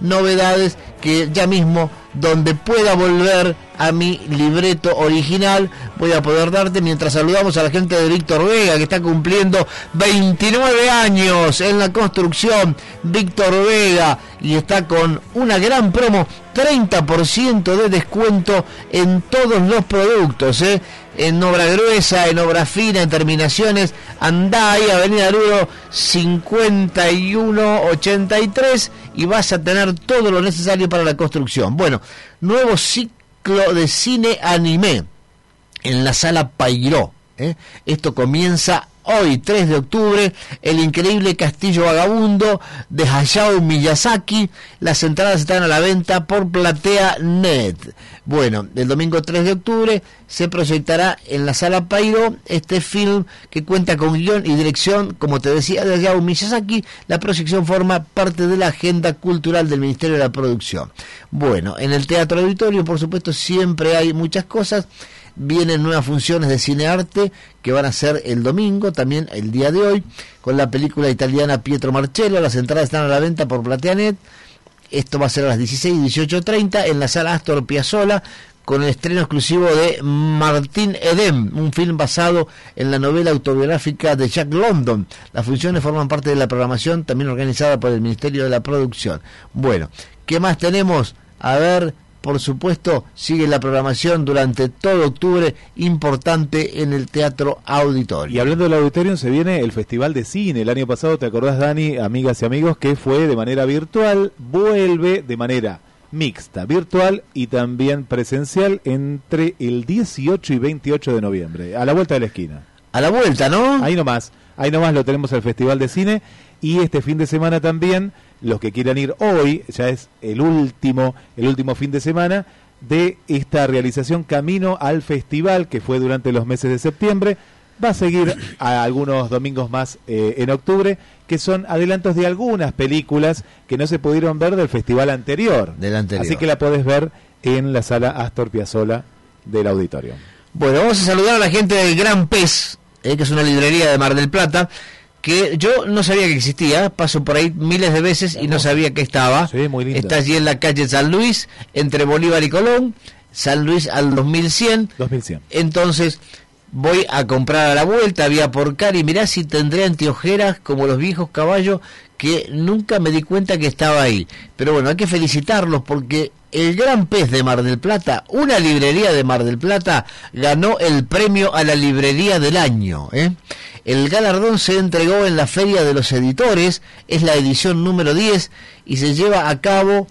novedades que ya mismo donde pueda volver a mi libreto original voy a poder darte mientras saludamos a la gente de Víctor Vega que está cumpliendo 29 años en la construcción Víctor Vega y está con una gran promo 30% de descuento en todos los productos ¿eh? en obra gruesa, en obra fina, en terminaciones, andá ahí, Avenida Aruro 5183 y vas a tener todo lo necesario para la construcción. Bueno, nuevo ciclo de cine anime en la sala Pairó. ¿eh? Esto comienza hoy, 3 de octubre, el increíble Castillo Vagabundo de Hayao Miyazaki. Las entradas están a la venta por Platea Net. Bueno, el domingo 3 de octubre se proyectará en la sala Pairo este film que cuenta con guion y dirección, como te decía, de Hayao Miyazaki. La proyección forma parte de la agenda cultural del Ministerio de la Producción. Bueno, en el Teatro Auditorio, por supuesto, siempre hay muchas cosas vienen nuevas funciones de cine arte que van a ser el domingo, también el día de hoy, con la película italiana Pietro Marcello. Las entradas están a la venta por Plateanet. Esto va a ser a las 16 y 18.30 en la sala Astor Piazzolla con el estreno exclusivo de Martín Edem, un film basado en la novela autobiográfica de Jack London. Las funciones forman parte de la programación también organizada por el Ministerio de la Producción. Bueno, ¿qué más tenemos? A ver, por supuesto, sigue la programación durante todo octubre, importante en el Teatro Auditorio. Y hablando del auditorio, se viene el Festival de Cine. El año pasado, ¿te acordás, Dani, amigas y amigos, que fue de manera virtual? Vuelve de manera mixta, virtual y también presencial entre el 18 y 28 de noviembre, a la vuelta de la esquina. A la vuelta, ¿no? Ahí nomás, ahí nomás lo tenemos el Festival de Cine y este fin de semana también los que quieran ir hoy, ya es el último, el último fin de semana de esta realización Camino al Festival que fue durante los meses de septiembre. Va a seguir a algunos domingos más eh, en octubre, que son adelantos de algunas películas que no se pudieron ver del festival anterior. Del anterior. Así que la podés ver en la sala Astor Piazzolla del auditorio. Bueno, vamos a saludar a la gente del Gran Pez, eh, que es una librería de Mar del Plata, que yo no sabía que existía, paso por ahí miles de veces y no sabía que estaba. Está allí en la calle San Luis, entre Bolívar y Colón, San Luis al 2100. 2100. Entonces voy a comprar a la vuelta, vía por Cari, mirá si tendré anteojeras como los viejos caballos que nunca me di cuenta que estaba ahí. Pero bueno, hay que felicitarlos porque el Gran Pez de Mar del Plata, una librería de Mar del Plata, ganó el premio a la librería del año. ¿eh? El galardón se entregó en la Feria de los Editores, es la edición número 10 y se lleva a cabo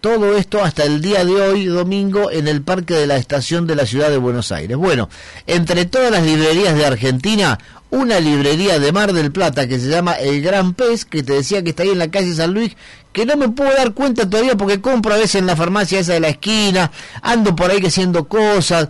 todo esto hasta el día de hoy, domingo, en el Parque de la Estación de la Ciudad de Buenos Aires. Bueno, entre todas las librerías de Argentina, una librería de Mar del Plata que se llama El Gran Pez, que te decía que está ahí en la calle San Luis, que no me puedo dar cuenta todavía porque compro a veces en la farmacia esa de la esquina, ando por ahí haciendo cosas,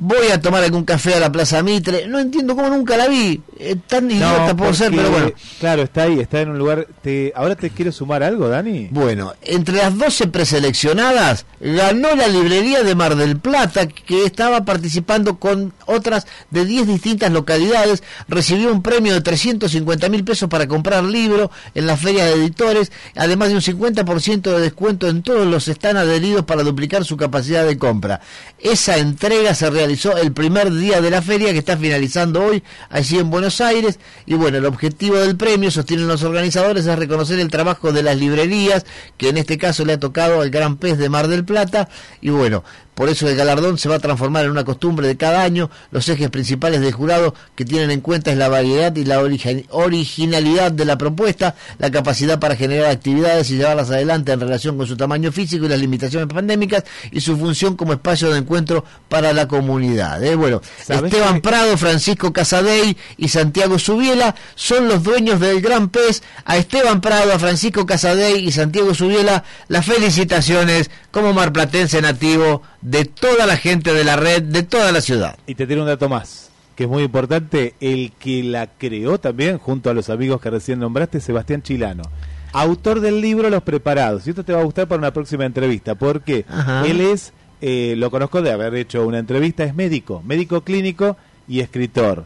voy a tomar algún café a la Plaza Mitre. No entiendo cómo nunca la vi. tan idiota por ser, pero bueno. Claro, está ahí, está en un lugar. Te, ¿Ahora te quiero sumar algo, Dani? Bueno, entre las 12 preseleccionadas, ganó la librería de Mar del Plata, que estaba participando con otras de 10 distintas localidades. Recibió un premio de 350 mil pesos para comprar libros en la feria de editores, además de un 50% de descuento en todos los están adheridos para duplicar su capacidad de compra. Esa entrega se realizó el primer día de la feria que está finalizando hoy allí en Buenos Aires. Y bueno, el objetivo del premio, sostienen los organizadores, es reconocer el trabajo de las librerías, que en este caso le ha tocado al Gran Pez de Mar del Plata. Y bueno, por eso el galardón se va a transformar en una costumbre de cada año. Los ejes principales del jurado que tienen en cuenta es la variedad y la originalidad de la propuesta, la capacidad para generar actividades y llevarlas adelante en relación con su tamaño físico y las limitaciones pandémicas y su función como espacio de encuentro para la comunidad. ¿eh? Bueno, Esteban Prado, Francisco Casadei y Santiago Subiela son los dueños del Gran Pez. A Esteban Prado, a Francisco Casadei y Santiago Subiela, las felicitaciones como marplatense nativo de toda la gente de la red, de toda la ciudad. Y te tiene un dato más, que es muy importante, el que la creó también, junto a los amigos que recién nombraste, Sebastián Chilano. Autor del libro Los Preparados. Y esto te va a gustar para una próxima entrevista, porque él es, eh, lo conozco de haber hecho una entrevista, es médico, médico clínico y escritor.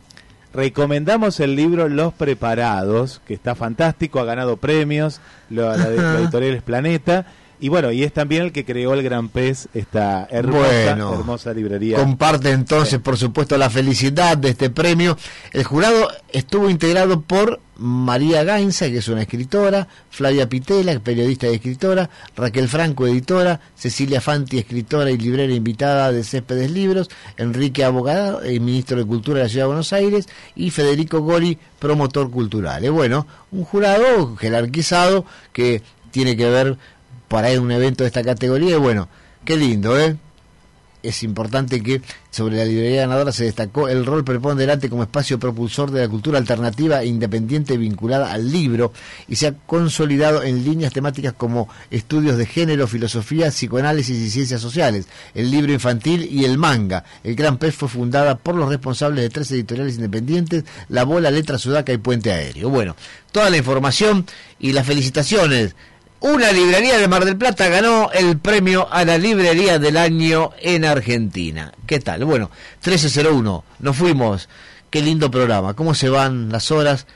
Recomendamos el libro Los Preparados, que está fantástico, ha ganado premios, la, la editorial es Planeta y bueno, y es también el que creó el Gran Pez, esta hermosa, hermosa librería. Comparte entonces, por supuesto, la felicidad de este premio. El jurado estuvo integrado por María Gainza, que es una escritora, Flavia Pitela, periodista y escritora, Raquel Franco, editora, Cecilia Fanti, escritora y librera invitada de Céspedes Libros, Enrique Abogado, el ministro de Cultura de la Ciudad de Buenos Aires, y Federico Gori, promotor cultural. Y bueno, un jurado jerarquizado que tiene que ver para ir a un evento de esta categoría y bueno, qué lindo, ¿eh? Es importante que sobre la librería ganadora se destacó el rol preponderante como espacio propulsor de la cultura alternativa e independiente vinculada al libro y se ha consolidado en líneas temáticas como estudios de género, filosofía, psicoanálisis y ciencias sociales, el libro infantil y el manga. El Gran Pez fue fundada por los responsables de tres editoriales independientes, La Bola, Letra Sudaca y Puente Aéreo. Bueno, toda la información y las felicitaciones una librería de Mar del Plata ganó el premio a la librería del año en Argentina. ¿Qué tal? Bueno, 1301, nos fuimos. Qué lindo programa. ¿Cómo se van las horas?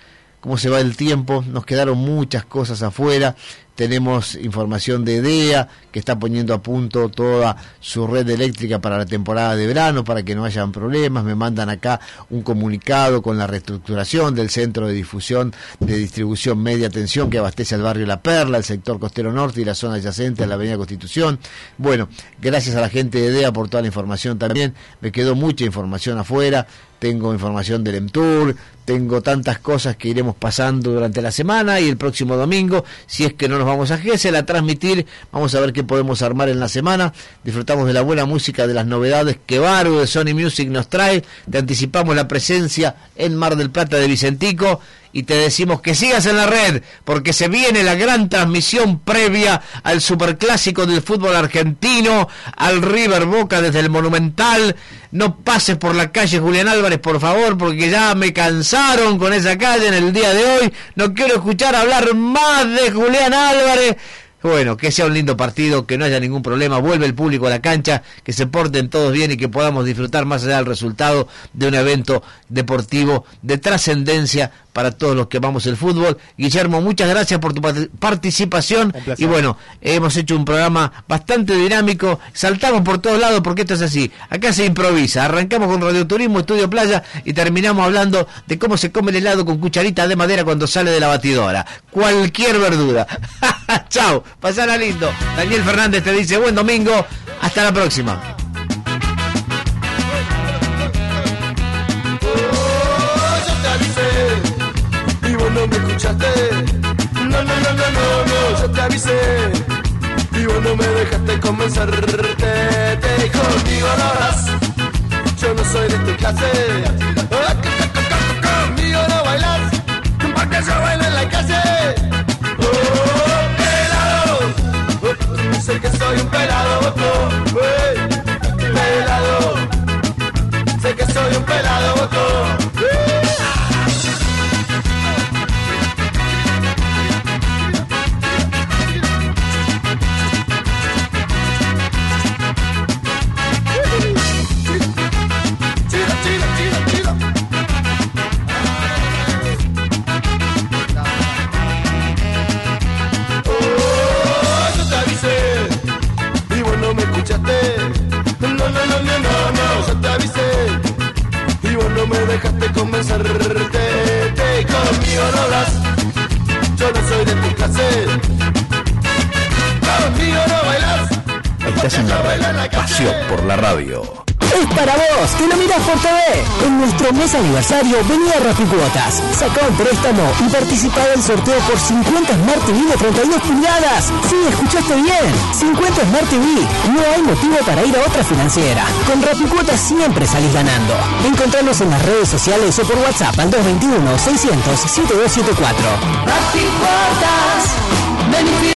¿Cómo se va el tiempo? Nos quedaron muchas cosas afuera tenemos información de EDEA que está poniendo a punto toda su red eléctrica para la temporada de verano para que no hayan problemas. Me mandan acá un comunicado con la reestructuración del centro de difusión de distribución media tensión que abastece al barrio La Perla, el sector costero norte y la zona adyacente a la Avenida Constitución. Bueno, gracias a la gente de EDEA por toda la información también. Me quedó mucha información afuera tengo información del EMTUR, tengo tantas cosas que iremos pasando durante la semana y el próximo domingo, si es que no nos vamos a GESEL a transmitir, vamos a ver qué podemos armar en la semana, disfrutamos de la buena música, de las novedades que Baru de Sony Music nos trae, te anticipamos la presencia en Mar del Plata de Vicentico, y te decimos que sigas en la red porque se viene la gran transmisión previa al superclásico del fútbol argentino, al River Boca desde el Monumental. No pases por la calle Julián Álvarez, por favor, porque ya me cansaron con esa calle en el día de hoy. No quiero escuchar hablar más de Julián Álvarez. Bueno, que sea un lindo partido, que no haya ningún problema, vuelve el público a la cancha, que se porten todos bien y que podamos disfrutar más allá del resultado de un evento deportivo de trascendencia para todos los que amamos el fútbol. Guillermo, muchas gracias por tu participación. Y bueno, hemos hecho un programa bastante dinámico. Saltamos por todos lados porque esto es así. Acá se improvisa. Arrancamos con Radio Turismo, Estudio Playa y terminamos hablando de cómo se come el helado con cucharita de madera cuando sale de la batidora. Cualquier verdura. Chao, pasala lindo. Daniel Fernández te dice buen domingo. Hasta la próxima. Convencerte. Te dijo, conmigo no vas. Yo no soy de tu clase. Conmigo no bailas. Porque yo bailo en la calle. Oh, pelado. Sé que soy un pelado, pelado. Sé que soy un pelado, Conmigo Estás en la Pasión por la radio es para vos, que lo mirás por TV. En nuestro mes aniversario venía Cuotas. Saca un préstamo y participa del sorteo por 50 Smart TV de 32 pulgadas. Sí, escuchaste bien. 50 Smart TV. No hay motivo para ir a otra financiera. Con Cuotas siempre salís ganando. Encontrarnos en las redes sociales o por WhatsApp al 221 600 7274.